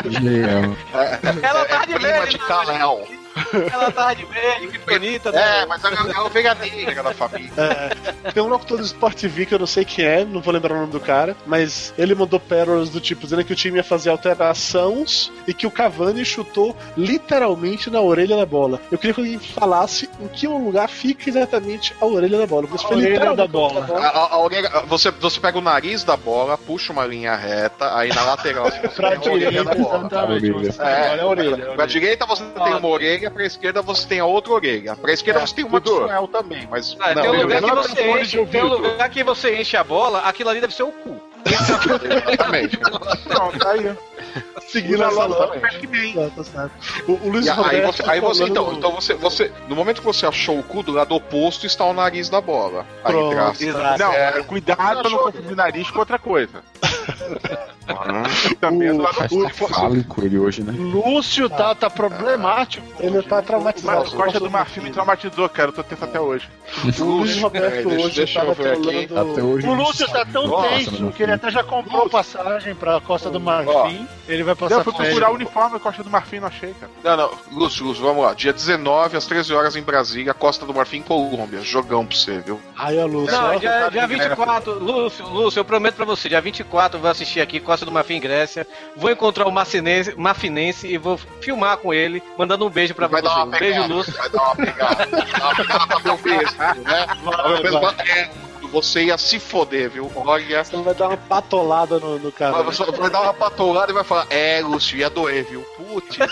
GM. Ela tá é de prima verde, de Kal-El. Ela tava de verde, que bonita. É, mas é a ovelha negra da família. Tem um locutor do Sport TV que eu não sei quem é, não vou lembrar o nome do cara, mas ele mandou pérolas do tipo dizendo que o time ia fazer alterações e que o Cavani chutou literalmente na orelha da bola. Eu queria que alguém falasse em que lugar fica exatamente a orelha da bola. Porque A orelha literalmente da bola. A- a- a orelha- você, você pega o nariz da bola, puxa uma linha reta, aí na lateral você Pra tem a orelha da bola. exatamente. É, Olha a orelha. Pra direita você tem uma orelha, pra esquerda você tem a outra orelha. Pra esquerda você tem uma. Maxwell também, mas. Ah, não, tem um lugar que não você enche, tem um lugar que você enche a bola, aquilo ali deve ser o cu. Exatamente. *laughs* Pronto, tá aí. seguindo logo lógica. Tá, tá. O, o Luiz aí você, aí você falando- então, então você, você, no momento que você achou o cu, do lado oposto está o nariz da bola. Aí Pronto. graças. Não, É. cuidado pra não confundir nariz com outra coisa. *laughs* Também é do lado Hashtag fálico ele hoje, né? Lúcio tá, tá problemático. Ele tá traumatizado. Mas Costa do Marfim me traumatizou, cara. Eu tô tenso até hoje. O Luiz Roberto É, deixa- hoje deixa eu tava ver aqui. trolando. Até hoje. O Lúcio tá tão tenso que ele até já comprou passagem pra Costa do Marfim. Ele vai Eu passar fui férias. procurar o uniforme Costa do Marfim não achei, cara. Não, não, Lúcio, Lúcio, vamos lá. Dia 19, às 13 horas em Brasília, Costa do Marfim, Colômbia. Jogão pra você, viu? Aí, ó, Lúcio. Não, dia, tá dia de 24, Lúcio, Lúcio, eu prometo pra você, dia 24 eu vou assistir aqui Costa do Marfim Grécia, vou encontrar o Marcinense, Marfinense e vou filmar com ele, mandando um beijo pra Vai você. dar uma Um beijo, pegada, Lúcio. vai dar uma pegada. Vai dar uma pegada pra meu beijo, né? vai, vai. É, você ia se foder, viu? Olha. Você vai dar uma patolada no, no cara. Vai, você vai dar uma patolada e vai falar, é, Lúcio, ia doer, viu? Putz. *laughs*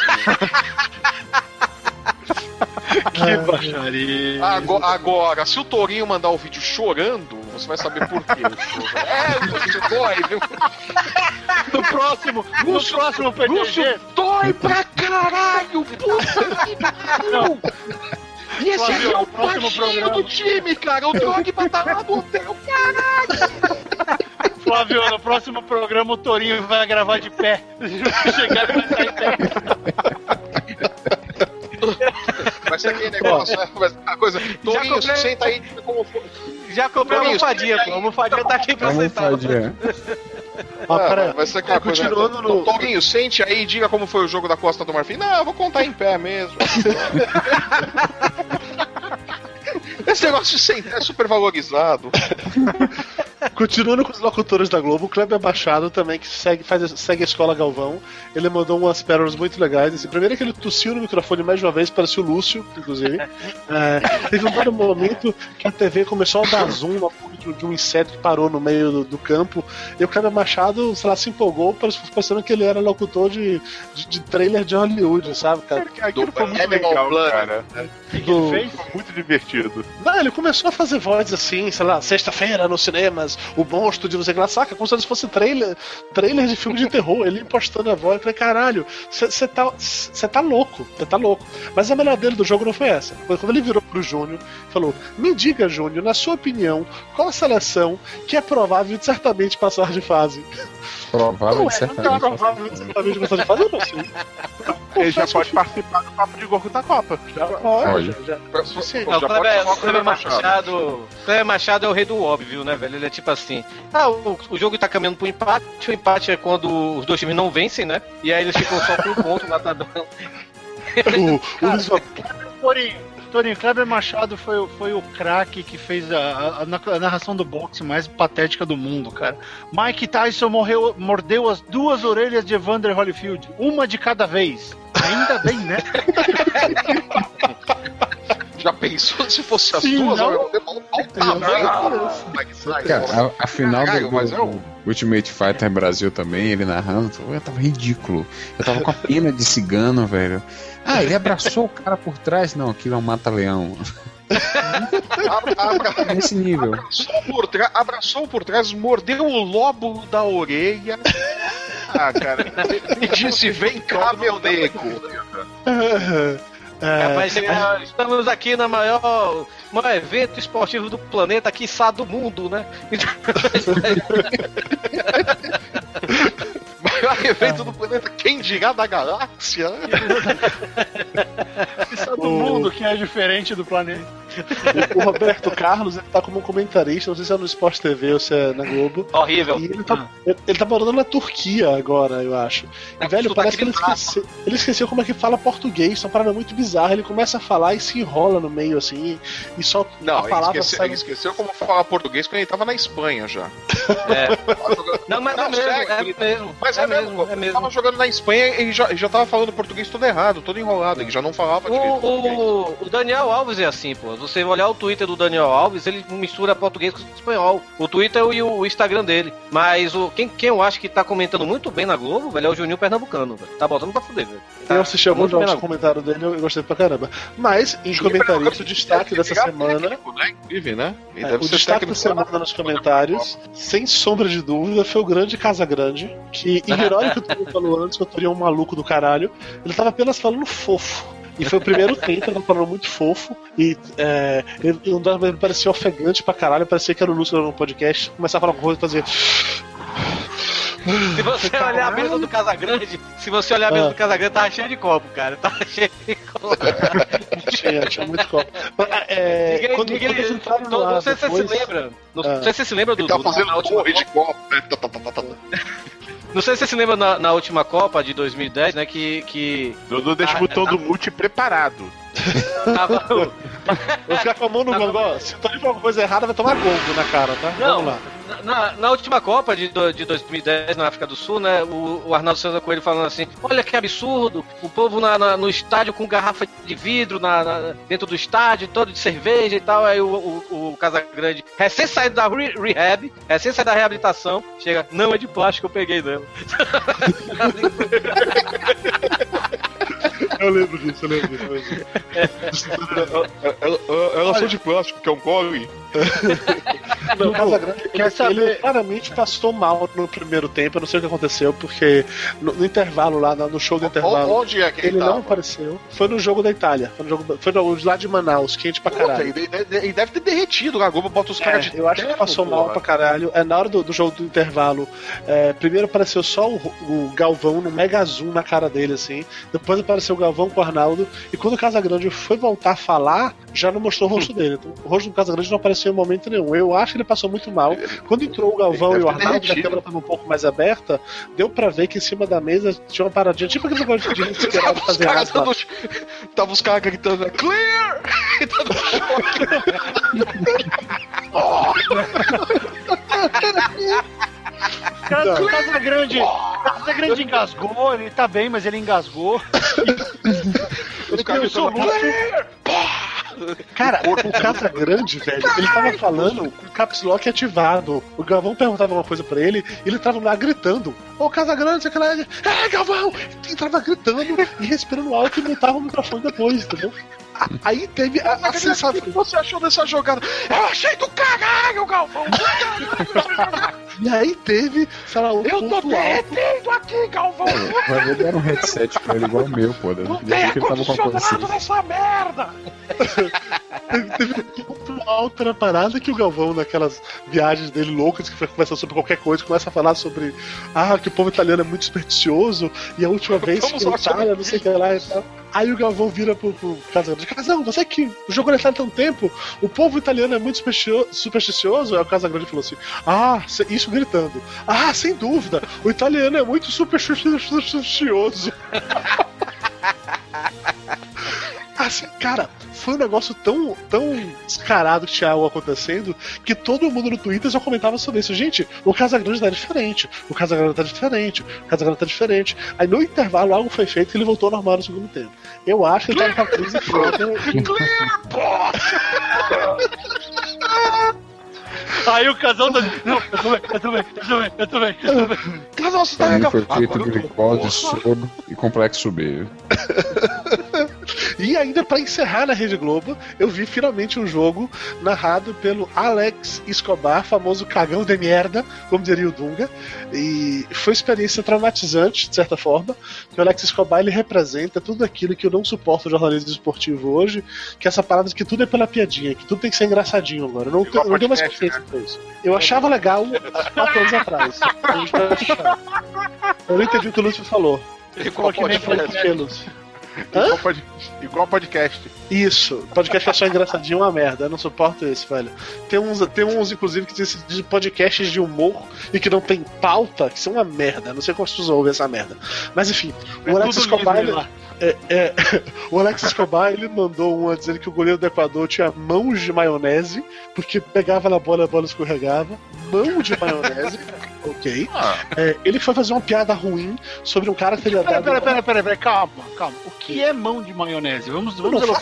*laughs* Que baixaria. Agora, agora, se o Torinho mandar o vídeo chorando, você vai saber por quê. É, Lúcio, dói, viu? No próximo, no próximo PDG. Dói pra caralho, puta que pariu! E esse Flávio, aqui é o o próximo baixinho programa. do time, cara. O Drogba tá lá no hotel. Flávio, no próximo programa o Torinho vai gravar de pé. *laughs* Chegar e vai sair em pé. *laughs* Vai ser aquele negócio, né? Vai ser uma coisa. Torinho, comprei- senta aí como for. Já comprei a Torinho, almofadinha, pô. A almofadinha tá aqui pra Vamos sentar. fazer. Ah, Ah, pera- vai ser aquela coisa. continuando no- Torinho, sente aí e diga como foi o jogo da Costa do Marfim. Não, eu vou contar em pé mesmo. *laughs* Esse negócio de sentar é super valorizado. Continuando com os locutores da Globo, o Kleber Machado também, que segue, faz, segue a escola Galvão. Ele mandou umas pérolas muito legais. Esse primeiro é que ele tossiu no microfone mais de uma vez, parecia o Lúcio, inclusive. É, teve um dado momento que a TV começou a dar zoom na de, de um inseto que parou no meio do, do campo. E o Kleber Machado, sei lá, se empolgou, parecendo que ele era locutor de, de, de trailer de Hollywood, sabe, cara? Aquilo Do foi muito Animal legal, Planet. cara. Do- Foi muito divertido. Não, ele começou a fazer vozes assim, sei lá, sexta-feira nos cinemas, o monstro de você que lá, saca? Como se eles fosse trailer, trailer de filme de terror, ele impostando a voz. Eu falei, caralho, você tá, cê tá louco, você tá louco. Mas a melhor dele do jogo não foi essa. Foi quando ele virou pro Júnior e falou: Me diga, Júnior, na sua opinião, qual seleção que é provável de certamente passar de fase? Provável, Não é, não é certamente. provável de certamente passar de fase, eu não sei. Ele já pode que participar do papo de gorro da Copa. já pode, Olha. já, já. Suficiente. Não, o Já pode o Kleber com o Machado. Kleber Machado é o rei do óbvio, né, velho? Ele é tipo assim: ah, o, o jogo tá caminhando pro empate, o empate é quando os dois times não vencem, né? E aí eles ficam só com um ponto na tabela. O, o Luiz falou, Torinho, Kleber Machado foi, foi o craque que fez a, a- a narração do boxe mais patética do mundo, cara. Mike Tyson morreu, mordeu as duas orelhas de Evander Holyfield, uma de cada vez. Ainda bem, né? *laughs* Já pensou se fosse as Sim, duas? não? Eu Cara, a, a final do, Caralho, mas do- é um- do Ultimate Fighter Brasil também, ele narrando, eu tava ridículo. Eu tava com a pena de cigano, velho. Ah, ele abraçou o cara por trás? Não, aquilo é um mata-leão. Abra- abra- Nesse nível. abraçou, por trás, abraçou por trás, mordeu o lobo da orelha Ah, cara. e disse: Vem cá, meu nego. é, Rapaz, é, estamos aqui na maior, maior evento esportivo do planeta, quiçá do mundo, né? *laughs* Maior evento do planeta, quem dirá da galáxia? *laughs* Isso é do O- mundo que é diferente do planeta. o Roberto Carlos ele tá como comentarista, não sei se é no Sport TV ou se é na Globo. Horrível. E ele tá, ele, ele tá morando na Turquia agora, eu acho. E, É, velho, sotaque parece que ele esqueceu, ele esqueceu como é que fala português, isso é uma parada muito bizarra. Ele começa a falar e se enrola no meio assim, e só Não, a ele palavra esqueceu, sai. ele esqueceu como falar português quando ele tava na Espanha já. *laughs* Não, mas Não, é mesmo, sério, é ele- mesmo. Mas é, é, mesmo, mesmo, é ele mesmo. tava jogando na Espanha e já, já tava falando português todo errado, todo enrolado, ele já não falava direito português. O, o, o Daniel Alves é assim, pô. Você olhar o Twitter do Daniel Alves, ele mistura português com espanhol. O Twitter e o, o Instagram dele. Mas o, quem, quem eu acho que tá comentando muito bem na Globo, velho, é o Juninho Pernambucano, velho. Tá botando pra fuder, velho. Tá Eu assisti alguns jogos com comentário dele eu gostei pra caramba. Mas, em comentarista, o destaque dessa semana. Técnico, né? Inclusive, né? É, o destaque da semana nos comentários, sem sombra de dúvida, foi o grande Casa Grande, que, em herói que o Tony falou antes, que eu teria um maluco do caralho, ele tava apenas falando fofo. E foi o primeiro tempo, ele tava falando muito fofo. E é, ele, ele, ele parecia ofegante pra caralho, parecia que era o Lúcio no podcast. Começava a falar com coisa e fazia. Se você olhar a mesa do Casagrande, se você olhar a mesa Ah. do Casagrande, tava cheio de copo, cara. Tava *laughs* cheio de copo. Tinha, tinha muito copo. É, Ninguém, quando, ninguém, quando eles não, não sei se você depois- se lembra. Não Ah. sei se você se lembra do. Ele tá do- fazendo torre de copo, né? Tá, tá, tá, tá, tá. Não sei se você se lembra na, na última Copa de 2010, né? Que. que Dudu deixa o botão do multi preparado. tava, Vou ficar com a mão no Tá gongo, ó. Se tu for alguma coisa errada, vai tomar gongo na cara, tá? Não, Vamos lá. Na, na última Copa de, de 2010 na África do Sul, né? O, o Arnaldo César Coelho falando assim: Olha que absurdo, o povo na- na- no estádio com garrafa de vidro na- dentro do estádio, todo de cerveja e tal. Aí o, o, o Casagrande, recém saído da re- rehab, recém saído da reabilitação, chega: Não, é de plástico, eu peguei dela. *laughs* *laughs* Eu lembro disso, eu lembro disso. Elas são de plástico, que é um gole. *laughs* No Casagrande, Quer ele, saber- ele claramente passou mal no primeiro tempo, eu não sei o que aconteceu, porque no, no intervalo lá, no show do intervalo, Onde é que ele ele não apareceu. Foi no jogo da Itália, foi no jogo, foi no, lá de Manaus, quente pra caralho. ele, deve ter derretido. A Globo bota os caras É, de eu acho que passou mal porra. pra caralho. É, na hora do, do jogo do intervalo, é, primeiro apareceu só o, o Galvão no mega zoom na cara dele, assim. Depois apareceu o Galvão com o Arnaldo. E quando o Casagrande foi voltar a falar, já não mostrou o rosto dele. Então, o rosto do Casagrande não apareceu em momento nenhum. Eu acho que ele passou muito mal. Quando entrou o Galvão e o Arnaldo, a câmera tava um pouco mais aberta, deu pra ver que em cima da mesa tinha uma paradinha, tipo aquele negócio de *laughs* os fazer caras aspa. dando- Tava os caras gritando, clear! *laughs* E dando choque. *laughs* Casa, Casa Grande, Casa Grande engasgou, ele tá bem, mas ele engasgou. *laughs* Os caras Lúcio. Cara, o Casa Grande, velho, ele tava falando com o caps lock ativado. O Galvão perguntava uma coisa pra ele e ele tava lá gritando: Ô Casa Grande, aquela. É, Galvão! E tava gritando e respirando alto e mutava o microfone depois, entendeu? Aí teve a, a sensação. O que você achou dessa jogada? Eu achei do caralho, Galvão! *laughs* E aí teve, sei lá, o Eu tô derretendo aqui, Galvão! Vai ver, deram um headset pra ele igual o meu, pô. Não Eu tem ele uma coisa assim. ar-condicionado nessa merda! teve, um alto na parada que o Galvão, naquelas viagens dele loucas, que foi conversando sobre qualquer coisa, começa a falar sobre ah, que o povo italiano é muito supersticioso, e a última vez Vamos que falar a Itália, não sei o que lá e tal. Aí o Galvão vira pro, pro Casagrande, Casão, você que jogou há tanto tempo, o povo italiano é muito supersticioso, supersticioso? Aí o Casagrande falou assim, ah, isso gritando, ah, sem dúvida, o italiano é muito supersticioso. *laughs* Assim, cara, foi um negócio tão, tão descarado que tinha algo acontecendo que todo mundo no Twitter só comentava sobre isso. Gente, o Casagrande tá diferente, o Casagrande tá diferente, o Casagrande tá diferente. Aí no intervalo algo foi feito e ele voltou ao normal no segundo tempo. Eu acho que ele tava com a crise foda. Aí o casal tá. Não, eu tô bem, eu tô bem, eu tô bem, eu tô bem, eu tô bem. Casal, você tá legal. foi feito glicose, soro e complexo B. E ainda pra encerrar na Rede Globo, eu vi finalmente um jogo narrado pelo Alex Escobar, famoso cagão de merda, como diria o Dunga. E foi uma experiência traumatizante, de certa forma, que o Alex Escobar ele representa tudo aquilo que eu não suporto no jornalismo esportivo hoje, que é essa parada de que tudo é pela piadinha, que tudo tem que ser engraçadinho agora. Eu não, eu não tenho mais podcast, consciência pra isso. Eu achava legal há quatro anos atrás. Eu não entendi o que o Lúcio falou. Ele que nem falei Igual, pod... Igual podcast. Isso, podcast é só engraçadinho é uma merda, eu não suporto isso, velho. Tem uns, tem uns inclusive, que dizem de podcasts de humor e que não tem pauta, que são uma merda. Não sei como as pessoas ouvem essa merda. Mas enfim, o Alex Escobar. Ele, é, é, *laughs* o Alex Escobar ele mandou uma dizendo que o goleiro do Equador tinha mãos de maionese, porque pegava na bola, a bola escorregava. Mão de maionese, *laughs* ok. É, ele foi fazer uma piada ruim sobre um cara que teria Pera, dado. pera, pera, pera, pera, calma, calma. O que é mão de maionese? Vamos, Eu vamos não.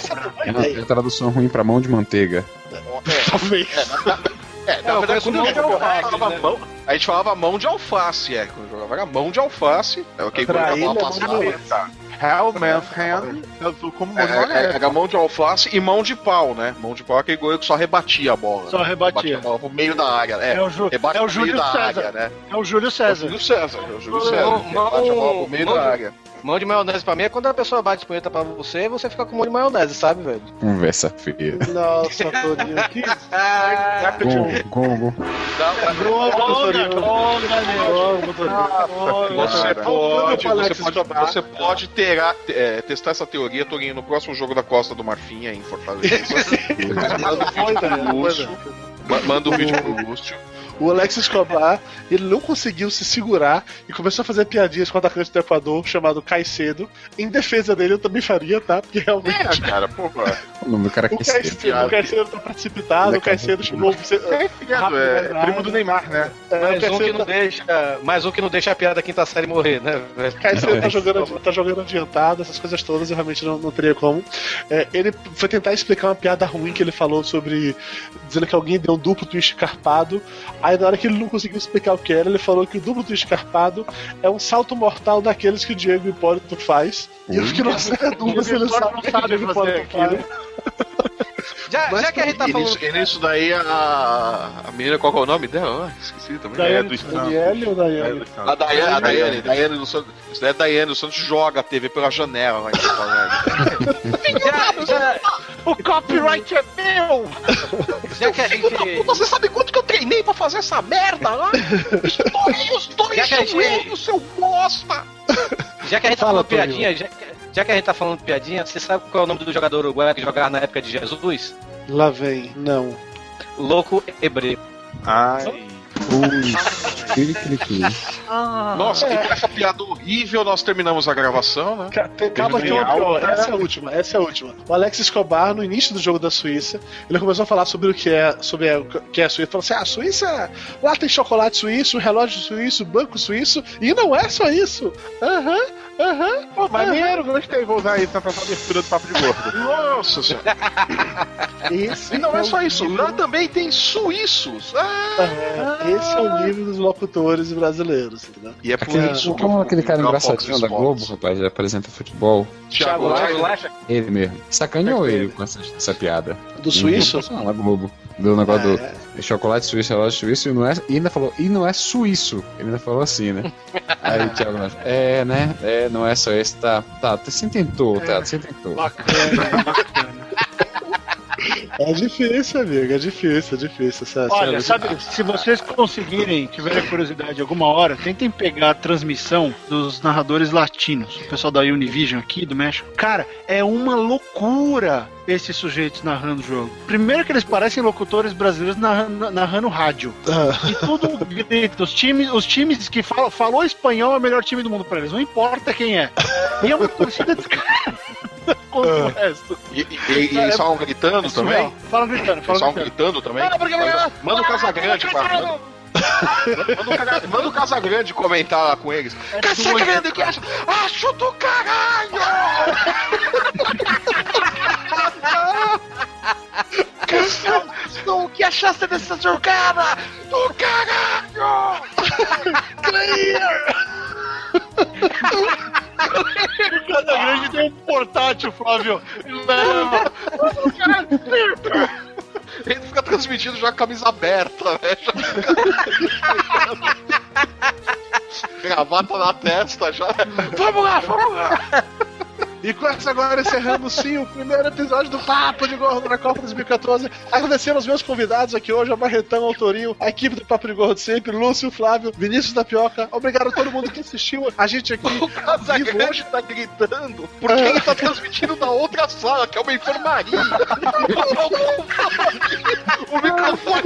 É ideia. tradução ruim pra mão de manteiga. Talvez. *laughs* É, na eu verdade, quando mão eu de alface, falava né? mão, a gente falava mão de alface, é. Quando jogava era mão de alface. É ok, Pra quando ele, jogava é alface mão de era- alface. Hellman's Hand, como É, mão de é, era mão de alface e mão de pau, né? Mão de pau é aquele goleiro que só rebatia a bola. Só né? rebatia. a bola pro meio da área. É, É o, Ju, é o Júlio da César. área, né? É o Júlio É o César. Júlio César, é o Júlio César. Rebate a bola pro meio da área. Mão de maionese pra mim é quando a pessoa bate punheta pra você e você fica com mão de maionese, sabe, velho? Conversa feia. Nossa, Torinho, que *laughs* Gongo, gongo. Meu. Você pode, você pode, você pode terá- é, testar essa teoria, Torinho, no próximo jogo da Costa do Marfim, aí em Fortaleza. *laughs* manda um vídeo pro Lúcio. Ma- Manda um vídeo pro Lúcio. O Alex Escobar, ele não conseguiu se segurar e começou a fazer piadinhas com o atacante do Equador chamado Caicedo. Em defesa dele eu também faria, tá? Porque realmente É, cara, pô, O nome do cara é Caicedo. Caicedo, o Caicedo tá precipitado, o Caicedo chamou você. É, filhado, é primo do Neymar, né? É, o Mais um que Caicedo, não deixa, mais um que não deixa a piada da quinta série morrer, né, velho? Caicedo tá jogando, tá jogando adiantado, essas coisas todas eu realmente não, não teria como. É, ele foi tentar explicar uma piada ruim que ele falou sobre. dizendo que alguém deu um duplo twist carpado. Aí na hora que ele não conseguiu explicar o que era, ele falou que o duplo twist carpado é um salto mortal daqueles que o Diego Hipólito faz. E eu fiquei, nossa, é duplo, se ele sabe o que o Diego Hipólito faz. aquilo. Já, Mas já que a gente tá E falando. nisso, e nisso daí a, a menina, qual que é o nome dela? Ah, esqueci também. É, Daiane, do Santos. Daniele ou Daiane? A Daiane, a Daiane, Daiane do Santos. Isso daí é a Daiane do Santos joga a TV pela janela lá em Porto Alegre. Já, já, O copyright é meu! já que a gente. Você sabe quanto que eu treinei pra fazer essa merda lá? Estourei os dois joelhos, seu bosta! Já que a gente tá Fala, piadinha, já, que- já que a gente tá falando piadinha, você sabe qual é o nome do jogador uruguaio que jogava na época de Jesus? Lá vem, não. Louco Hebreu. Ai. Clique. Nossa, com essa piada horrível nós terminamos a gravação, né? Calma que é uma pior. Essa é a última, essa é a última. O Alex Escobar, no início do jogo da Suíça, ele começou a falar sobre o que é, sobre a- o que é a Suíça. Falou assim: ah, a Suíça, lá tem chocolate suíço, relógio suíço, banco suíço, e não é só isso. Aham, aham. Pô, maneiro, gostei. Vou usar isso na próxima abertura do Papo de Gordo. *laughs* Nossa senhora. Esse E não é o só isso, lá também tem suíços. Ah, É, esse é o nível dos locutores brasileiros, entendeu? e é por Aquele, isso como eu- aquele cara aposto engraçadinho da Globo, rapaz, ele apresenta futebol. Thiago. Relaxa. Ele mesmo. Sacaneou ele com essa, essa piada. Do suíço? Não, na Globo. Do negócio É. do chocolate suíço, relógio suíço, e, não é, e ainda falou, e não é suíço. Ele ainda falou assim, né? *laughs* Aí o Thiago Leifert, é, né? É, não é só esse, tá. Tá, você tentou, tá, você tentou. Bacana, bacana. É difícil, amigo, é difícil, é difícil. Olha, sério. sabe, se vocês conseguirem, tiverem curiosidade alguma hora, tentem pegar a transmissão dos narradores latinos, o pessoal da Univision aqui do México. Cara, é uma loucura esses sujeitos narrando o jogo. Primeiro que eles parecem locutores brasileiros narrando, narrando rádio. Ah, E tudo grita. Os times, os times que falam, falou espanhol é o melhor time do mundo pra eles. Não importa quem é. E é uma torcida de *laughs* contra o resto. E, e, e, eles falam gritando É também? surreal. Fala gritando, Eles fala falam gritando. gritando também? Ah, porque- Manda, manda o Casagrande, pá. Manda, manda o Casagrande comentar lá com eles. É Casagrande, que acha? Acho do caralho! Cassiano, o que achaste dessa jogada? Do caralho! Cada grande tem um portátil, Flávio. Leva. Ele fica transmitindo já com a camisa aberta, velho. *laughs* Gravata na testa já. Vamos lá, vamos lá! E com essa agora encerramos sim o primeiro episódio do Papo de Gordo na Copa 2014. Agradecendo aos meus convidados aqui hoje, a Barretão, ao Torinho, a equipe do Papo de Gordo sempre, Lúcio, Flávio, Vinícius da Pioca. Obrigado a todo mundo que assistiu a gente aqui. *laughs* O Casagrande tá gritando porque ele tá transmitindo na outra sala, que é uma enfermaria. *laughs* o microfone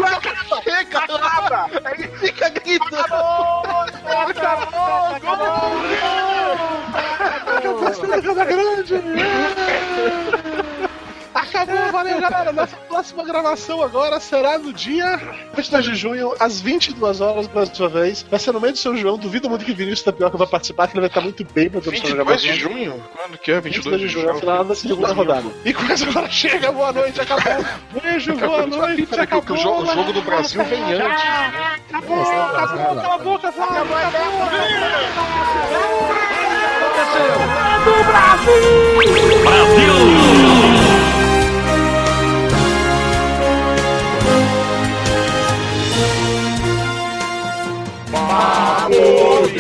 não chega lá. Ele fica gritando. Acabou a Estrela Casa Grande! *laughs* Acabou, valeu galera. Nossa próxima gravação agora será no dia 22 de junho, às 22 horas, mais uma vez. Vai ser no meio do São João. Duvido muito que o Vinícius Tapioca vai participar, que ele vai estar muito bem pra toda essa 22 gravação. de junho? Quando que é? 22 de junho, é o final da segunda rodada. E com essa agora chega, boa noite, acabou. Beijo, boa noite, Peraí, que o acabou. jogo, o jogo do Brasil vem antes. Acabou, acabou, cala a boca, Flávio, acabou aconteceu? É do Brasil! Brasil! Vamos,